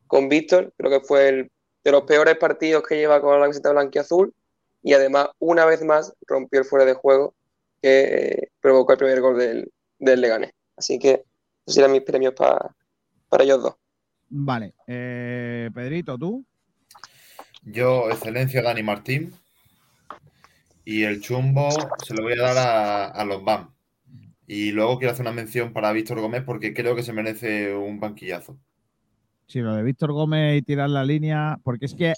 con Víctor. Creo que fue el de los peores partidos que lleva con la camiseta blanquiazul y además una vez más rompió el fuera de juego que eh, provocó el primer gol del, del Leganés. Así que esos serán mis premios pa- para ellos dos. Vale. Eh, Pedrito, ¿tú? Yo, excelencia, Dani Martín. Y el chumbo se lo voy a dar a, a los BAM. Y luego quiero hacer una mención para Víctor Gómez porque creo que se merece un banquillazo. Sí, lo de Víctor Gómez y tirar la línea. Porque es que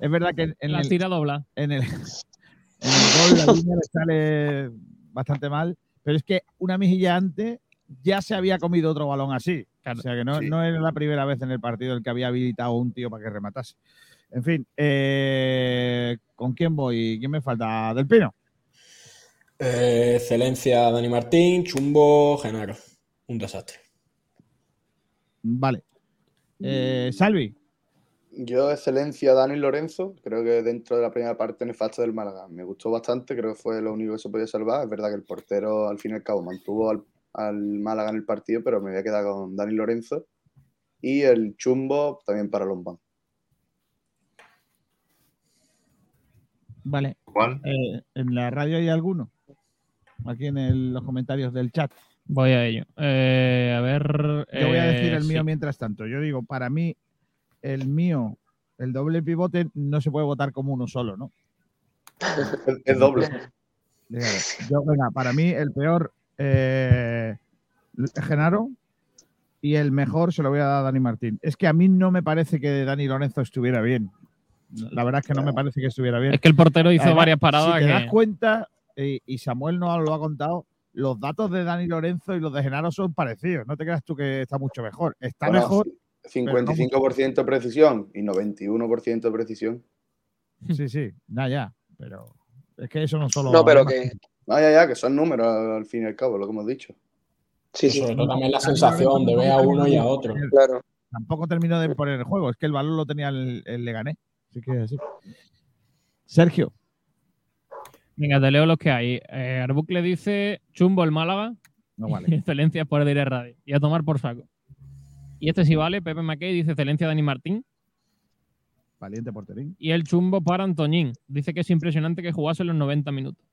es verdad que en La el, tira dobla. en el, en el gol la línea le sale bastante mal, pero es que una mejilla antes ya se había comido otro balón así. Claro. O sea que no, Sí. no era la primera vez en el partido el que había habilitado a un tío para que rematase. En fin, eh, ¿con quién voy? ¿Quién me falta? Del Pino. Eh, excelencia Dani Martín, Chumbo, Genaro. Un desastre. Vale. Eh, Salvi. Yo, excelencia, Dani Lorenzo. Creo que dentro de la primera parte nefasta del Málaga me gustó bastante. Creo que fue lo único que se podía salvar. Es verdad que el portero, al fin y al cabo, mantuvo al, al Málaga en el partido, pero me voy a quedar con Dani Lorenzo. Y el chumbo también para Lombán. Vale. ¿Cuál? Eh, ¿En la radio hay alguno? Aquí en el- los comentarios del chat. Voy a ello. Eh, a ver. Yo voy a decir eh, el mío sí. mientras tanto. Yo digo, para mí, el mío, el doble pivote, no se puede votar como uno solo, ¿no? Es doble. Dígame. Yo, venga, para mí el peor eh, Genaro y el mejor se lo voy a dar a Dani Martín. Es que a mí no me parece que Dani Lorenzo estuviera bien. La verdad es que no me parece que estuviera bien. Es que el portero hizo Además, varias paradas Si te que. das cuenta, eh, y Samuel no lo ha contado, los datos de Dani Lorenzo y los de Genaro son parecidos. No te creas tú que está mucho mejor. Está Bueno, mejor, 55% de precisión y 91% de precisión. sí, sí, nada ya. Pero es que eso no solo. No, pero que. Ah, ya, ya, que son números al fin y al cabo, lo que hemos dicho. Sí, sí, Sobre todo también la sensación de ver a uno y a otro. claro. Tampoco terminó de poner el juego. Es que el balón lo tenía el, el Leganés. Así que así. Sergio. Venga, te leo los que hay. Eh, Arbucle dice Chumbo el Málaga. No vale. excelencia por Dire Radio. Y a tomar por saco. Y este sí vale. Pepe McKay dice excelencia Dani Martín. Valiente porterín. Y el chumbo para Antoñín. Dice que es impresionante que jugase los 90 minutos.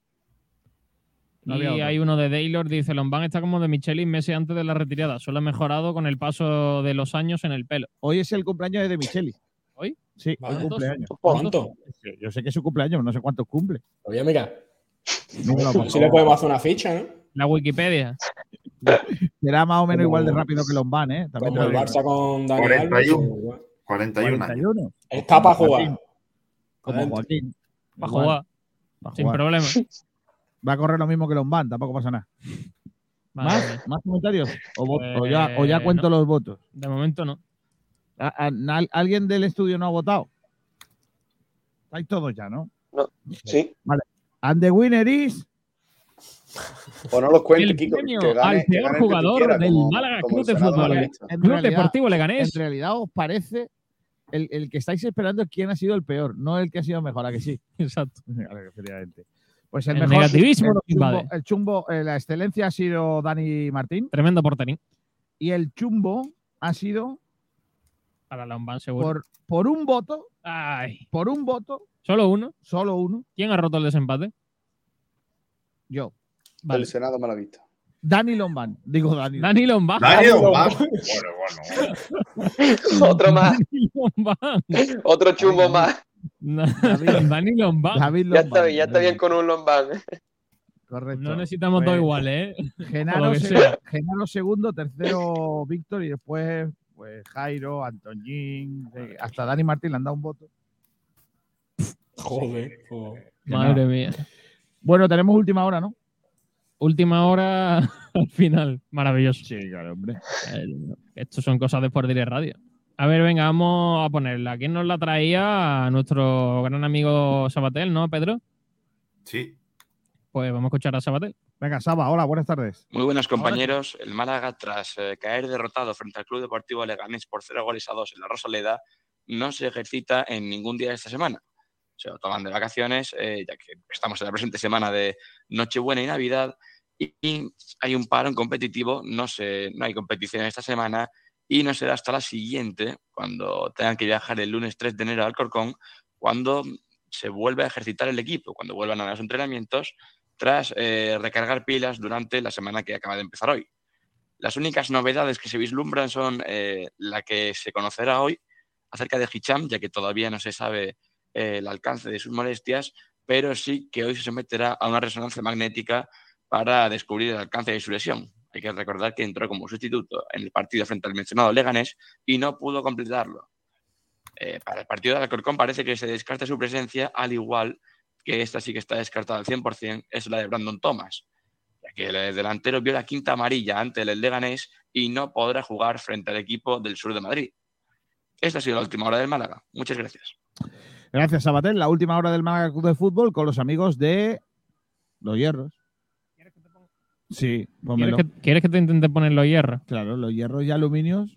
No y hay uno de Taylor, dice, Lombán está como de Michelis meses antes de la retirada. Solo ha mejorado con el paso de los años en el pelo. Hoy es el cumpleaños de De Micheli. ¿Hoy? Sí, Vale. hoy cumpleaños. ¿Cuánto? Yo sé que es su cumpleaños, no sé cuántos cumple. Oye, mira, Dímelo, por si le podemos hacer una ficha, ¿no? La Wikipedia. Será más o menos Como- igual de rápido que Lombán, ¿eh? También Como el. Barça con Dani 41. Alves. pues, igual. 41 años. 41. Está para jugar. Como. Joaquín. Para jugar, sin problema. Va a correr lo mismo que Lombán, tampoco pasa nada. ¿Más? ¿Más comentarios? ¿O, Pues, ya, o ya cuento los votos? De momento no. ¿A- a- al- ¿Alguien del estudio no ha votado? Estáis todos ya, ¿no? Sí. And the winner is O no los cuente, El Kiko. premio que gane- al peor el jugador quieras, del como- Málaga como Club el de Fútbol. En Club realidad- Deportivo En Leganés. realidad os parece el, el que estáis esperando es quién ha sido el peor, no el que ha sido mejor, ¿a que sí? Exacto. Pues el, El mejor, negativismo el chumbo, el eh, la excelencia ha sido Dani Martín Tremendo porterín. y el chumbo ha sido Para Lombán, seguro. por, por un voto, Ay, por un voto, solo uno. solo uno, ¿Quién ha roto el desempate? yo. Vale. El Senado Malaguista. Dani Lombán, digo Dani. Dani Lombán. Dani Lombán. Bueno, bueno. Otro más. Otro chumbo más. Dani Lombán. David Ya Lombán. está bien, ya está bien con un lombán. Correcto. No necesitamos Pues, dos iguales, ¿eh? Genaro, se-. Genaro segundo, tercero Víctor y después pues Jairo, Antoñín, eh, hasta Dani Martín le han dado un voto. Joder. joder. Madre mía. Bueno, tenemos última hora, ¿no? Última hora al final. Maravilloso. Sí, claro, hombre. Estos son cosas de Sport Direct Radio. A ver, venga, vamos a ponerla. ¿Quién nos la traía? Nuestro gran amigo Sabatel, ¿no, Pedro? Sí. Pues vamos a escuchar a Sabatel. Venga, Saba, hola, buenas tardes. Muy buenas compañeros. El Málaga, tras eh, caer derrotado frente al Club Deportivo Leganés por 0 goles a 2 en la Rosaleda, no se ejercita en ningún día de esta semana. Se lo toman de vacaciones, eh, ya que estamos en la presente semana de Nochebuena y Navidad, y, hay un parón competitivo, no, se, no hay competición esta semana, y no será hasta la siguiente, cuando tengan que viajar el lunes 3 de enero al Corcón, cuando se vuelve a ejercitar el equipo, cuando vuelvan a los entrenamientos tras eh, recargar pilas durante la semana que acaba de empezar hoy. Las únicas novedades que se vislumbran son eh, la que se conocerá hoy acerca de Hicham, ya que todavía no se sabe eh, el alcance de sus molestias, pero sí que hoy se someterá a una resonancia magnética para descubrir el alcance de su lesión. Hay que recordar que entró como sustituto en el partido frente al mencionado Leganés y no pudo completarlo. Eh, para el partido de Alcorcón parece que se descarta su presencia, al igual que esta sí que está descartada al 100%, es la de Brandon Thomas. ya que el delantero vio la quinta amarilla ante el Leganés y no podrá jugar frente al equipo del sur de Madrid. Esta ha sido la última hora del Málaga. Muchas gracias. Gracias, Sabatel. La última hora del Málaga Club de Fútbol con los amigos de Los Hierros. Sí. ¿Quieres que, quieres que te intente poner los hierros? Claro, los hierros y aluminios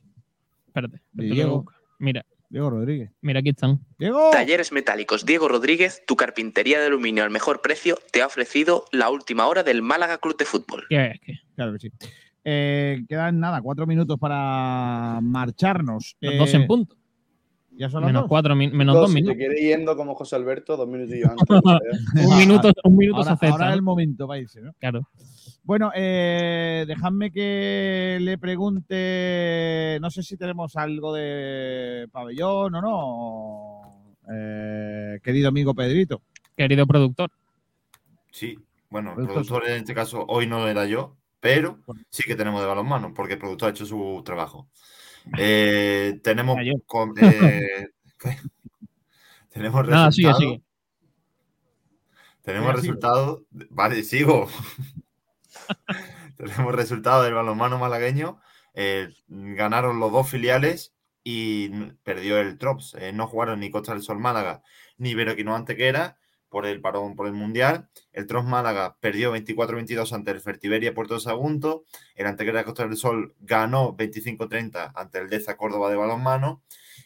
Espérate. Diego. Mira, Diego Rodríguez. mira, aquí están. ¡Diego! Talleres Metálicos Diego Rodríguez, tu carpintería de aluminio al mejor precio, te ha ofrecido la última hora del Málaga Club de Fútbol. ¿Qué es? ¿Qué? Claro que sí. Eh, quedan nada, cuatro minutos para marcharnos. Los Eh, dos en punto. ¿Ya son las Menos dos? cuatro, menos dos si te minutos. quiere yendo como José Alberto, dos minutillos antes. ¿eh? Un minuto, un minuto se Ahora, acepta. ahora es el momento para irse, ¿no? Claro. Bueno, eh, dejadme que le pregunte, no sé si tenemos algo de pabellón o no, eh, querido amigo Pedrito. Querido productor. Sí, bueno, el Productor productor en este caso hoy no era yo, pero sí que tenemos de balonmano, porque el productor ha hecho su trabajo. Eh, tenemos con- eh, tenemos Nada, sigue, resultados. sigue. Tenemos sigue. resultados. Vale, sigo. Tenemos resultados del balonmano malagueño. Eh, ganaron los dos filiales y perdió el Trops. Eh, no jugaron ni Costa del Sol Málaga ni Veroquino Antequera por el parón por el Mundial. El Trops Málaga perdió 24-22 ante el Fertiberia Puerto Sagunto. El Antequera Costa del Sol ganó 25-30 ante el Deza Córdoba de balonmano.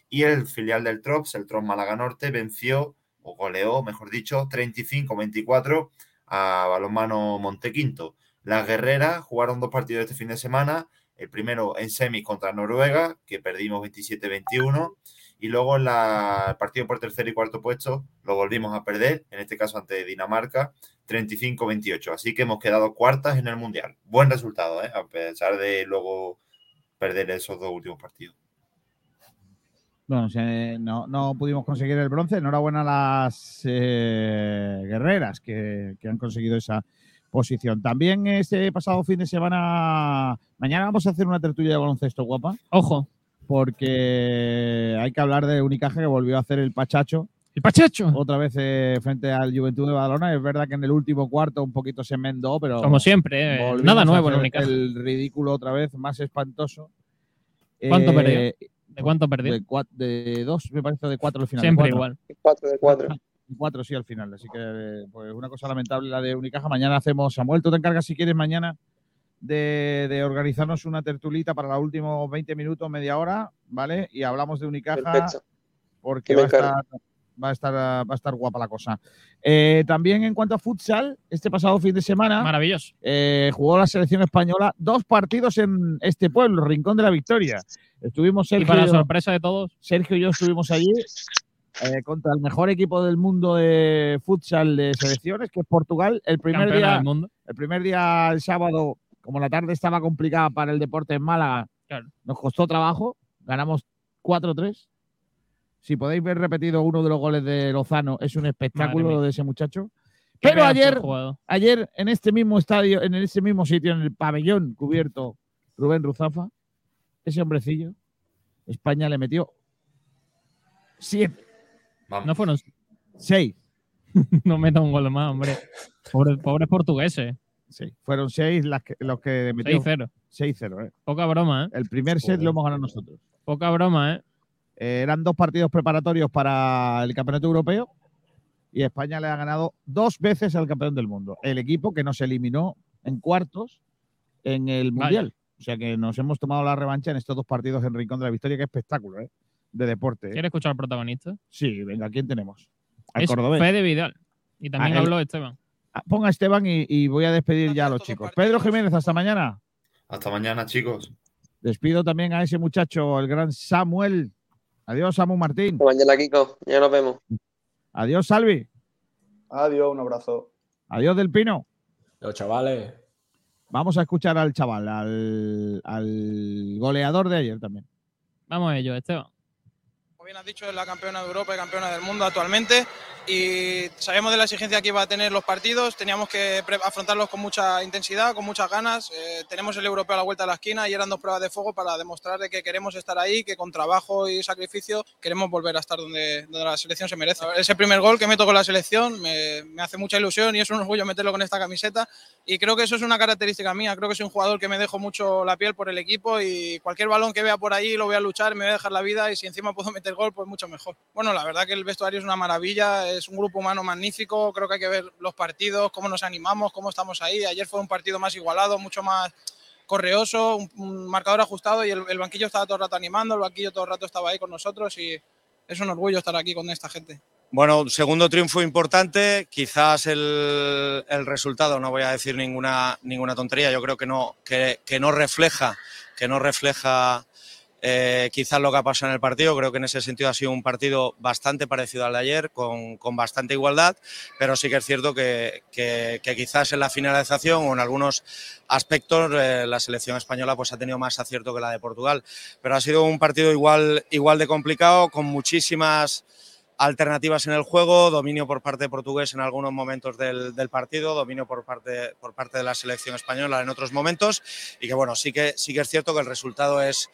Y el filial del Trops, el Trops Málaga Norte, venció o goleó, mejor dicho, 35-24 a balonmano Montequinto. Las guerreras jugaron dos partidos este fin de semana. El primero en semis contra Noruega, que perdimos 27-21. Y luego en la- el partido por tercer y cuarto puesto lo volvimos a perder, en este caso ante Dinamarca, 35-28. Así que hemos quedado cuartas en el Mundial. Buen resultado, ¿eh? a pesar de luego perder esos dos últimos partidos. Bueno, se- no, no pudimos conseguir el bronce. Enhorabuena a las eh, guerreras que, que han conseguido esa posición. También este pasado fin de semana, mañana vamos a hacer una tertulia de baloncesto guapa, Ojo, porque hay que hablar de Unicaja que volvió a hacer el pachacho el Pachecho. otra vez eh, frente al Juventud de Badalona. Es verdad que en el último cuarto un poquito se enmendó, pero Como siempre, eh, nada nuevo en Unicaja. El ridículo otra vez, más espantoso. ¿Cuánto Eh, perdió? ¿De cuánto perdió? De, cua- de dos, me parece, de cuatro al final. de Siempre cuatro. igual. 4 de 4. Cuatro sí al final, así que pues una cosa lamentable la de Unicaja. Mañana hacemos, Samuel, tú te encargas si quieres mañana de, de organizarnos una tertulita para los últimos 20 minutos, media hora, ¿vale? Y hablamos de Unicaja Perfecto. porque va a, estar, va, a estar, va a estar guapa la cosa. Eh, también en cuanto a futsal, este pasado fin de semana Maravilloso. eh, jugó la selección española dos partidos en este pueblo, Rincón de la Victoria. Estuvimos Y Sergio para y yo- sorpresa de todos, Sergio y yo estuvimos allí eh, contra el mejor equipo del mundo de futsal de selecciones, que es Portugal. El primer, campeona día, del mundo. el primer día, el sábado, como la tarde estaba complicada para el deporte en Málaga, Claro. nos costó trabajo. Ganamos 4-3. Si podéis ver repetido uno de los goles de Lozano, es un espectáculo de ese muchacho. Pero ayer, ayer en este mismo estadio, en este mismo sitio, en el pabellón cubierto Rubén Ruzafa, ese hombrecillo, España le metió siete, Vamos. No fueron. seis. No meta un gol más, hombre. Pobre- Pobres portugueses. Sí, fueron seis las que, los que metió 6-0. 6-0. ¿eh? Poca broma, ¿eh? El primer set Joder. lo hemos ganado nosotros. Poca broma, ¿eh? Eh, eran dos partidos preparatorios para el Campeonato Europeo y España le ha ganado dos veces al campeón del mundo. El equipo que nos eliminó en cuartos en el Vaya. Mundial. O sea que nos hemos tomado la revancha en estos dos partidos en Rincón de la Victoria. Qué espectáculo, ¿eh? De deporte. ¿eh? ¿Quieres escuchar al protagonista? Sí, venga, ¿quién tenemos? Al Es cordobés. Fede Vidal. Y también Ah, habló Esteban. Ah, Ponga a Esteban y, y voy a despedir ya a los chicos. Pedro Jiménez, hasta mañana. Hasta mañana, chicos. Despido también a ese muchacho, el gran Samuel. Adiós, Samu Martín. Mañana, Kiko. Ya nos vemos. Adiós, Salvi. Adiós, un abrazo. Adiós, Del Pino. Los chavales. Vamos a escuchar al chaval, al, al goleador de ayer también. Vamos a ello, Esteban. Como bien has dicho, es la campeona de Europa y campeona del mundo actualmente. y sabíamos de la exigencia que iba a tener los partidos, teníamos que afrontarlos con mucha intensidad, con muchas ganas. Eh, tenemos el europeo a la vuelta de la esquina y eran dos pruebas de fuego para demostrar de que queremos estar ahí, que con trabajo y sacrificio queremos volver a estar donde, donde la selección se merece. Ese primer gol que meto con la selección me, me hace mucha ilusión y es un orgullo meterlo con esta camiseta y creo que eso es una característica mía, creo que soy un jugador que me dejo mucho la piel por el equipo y cualquier balón que vea por ahí lo voy a luchar, me voy a dejar la vida y si encima puedo meter gol, pues mucho mejor. Bueno, la verdad que el vestuario es una maravilla, es un grupo humano magnífico, creo que hay que ver los partidos, cómo nos animamos, cómo estamos ahí. Ayer fue un partido más igualado, mucho más correoso, un, un marcador ajustado y el, el banquillo estaba todo el rato animando, el banquillo todo el rato estaba ahí con nosotros y es un orgullo estar aquí con esta gente. Bueno, segundo triunfo importante, quizás el, el resultado, no voy a decir ninguna, ninguna tontería, yo creo que no, que, que no refleja, que no refleja eh, quizás lo que ha pasado en el partido. Creo que en ese sentido ha sido un partido bastante parecido al de ayer, con, con bastante igualdad, pero sí que es cierto que, que- quizás en la finalización o en algunos aspectos eh, la selección española pues, ha tenido más acierto que la de Portugal. Pero ha sido un partido igual, igual de complicado, con muchísimas alternativas en el juego, dominio por parte de portugués en algunos momentos del, del partido, dominio por parte, por parte de la selección española en otros momentos y que bueno, sí que, sí que es cierto que el resultado es,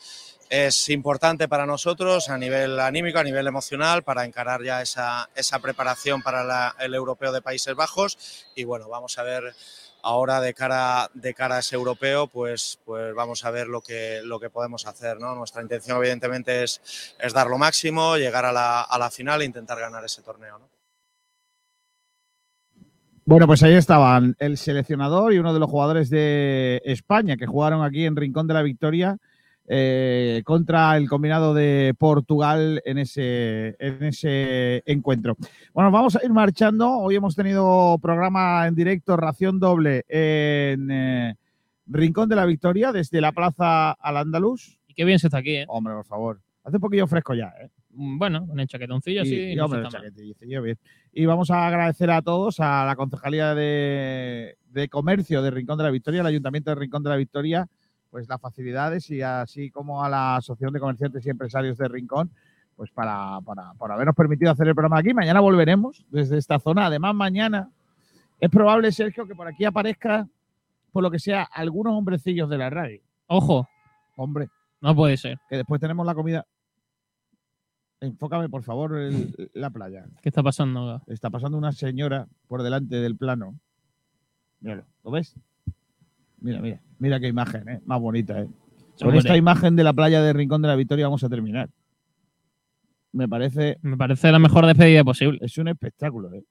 es importante para nosotros a nivel anímico, a nivel emocional, para encarar ya esa, esa preparación para el europeo de Países Bajos y bueno, vamos a ver ahora de cara, de cara a ese europeo, pues, pues vamos a ver lo que, lo que podemos hacer. Nuestra intención, evidentemente, es, es dar lo máximo, llegar a la, a la final e intentar ganar ese torneo. ¿no? Bueno, pues ahí estaban el seleccionador y uno de los jugadores de España que jugaron aquí en Rincón de la Victoria eh, contra el combinado de Portugal en ese, en ese encuentro. Bueno, vamos a ir marchando. Hoy hemos tenido programa en directo, ración doble en eh, Rincón de la Victoria, desde la Plaza al Andaluz. Y qué bien se está aquí, ¿eh? Hombre, por favor. Hace un poquillo fresco ya, ¿eh? Mm, Bueno, con el chaquetoncillo así. Y, no bien. Y vamos a agradecer a todos, a la Concejalía de, de Comercio de Rincón de la Victoria, al Ayuntamiento de Rincón de la Victoria, pues las facilidades y así como a la Asociación de Comerciantes y Empresarios de Rincón, pues para, para, por habernos permitido hacer el programa aquí. Mañana volveremos desde esta zona. Además, mañana es probable, Sergio, que por aquí aparezca, por lo que sea, algunos hombrecillos de la radio. Ojo, Hombre, no puede ser. que después tenemos la comida. Enfócame, por favor, el- la playa. ¿Qué está pasando? Está pasando una señora por delante del plano. Míralo, ¿lo ves? Mira, mira, mira qué imagen, ¿eh? Más bonita, ¿eh? Con esta imagen de la playa de Rincón de la Victoria vamos a terminar. Me parece, Me parece la mejor despedida posible. es un espectáculo, ¿eh?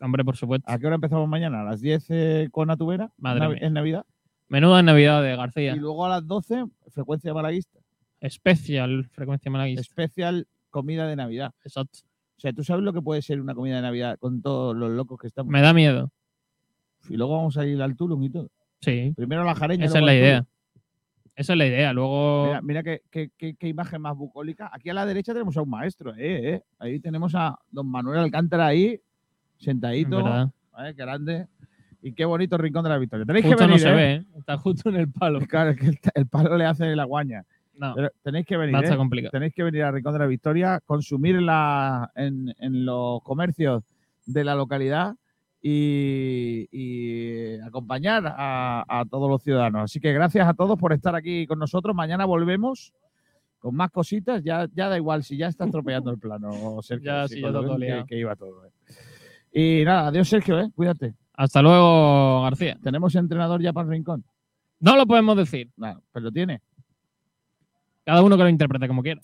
Hombre, por supuesto. ¿A qué hora empezamos mañana? ¿A las 10 eh, con Atubera? Madre Nav- mía. En Navidad. Menuda Navidad de García. Y luego a las 12, frecuencia malaguista. Especial frecuencia malaguista. Especial comida de Navidad. Exacto. O sea, ¿tú sabes lo que puede ser una comida de Navidad con todos los locos que estamos? Me da miedo. Y luego vamos a ir al Tulum y todo. Sí. Primero la jareña. Esa es la idea. Esa es la idea. Luego. Mira, mira qué, qué- qué- qué imagen más bucólica. Aquí a la derecha tenemos a un maestro, ¿eh? ¿eh? Ahí tenemos a don Manuel Alcántara ahí, sentadito. ¿eh? Qué grande. Y qué bonito rincón de la victoria. Tenéis Justo que venir, no se ¿eh? ve, ¿eh? Está justo en el palo. Claro, es que el, el palo le hace la guaña. No, Pero tenéis que venir, ¿eh? complicado. Tenéis que venir a Rincón de la Victoria, consumir en, la- en, en los comercios de la localidad y, y acompañar a, a todos los ciudadanos. Así que gracias a todos por estar aquí con nosotros. Mañana volvemos con más cositas. Ya, ya da igual si ya está estropeando el plano, Sergio. Ya, sí, ya está todo que, que iba todo. ¿eh? Y nada, adiós Sergio, ¿eh? cuídate. Hasta luego, García. ¿Tenemos entrenador ya para el Rincón? No lo podemos decir. No, pero lo tiene. Cada uno que lo interprete como quiera.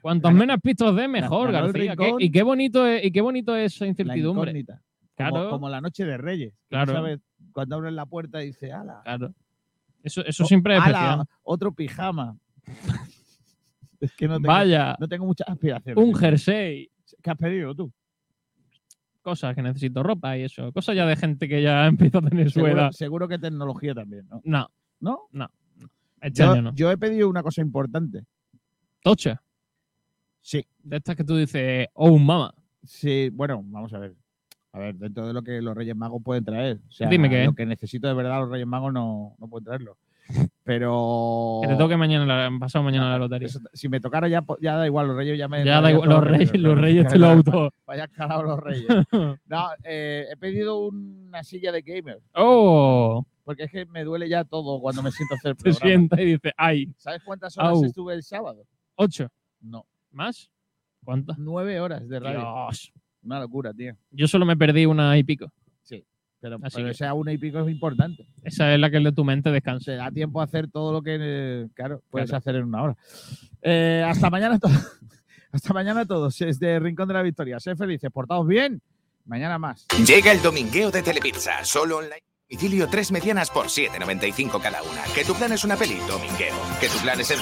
Cuantos menos pistos dé, mejor, García. ¿Qué- Rincón. y qué bonito es, y qué bonito es esa incertidumbre. Como, la noche de Reyes. Claro. Sabes, cuando abren la puerta dice, ala. Claro. Eso, eso O- siempre es ala, otro pijama. es que no tengo, Vaya, no tengo muchas aspiraciones. un jersey. ¿Qué has pedido tú? Cosas que necesito ropa y eso. Cosas ya de gente que ya empieza a tener su Seguro, edad. seguro que tecnología también, ¿no? No, ¿No? no. Este Yo, año no. yo he pedido una cosa importante. Tocha. Sí, De estas que tú dices, oh, mama. sí, bueno, vamos a ver. A ver, dentro de lo que los Reyes Magos pueden traer. O sea, Dime qué. lo que necesito de verdad los Reyes Magos no, no pueden traerlo. Pero. Que te toque mañana, pasado mañana la lotería. Eso- si me tocara ya, ya da igual, los reyes ya me. Ya da igual, los reyes, los reyes te lo auto. Vaya carajo los reyes. No, eh, he pedido una silla de gamer. ¡Oh! Porque es que me duele ya todo cuando me siento a hacer el Te programa. sienta y dice, ¡ay! ¿Sabes cuántas horas Au. estuve el sábado? ¿Ocho? No, ¿Más? ¿Cuántas? nueve horas de radio. Dios. Una locura, tío. Yo solo me perdí una y pico. Sí. Pero, Así pero que- esa una y pico es importante. Esa es la que es de tu mente descansa. Se da tiempo a hacer todo lo que, eh, claro, puedes Claro. hacer en una hora. Eh, hasta mañana a todos. hasta mañana a todos. Desde Rincón de la Victoria. Sed felices, portaos bien. Mañana más. Llega el domingueo de Telepizza, solo online. Domicilio tres medianas por 7,95 cada una. Que tu plan es una peli, domingueo. Que tu plan es el